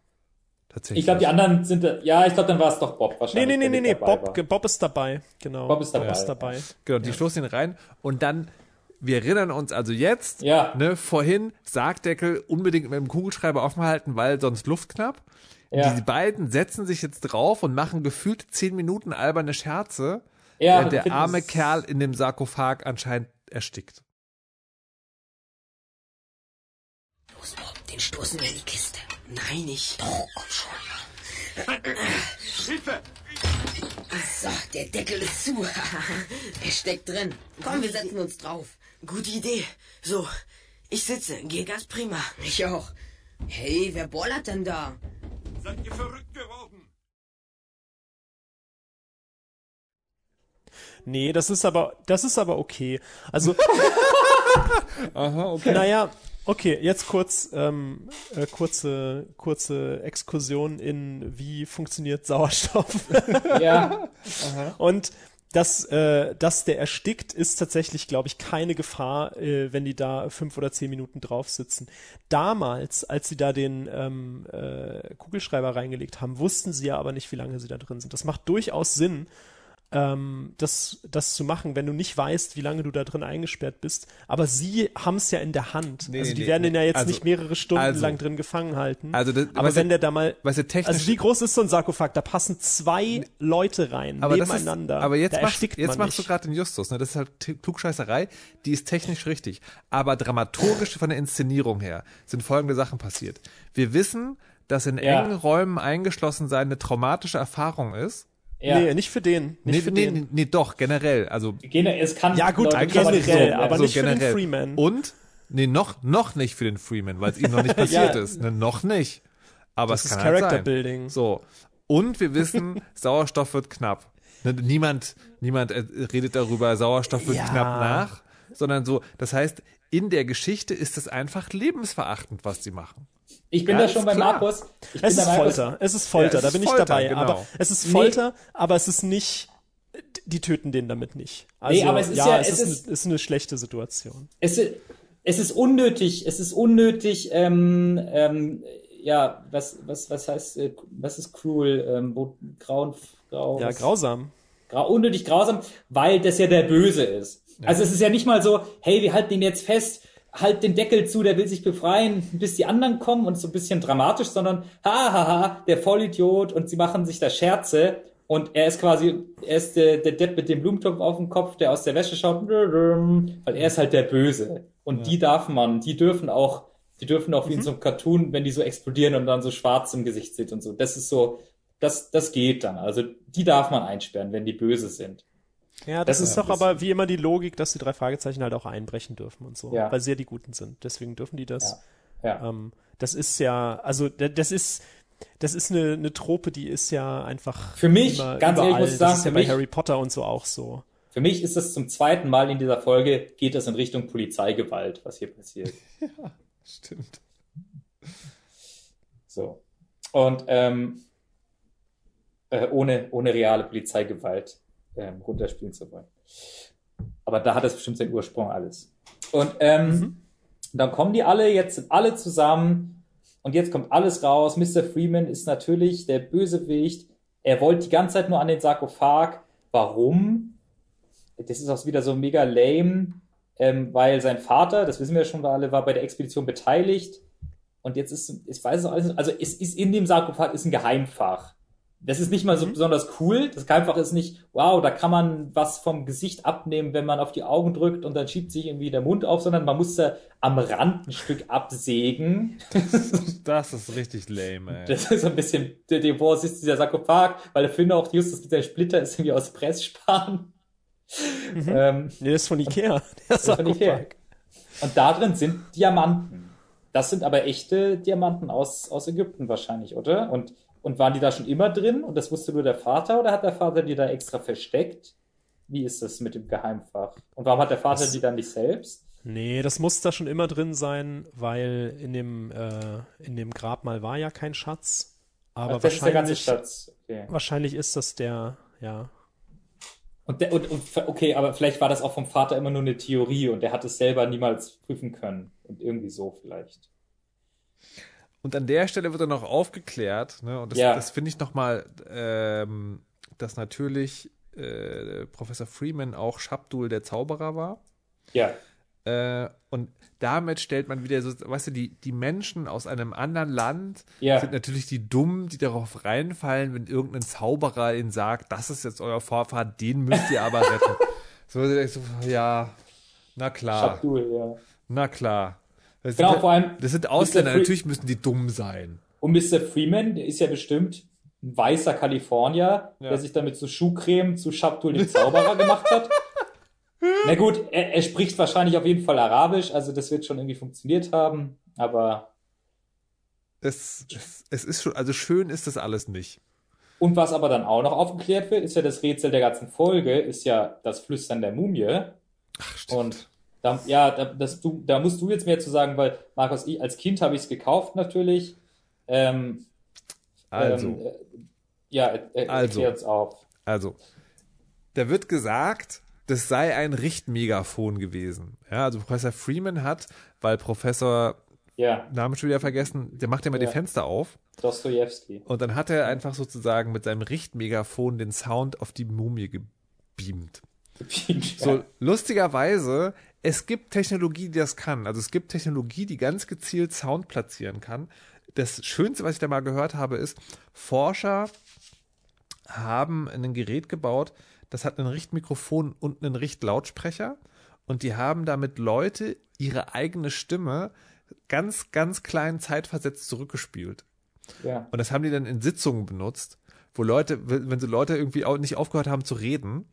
Tatsächlich. Ich glaube, die anderen sind, da- ja, ich glaube, dann war es doch Bob Nee, wahrscheinlich. nee, nee, nee, nee, Bob, war. Bob ist dabei, genau. Bob ist dabei. Er ist dabei. Genau, die stoßen ihn rein und dann, wir erinnern uns also jetzt, Ja. ne, vorhin Sargdeckel unbedingt mit dem Kugelschreiber offen halten, weil sonst Luft knapp. Ja. Die beiden setzen sich jetzt drauf und machen gefühlt zehn Minuten alberne Scherze, Ja, der, der arme Kerl in dem Sarkophag anscheinend erstickt. Los, Bob, den stoßen wir in die Kiste. Nein, nicht. Doch, komm schon. Hilfe! So, der Deckel ist zu. er steckt drin. Komm, wir setzen uns drauf. Gute Idee. So, ich sitze. Geht ganz prima. Ich auch. Hey, wer bollert denn da? Seid ihr verrückt geworden? Nee, das ist aber, das ist aber okay. Also, Aha, okay. naja, okay, jetzt kurz, ähm, äh, kurze, kurze Exkursion in, wie funktioniert Sauerstoff. Ja. Und dass, äh, dass der erstickt, ist tatsächlich, glaube ich, keine Gefahr, äh, wenn die da fünf oder zehn Minuten drauf sitzen. Damals, als sie da den ähm, äh, Kugelschreiber reingelegt haben, wussten sie ja aber nicht, wie lange sie da drin sind. Das macht durchaus Sinn, ähm, das, das zu machen, wenn du nicht weißt, wie lange du da drin eingesperrt bist. Aber sie haben es ja in der Hand. Nee, also nee, die nee, werden den ja nee. jetzt Also- nicht mehrere Stunden also- lang drin gefangen halten. Also das- aber wenn der da mal, weißt du, technisch- also wie groß ist so ein Sarkophag? Da passen zwei Leute rein, Aber das ist, nebeneinander. aber jetzt machst, jetzt machst du gerade den Justus, ne? Das ist halt Klugscheißerei, die ist technisch richtig. Aber dramaturgisch von der Inszenierung her sind folgende Sachen passiert. Wir wissen, dass in Ja. engen Räumen eingeschlossen sein eine traumatische Erfahrung ist. Ja. Nee, nicht für den. Nicht nee, für nee, den. nee, nee, doch, generell. Also Gene- Es kann Ja, gut, Leute generell, aber so nicht für den generell. Freeman. Und, nee, noch, noch nicht für den Freeman, weil es ihm noch nicht passiert Ja. ist. Ne, noch nicht. Aber Das es ist kann halt Character sein. Building. So. Und wir wissen, Sauerstoff wird knapp. Ne, niemand, niemand äh, redet darüber, Sauerstoff wird Ja. knapp nach, sondern so, das heißt, in der Geschichte ist es einfach lebensverachtend, was sie machen. Ich bin Ja, da schon ist bei klar. Markus. Ich Es bin ist Markus. Folter. Es ist Folter, Ja, es da ist bin Folter, ich dabei. genau. Aber es ist Nee. Folter, aber es ist nicht. Die töten den damit nicht. Also, Nee, aber es ist ja, ja- es es ist, ist- eine, ist eine schlechte Situation. es, i- es ist unnötig, es ist unnötig, ähm, ähm, ja, was, was, was heißt, äh, was ist cruel, ähm, wo, grauen, grau, Ja, grausam. grau, unnötig grausam, weil das ja der Böse ist. Also es ist ja nicht mal so, hey, wir halten den jetzt fest, halt den Deckel zu, der will sich befreien, bis die anderen kommen und so ein bisschen dramatisch, sondern ha, ha, ha, der Vollidiot und sie machen sich da Scherze und er ist quasi, er ist der, der Depp mit dem Blumentopf auf dem Kopf, der aus der Wäsche schaut, weil er ist halt der Böse. Und die darf man, die dürfen auch, die dürfen auch wie in so einem Cartoon, wenn die so explodieren und dann so schwarz im Gesicht sind und so. Das ist so, das, das geht dann. Also die darf man einsperren, wenn die böse sind. Ja, das, Das ist doch aber wie immer die Logik, dass die drei Fragezeichen halt auch einbrechen dürfen und so, Ja. weil sie ja die Guten sind. Deswegen dürfen die das. Ja. Ja. Ähm, das ist ja, also das ist, das ist eine, eine Trope, die ist ja einfach Für mich, immer, ganz ehrlich überall. muss ich sagen, das ist ja für bei mich- Harry Potter und so auch so. Für mich ist das zum zweiten Mal in dieser Folge, geht das in Richtung Polizeigewalt, was hier passiert. Stimmt. So. Und ähm, äh, ohne, ohne reale Polizeigewalt ähm, runterspielen zu wollen. Aber da hat es bestimmt seinen Ursprung alles. Und ähm, dann kommen die alle, jetzt sind alle zusammen und jetzt kommt alles raus. Mr. Freeman ist natürlich der Bösewicht. Er wollte die ganze Zeit nur an den Sarkophag. Warum? Das ist auch wieder so mega lame, ähm, weil sein Vater, das wissen wir ja schon alle, war bei der Expedition beteiligt. Und jetzt ist, ich weiß es auch alles, also es ist in dem Sarkophag ist ein Geheimfach. Das ist nicht mal so besonders cool. Das Geheimfach ist nicht, wow, da kann man was vom Gesicht abnehmen, wenn man auf die Augen drückt und dann schiebt sich irgendwie der Mund auf, sondern man muss da am Rand ein Stück absägen. Das ist richtig lame, ey. Das ist so ein bisschen, der Divorce ist dieser Sarkophag, weil der Film auch Justus mit der Splitter ist irgendwie aus Pressspan. Ähm, Nee, das ist von Ikea. Der das ist von Ikea. Und da drin sind Diamanten. Das sind aber echte Diamanten aus, aus Ägypten wahrscheinlich, oder? Und, und waren die da schon immer drin und das wusste nur der Vater oder hat der Vater die da extra versteckt? Wie ist das mit dem Geheimfach? Und warum hat der Vater Das- die dann nicht selbst? Nee, das muss da schon immer drin sein, weil in dem, äh, in dem Grabmal war ja kein Schatz. Aber Ach, das ist der ganze wahrscheinlich, Schatz. Okay. wahrscheinlich ist das der, ja. Und, der, und, und okay, aber vielleicht war das auch vom Vater immer nur eine Theorie und der hat es selber niemals prüfen können. Und irgendwie so vielleicht. Und an der Stelle wird dann noch aufgeklärt, ne, und das, Ja. das finde ich nochmal, ähm, dass natürlich äh, Professor Freeman auch Shabdul der Zauberer war. Ja. Äh, und damit stellt man wieder so, weißt du, die, die Menschen aus einem anderen Land Ja. sind natürlich die Dummen, die darauf reinfallen, wenn irgendein Zauberer ihnen sagt, das ist jetzt euer Vorfahr, den müsst ihr aber retten. so, so, ja, na klar. Shabdul, ja. Na klar. Das Genau, sind, vor allem Das sind. Ausländer, natürlich müssen die dumm sein. Und Mr. Freeman, der ist ja bestimmt ein weißer Kalifornier, Ja. der sich damit so Schuhcreme zu Shabdul dem Zauberer gemacht hat. Na gut, er, er spricht wahrscheinlich auf jeden Fall Arabisch, also das wird schon irgendwie funktioniert haben, aber Es, es, es ist schon, also schön ist das alles nicht. und was aber dann auch noch aufgeklärt wird, ist ja das Rätsel der ganzen Folge, ist ja das Flüstern der Mumie. Ach, stimmt. Und da, ja, da, das, du, da musst du jetzt mehr zu sagen, weil Markus, ich, als Kind habe ich es gekauft natürlich. Ähm, Also. ähm, äh, ja, er, Also. erklärt's auf. Also, da wird gesagt, das sei ein Richtmegafon gewesen. Ja, also Professor Freeman hat, weil Professor, Ja. Namen schon wieder vergessen, der macht ja immer Ja. die Fenster auf. Dostojewski. Und dann hat er einfach sozusagen mit seinem Richtmegafon den Sound auf die Mumie gebeamt. So, lustigerweise, es gibt Technologie, die das kann. Also es gibt Technologie, die ganz gezielt Sound platzieren kann. Das Schönste, was ich da mal gehört habe, ist, Forscher haben ein Gerät gebaut, das hat ein Richtmikrofon und einen Richtlautsprecher. Und die haben damit Leute ihre eigene Stimme ganz, ganz klein zeitversetzt zurückgespielt. Ja. Und das haben die dann in Sitzungen benutzt, wo Leute, wenn so Leute irgendwie auch nicht aufgehört haben zu reden,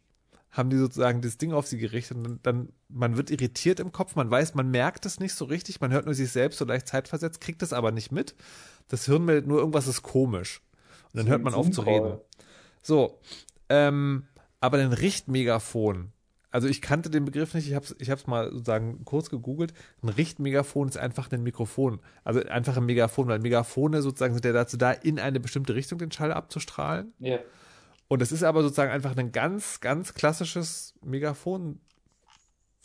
haben die sozusagen das Ding auf sie gerichtet und dann, dann, man wird irritiert im Kopf, man weiß, man merkt es nicht so richtig, man hört nur sich selbst so leicht zeitversetzt, kriegt es aber nicht mit. Das Hirn meldet nur, irgendwas ist komisch. Und dann So hört man auf zu reden. So, ähm, aber ein Richtmegafon. Also ich kannte den Begriff nicht, ich habe es ich hab's mal sozusagen kurz gegoogelt. Ein Richtmegafon ist einfach ein Mikrofon. Also einfach ein Megafon, weil Megafone sozusagen sind ja dazu da, in eine bestimmte Richtung den Schall abzustrahlen. Ja. Und es ist aber sozusagen einfach ein ganz, ganz klassisches Megafon,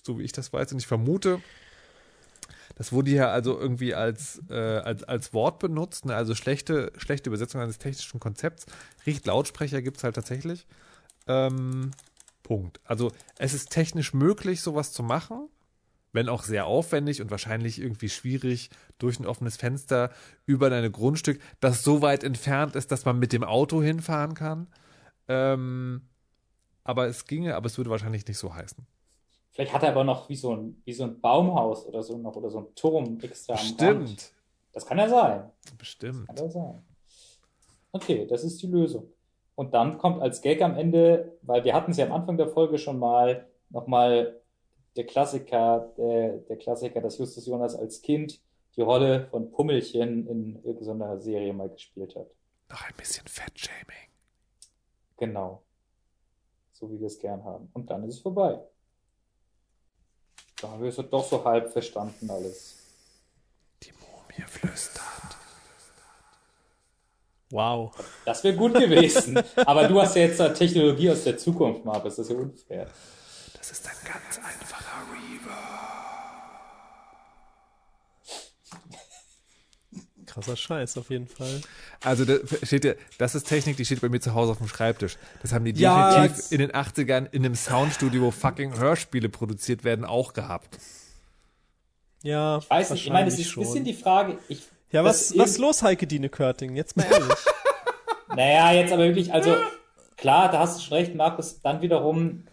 so wie ich das weiß. Und ich vermute, das wurde hier also irgendwie als, äh, als, als Wort benutzt, ne? also schlechte, schlechte Übersetzung eines technischen Konzepts. Richtlautsprecher gibt es halt tatsächlich. Ähm, Punkt. Also es ist technisch möglich, sowas zu machen, wenn auch sehr aufwendig und wahrscheinlich irgendwie schwierig durch ein offenes Fenster über dein Grundstück, das so weit entfernt ist, dass man mit dem Auto hinfahren kann. Ähm, aber es ginge, aber es würde wahrscheinlich nicht so heißen. Vielleicht hat er aber noch wie so ein, wie so ein Baumhaus oder so noch oder so ein Turm extra am Rand. Stimmt. Das kann ja sein. Bestimmt. Kann ja sein. Okay, das ist die Lösung. Und dann kommt als Gag am Ende, weil wir hatten es ja am Anfang der Folge schon mal, nochmal der Klassiker, der, der Klassiker, dass Justus Jonas als Kind die Rolle von Pummelchen in irgendeiner Serie mal gespielt hat. Noch ein bisschen Fettshaming. Genau. So wie wir es gern haben. Und dann ist es vorbei. Da haben wir es doch so halb verstanden alles. Mir flüstert. Wow. Das wäre gut gewesen. Aber du hast ja jetzt eine Technologie aus der Zukunft, Markus. Das ist ja unfair. Das ist ein ganz einfacher Krasser Scheiß auf jeden Fall. Also da steht ja, das ist Technik, die steht bei mir zu Hause auf dem Schreibtisch. Das haben die Ja, definitiv in den 80ern in einem Soundstudio, wo fucking Hörspiele produziert werden, auch gehabt. Ja, Ich weiß nicht, ich meine, es ist ein schon. bisschen die Frage. Ich, Ja, was, was los, Heike Dine Körting? Jetzt mal ehrlich. Naja, jetzt aber wirklich, also klar, da hast du schon recht, Markus. Dann wiederum,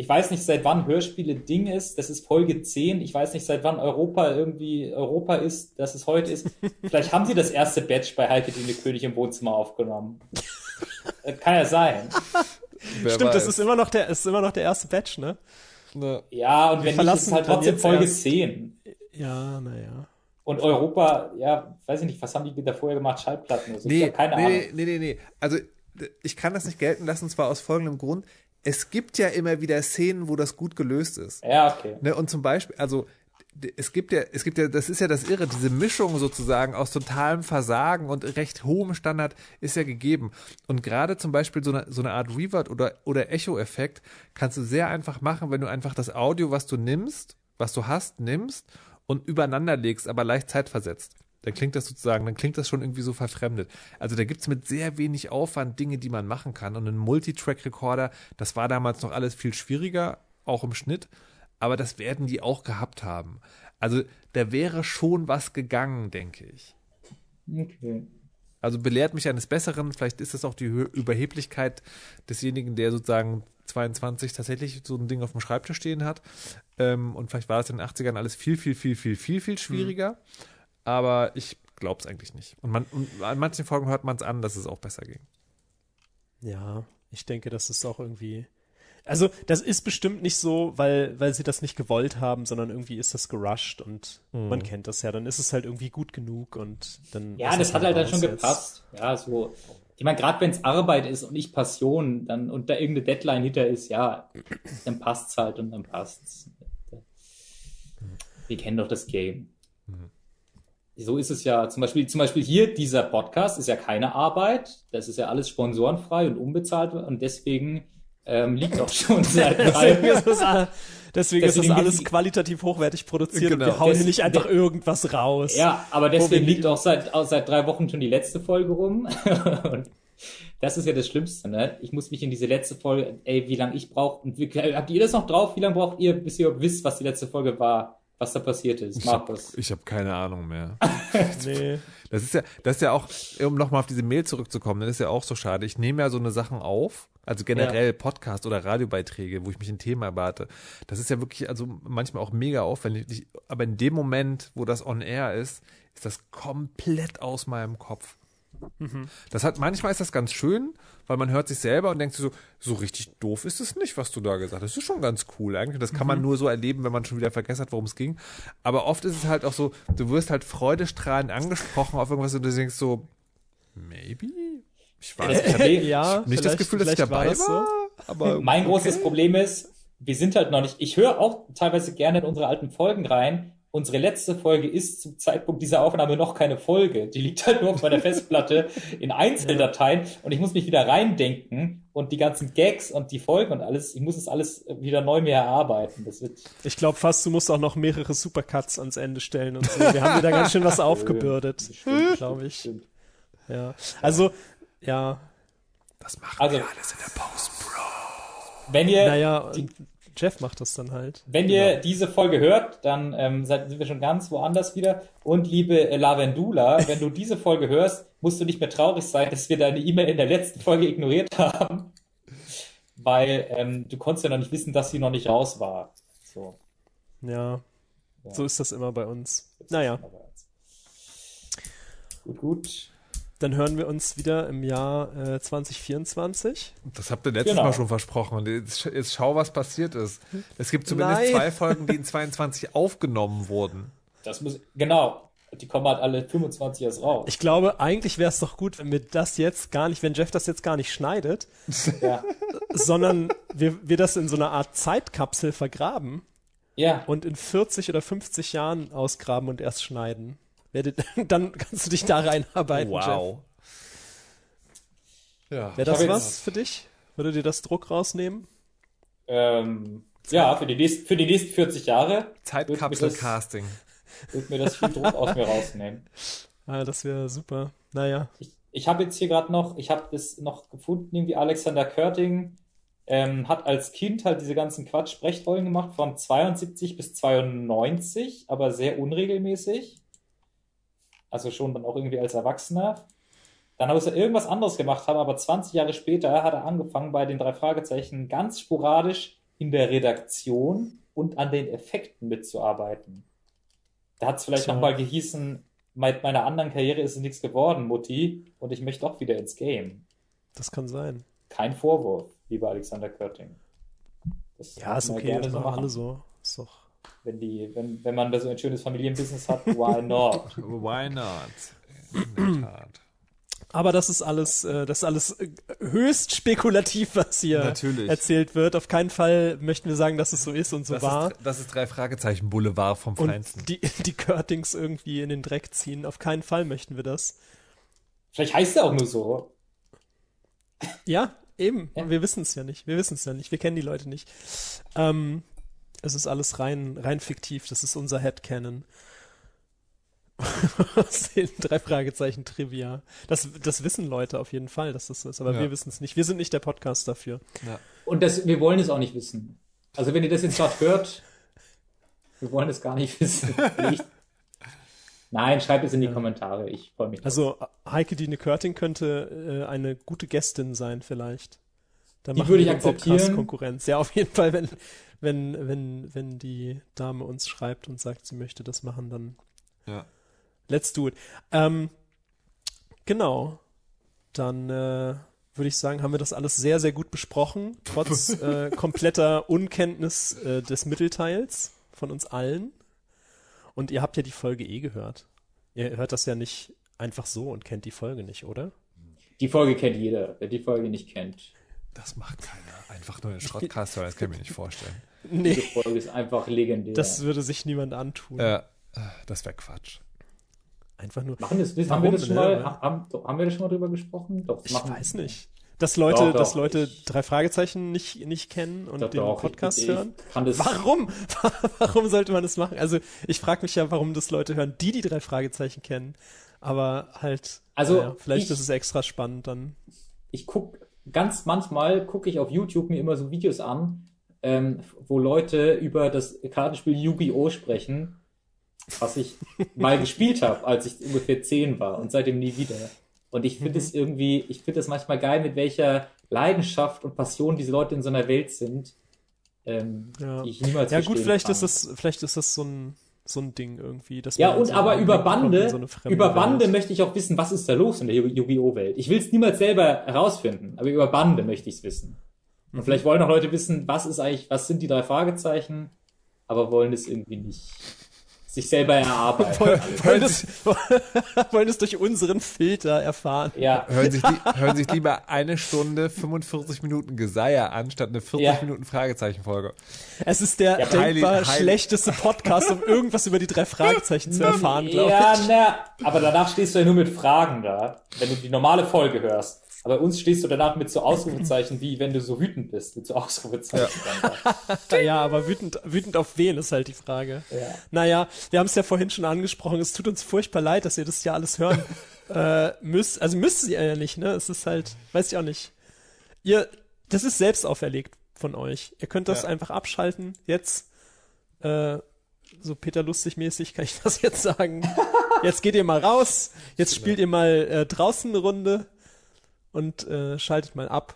ich weiß nicht, seit wann Hörspiele Ding ist. Das ist Folge 10. Ich weiß nicht, seit wann Europa irgendwie Europa ist, dass es heute ist. Vielleicht haben sie das erste Batch bei Heike Dine König im Wohnzimmer aufgenommen. Das kann ja sein. Stimmt, das ist immer noch der, ist immer noch der erste Batch, ne? Ja, und Wir wenn nicht, ist es verlassen halt trotzdem Folge erst- 10. Ja, naja. Und Europa, ja, weiß ich nicht, was haben die da vorher gemacht? Schallplatten oder so? ich Nee, keine nee, Ahnung. nee, nee, nee. Also ich kann das nicht gelten lassen, zwar aus folgendem Grund. Es gibt ja immer wieder Szenen, wo das gut gelöst ist. Ja, okay. Ne, und zum Beispiel, also es gibt ja, es gibt ja, das ist ja das Irre, diese Mischung sozusagen aus totalem Versagen und recht hohem Standard ist ja gegeben. Und gerade zum Beispiel so eine, so eine Art Reverb oder, oder Echo-Effekt kannst du sehr einfach machen, wenn du einfach das Audio, was du nimmst, was du hast, nimmst und übereinander legst, aber leicht zeitversetzt. Dann klingt das sozusagen, dann klingt das schon irgendwie so verfremdet. Also da gibt's mit sehr wenig Aufwand Dinge, die man machen kann. Und ein Multitrack-Recorder, das war damals noch alles viel schwieriger, auch im Schnitt aber das werden die auch gehabt haben. Also da wäre schon was gegangen, denke ich. Okay. Also belehrt mich eines Besseren, vielleicht ist es auch die Überheblichkeit desjenigen, der sozusagen 22 tatsächlich so ein Ding auf dem Schreibtisch stehen hat. Ähm, und vielleicht war es in den 80ern alles viel, viel, viel, viel, viel, viel schwieriger. Aber ich glaube es eigentlich nicht. Und, man, und an manchen Folgen hört man es an, dass es auch besser ging. Ja, ich denke, das ist auch irgendwie. Also, das ist bestimmt nicht so, weil, weil sie das nicht gewollt haben, sondern irgendwie ist das gerusht und Mhm. man kennt das ja. Dann ist es halt irgendwie gut genug und dann. Ja, das es hat halt dann schon jetzt. gepasst. Ja, so. Ich meine, gerade wenn es Arbeit ist und nicht Passion, dann und da irgendeine Deadline hinter ist, ja, dann passt's halt und dann passt's. Wir kennen doch das Game. So ist es ja zum Beispiel, zum Beispiel hier, dieser Podcast ist ja keine Arbeit. Das ist ja alles sponsorenfrei und unbezahlt und deswegen ähm, liegt auch schon seit drei Deswegen ist das, a- deswegen ist das Deswegen alles qualitativ hochwertig produziert und Genau. wir hauen hier nicht einfach irgendwas raus. Ja, aber deswegen liegt auch seit, auch seit drei Wochen schon die letzte Folge rum. und das ist ja das Schlimmste, ne? Ich muss mich in diese letzte Folge, ey, wie lange ich brauche. Und wie, habt ihr das noch drauf? Wie lange braucht ihr, bis ihr wisst, was die letzte Folge war, was da passiert ist? Ich habe Markus. hab keine Ahnung mehr. nee. Das ist ja, das ist ja auch, um nochmal auf diese Mail zurückzukommen, das ist ja auch so schade. Ich nehme ja so eine Sachen auf, also generell Podcast oder Radiobeiträge, wo ich mich ein Thema erwarte. Das ist ja wirklich, also manchmal auch mega aufwendig. Aber in dem Moment, wo das on air ist, ist das komplett aus meinem Kopf. Mhm. Das hat, manchmal ist das ganz schön, weil man hört sich selber und denkt sich so, so richtig doof ist es nicht, was du da gesagt hast. Das ist schon ganz cool eigentlich. Das kann man Mhm. nur so erleben, wenn man schon wieder vergessen hat, worum es ging. Aber oft ist es halt auch so, du wirst halt freudestrahlend angesprochen auf irgendwas und du denkst so, maybe? Ich weiß nicht. Ich hab nicht das Gefühl, dass ich war dabei das so. war. Aber mein okay. großes Problem ist, wir sind halt noch nicht. Ich höre auch teilweise gerne in unsere alten Folgen rein. Unsere letzte Folge ist zum Zeitpunkt dieser Aufnahme noch keine Folge. Die liegt halt nur auf meiner Festplatte in Einzeldateien und ich muss mich wieder reindenken und die ganzen Gags und die Folgen und alles, ich muss es alles wieder neu mir erarbeiten. Das wird Ich glaube fast, du musst auch noch mehrere Supercuts ans Ende stellen und so. Wir haben dir da ganz schön was aufgebürdet, glaube ich. Ja. Also, ja. Das machen Also- wir alles in der Post, Bro. wenn ihr Naja, und Jeff macht das dann halt. Wenn ihr diese Folge hört, dann ähm, seid, sind wir schon ganz woanders wieder. Und liebe äh, Lavendula, wenn du diese Folge hörst, musst du nicht mehr traurig sein, dass wir deine E-Mail in der letzten Folge ignoriert haben. Weil ähm, du konntest ja noch nicht wissen, dass sie noch nicht raus war. So. Ja. So ist das immer bei uns. Naja. Gut, gut. Dann hören wir uns wieder im Jahr äh, 2024. Das habt ihr letztes Genau. Mal schon versprochen. Und jetzt, jetzt schau, was passiert ist. Es gibt zumindest Nein. zwei Folgen, die in 22 aufgenommen wurden. Das muss, genau. Die kommen halt alle 25 erst raus. Ich glaube, eigentlich wäre es doch gut, wenn wir das jetzt gar nicht, wenn Jeff das jetzt gar nicht schneidet, Ja. sondern wir, wir das in so einer Art Zeitkapsel vergraben Ja. und in 40 oder 50 Jahren ausgraben und erst schneiden. Werdet, dann kannst du dich da reinarbeiten, Wow. Ja. Jeff. Wäre Ich das was für dich? Würde dir das Druck rausnehmen? Ähm, ja, für die, nächsten, für die nächsten 40 Jahre Zeitkapsel-Casting. wird mir das viel Druck aus mir rausnehmen. Ah, das wäre super. Naja. Ich, ich habe jetzt hier gerade noch, ich habe das noch gefunden, irgendwie Alexander Körting ähm, hat als Kind halt diese ganzen Quatsch-Sprechrollen gemacht von 72 bis 92, aber sehr unregelmäßig. Also schon dann auch irgendwie als Erwachsener. Dann muss er irgendwas anderes gemacht haben, aber 20 Jahre später hat er angefangen bei den drei Fragezeichen ganz sporadisch in der Redaktion und an den Effekten mitzuarbeiten. Da hat es vielleicht Tja. nochmal gehießen, mit meiner anderen Karriere ist es nichts geworden, Mutti, und ich möchte doch wieder ins Game. Das kann sein. Kein Vorwurf, lieber Alexander Körting. Das Ja, ist okay, das so machen. alle so. Ist doch. Wenn, die, wenn, wenn man da so ein schönes Familienbusiness hat, why not? Why not? In der Tat. Aber das ist alles, äh, das ist alles äh, höchst spekulativ, was hier Natürlich. erzählt wird. Auf keinen Fall möchten wir sagen, dass es so ist und so Das war. ist, das ist drei Fragezeichen Boulevard vom Feinsten. Und die, die Curtings irgendwie in den Dreck ziehen. Auf keinen Fall möchten wir das. Vielleicht heißt er auch nur so. Ja, eben. Wir wissen es ja nicht. Wir wissen es ja nicht. Wir kennen die Leute nicht. Ähm, es ist alles rein, rein fiktiv. Das ist unser Headcanon. Aus den drei Fragezeichen Trivia. Das, das wissen Leute auf jeden Fall, dass das so ist. Aber Ja. wir wissen es nicht. Wir sind nicht der Podcast dafür. Ja. Und das, wir wollen es auch nicht wissen. Also wenn ihr das jetzt gerade hört, wir wollen es gar nicht wissen. Nein, schreibt es in die Kommentare. Ich freue mich. drauf. Also Heike Dine Körting könnte äh, eine gute Gästin sein vielleicht. Dann Die würde ich akzeptieren. Podcast Konkurrenz. Ja, auf jeden Fall, wenn, wenn, wenn, wenn die Dame uns schreibt und sagt, sie möchte das machen, dann Ja. let's do it. Ähm, genau. Dann äh, würde ich sagen, haben wir das alles sehr, sehr gut besprochen, trotz äh, kompletter Unkenntnis äh, des Mittelteils von uns allen. Und ihr habt ja die Folge eh gehört. Ihr hört das ja nicht einfach so und kennt die Folge nicht, oder? Die Folge kennt jeder. Wer die Folge nicht kennt. Das macht keiner. Einfach nur den Schrottcast hören, das kann ich mir nicht vorstellen. Nee. Diese Folge ist einfach legendär. Das würde sich niemand antun. Äh, das wäre Quatsch. Einfach nur. machen das, das, haben, wir das schon mal, haben, haben wir das schon mal drüber gesprochen? Doch, Ich machen, weiß nicht. Dass Leute, Doch, doch, dass Leute ich- drei Fragezeichen nicht, nicht kennen und Doch, den Podcast ich hören. kann das- warum? warum sollte man das machen? Also ich frage mich ja, warum das Leute hören, die die drei Fragezeichen kennen. Aber halt, Also, naja, vielleicht ich- ist es extra spannend dann. ich guck ganz manchmal gucke ich auf YouTube mir immer so Videos an, ähm, wo Leute über das Kartenspiel Yu-Gi-Oh! sprechen, was ich mal gespielt habe, als ich ungefähr zehn war und seitdem nie wieder. Und ich finde es irgendwie, ich finde es manchmal geil, mit welcher Leidenschaft und Passion diese Leute in so einer Welt sind, ähm, Ja, die ich niemals ja gut, vielleicht kann. ist es, vielleicht ist das so ein, so ein Ding irgendwie. Dass Ja, und so aber über Bande, so über Bande Welt. möchte ich auch wissen, was ist da los in der Yu- Yu-Gi-Oh! Welt. Ich will es niemals selber herausfinden, aber über Bande möchte ich es wissen. Und Mhm. vielleicht wollen auch Leute wissen, was ist eigentlich, was sind die drei Fragezeichen, aber wollen es irgendwie nicht sich selber erarbeiten. wollen, wollen, es, wollen es durch unseren Filter erfahren. Ja. Hören sich, li- hören sich lieber eine Stunde 45 Minuten Geseier an, statt eine 40 Ja. Minuten Fragezeichenfolge. Es ist der Ja, denkbar highly- schlechteste Podcast, um irgendwas über die drei Fragezeichen zu erfahren, glaube ja, ich. na, aber danach stehst du ja nur mit Fragen da, wenn du die normale Folge hörst. Aber bei uns stehst du danach mit so Ausrufezeichen, wie wenn du so wütend bist, mit so Ausrufezeichen. dann da. ja, aber wütend, wütend auf wen ist halt die Frage. Ja. Naja, wir haben es ja vorhin schon angesprochen. Es tut uns furchtbar leid, dass ihr das ja alles hören äh, müsst. Also müsst ihr ja nicht, ne? Es ist halt, weiß ich auch nicht. Ihr, das ist selbst auferlegt von euch. Ihr könnt das Ja. einfach abschalten. Jetzt, äh, so Peter Lustig mäßig kann ich das jetzt sagen. Jetzt geht ihr mal raus. Jetzt spielt ihr mal äh, draußen eine Runde und äh, schaltet mal ab.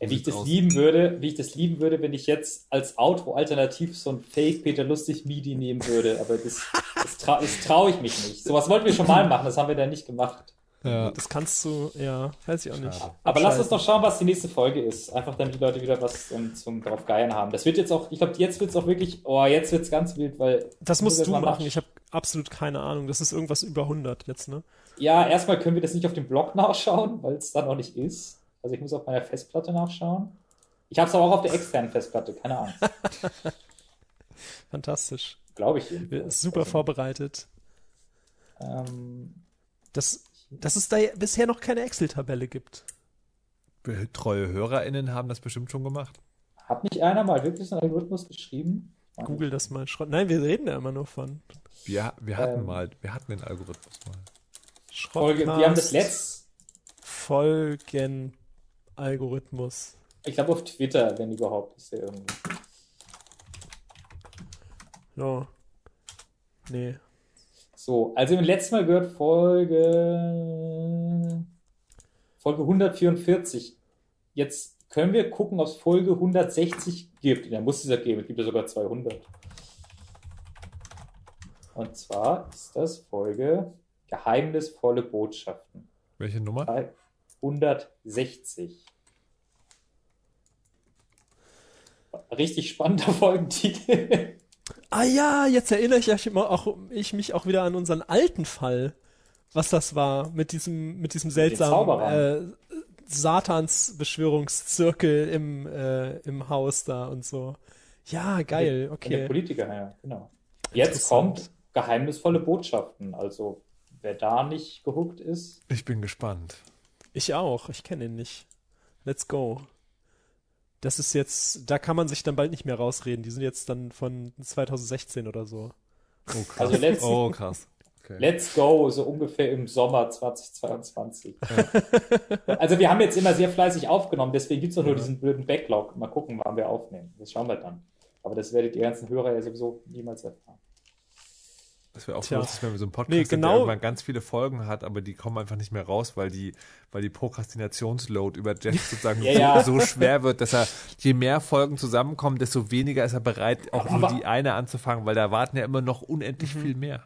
Ja, wie ich das lieben würde, wie ich das lieben würde, wenn ich jetzt als Outro alternativ so ein Fake Peter Lustig MIDI nehmen würde, aber das, das, trau, das traue ich mich nicht. Sowas wollten wir schon mal machen, das haben wir dann nicht gemacht. Ja. Das kannst du, ja, weiß ich auch nicht. Aber lass uns doch schauen, was die nächste Folge ist. Einfach damit die Leute wieder was um, zum drauf geiern haben. Das wird jetzt auch, ich glaube, jetzt wird es auch wirklich, oh, jetzt wird es ganz wild, weil. Das musst du mal machen. Ich habe absolut keine Ahnung. Das ist irgendwas über 100 jetzt, ne? Ja, erstmal können wir das nicht auf dem Blog nachschauen, weil es da noch nicht ist. Also ich muss auf meiner Festplatte nachschauen. Ich habe es aber auch auf der externen Festplatte, keine Angst. Fantastisch. Glaube ich Wir- jedenfalls. Super vorbereitet. Ähm, Das, dass es da ja bisher noch keine Excel-Tabelle gibt. Treue HörerInnen haben das bestimmt schon gemacht. hat nicht einer mal wirklich so einen Algorithmus geschrieben? Google das mal. Nein, wir reden da immer nur von. Wir, wir hatten Ähm. mal, wir hatten den Algorithmus mal. Folge, wir haben das letzt, Folgen-Algorithmus. ich glaube auf Twitter, wenn überhaupt, ist der irgendwie. Ja. Nee. So, also im letzten Mal gehört Folge Folge 144. Jetzt können wir gucken, ob es Folge 160 gibt. Da muss es ja geben. Es gibt ja sogar 200. Und zwar ist das Folge Geheimnisvolle Botschaften. Welche Nummer? 160. Richtig spannender Folgentitel. Ah ja, jetzt erinnere ich, auch, ich mich auch wieder an unseren alten Fall, was das war mit diesem mit diesem seltsamen äh, Satans Beschwörungszirkel im äh, im Haus da und so. Ja, geil, Von der okay. Politiker, ja, genau. Jetzt kommt geheimnisvolle Botschaften. Also, wer da nicht gehuckt ist, Ich bin gespannt. Ich auch, ich kenne ihn nicht. Let's go. Das ist jetzt, da kann man sich dann bald nicht mehr rausreden. Die sind jetzt dann von 2016 oder so. Oh, krass. Also let's- oh, krass. Okay. let's go, so ungefähr im Sommer 2022. also, wir haben jetzt immer sehr fleißig aufgenommen, deswegen gibt es auch nur diesen blöden Backlog. Mal gucken, wann wir aufnehmen. Das schauen wir dann. Aber das werdet ihr ganzen Hörer ja sowieso niemals erfahren. Das wäre auch Tja. lustig, wenn wir so einen Podcast Nee, genau- der irgendwann ganz viele Folgen hat, aber die kommen einfach nicht mehr raus, weil die, weil die Prokrastinationsload über Jeff sozusagen Ja, ja. So, so schwer wird, dass er, je mehr Folgen zusammenkommen, desto weniger ist er bereit, auch nur Aber- die eine anzufangen, weil da warten ja immer noch unendlich Mhm. viel mehr.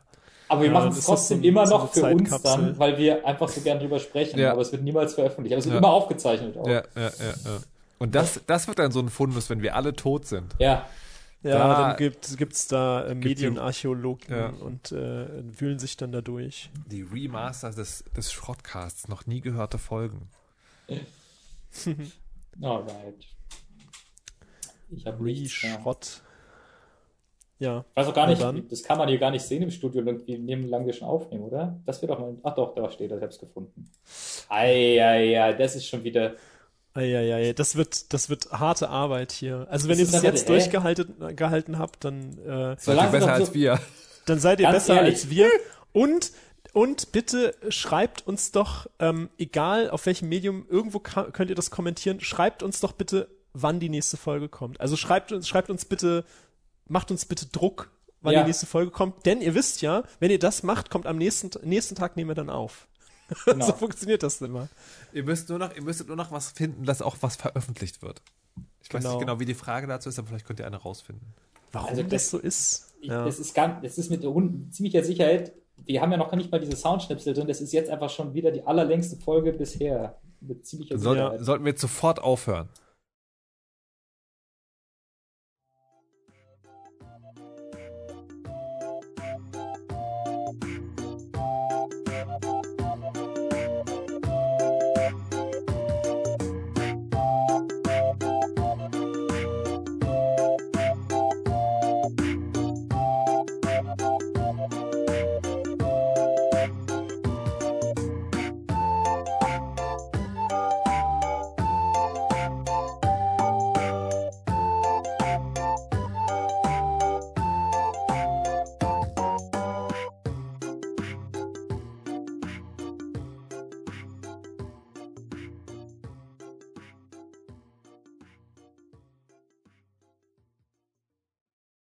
Aber wir Ja, machen es trotzdem so immer so noch für uns dann, weil wir einfach so gern drüber sprechen. Ja. Aber es wird niemals veröffentlicht. Aber es wird Ja. immer aufgezeichnet. Auch. Ja, ja, ja, ja. Und das, das wird dann so ein Fundus, wenn wir alle tot sind. ja. Ja, Da dann gibt, gibt's da äh, Medienarchäologen Ja. und äh, wühlen sich dann da durch. Die Remaster des, des Schrottcasts, noch nie gehörte Folgen. Alright. Ich habe nichts mehr. Re-Schrott. Ja. Ich weiß auch gar nicht, dann. das kann man hier gar nicht sehen im Studio, nehmen lang wir schon aufnehmen, oder? Das wird doch mal. Ach doch, da steht, das, ich hab's gefunden. Eieiei, das ist schon wieder. Eieiei, das wird, das wird harte Arbeit hier. Also wenn ihr aber jetzt durchgehalten gehalten habt, dann, äh, Seid ihr besser als wir. dann seid ihr besser ehrlich. als wir. Und, und bitte schreibt uns doch, ähm, egal auf welchem Medium, irgendwo könnt ihr das kommentieren, schreibt uns doch bitte, wann die nächste Folge kommt. Also schreibt uns, schreibt uns bitte, macht uns bitte Druck, wann Ja. die nächste Folge kommt. Denn ihr wisst ja, wenn ihr das macht, kommt am nächsten, nächsten Tag nehmen wir dann auf. Genau. so funktioniert das immer. Ihr müsst nur noch, ihr müsstet nur noch was finden, dass auch was veröffentlicht wird. Ich genau. weiß nicht genau. genau, wie die Frage dazu ist, aber vielleicht könnt ihr eine rausfinden. Warum also das, das, so ist? Ich, ja. das, ist ganz, das ist mit ziemlicher Sicherheit, wir haben ja noch nicht mal diese Soundschnipsel drin, das ist jetzt einfach schon wieder die allerlängste Folge bisher. Mit ziemlicher Soll, Sicherheit. Sollten wir jetzt sofort aufhören?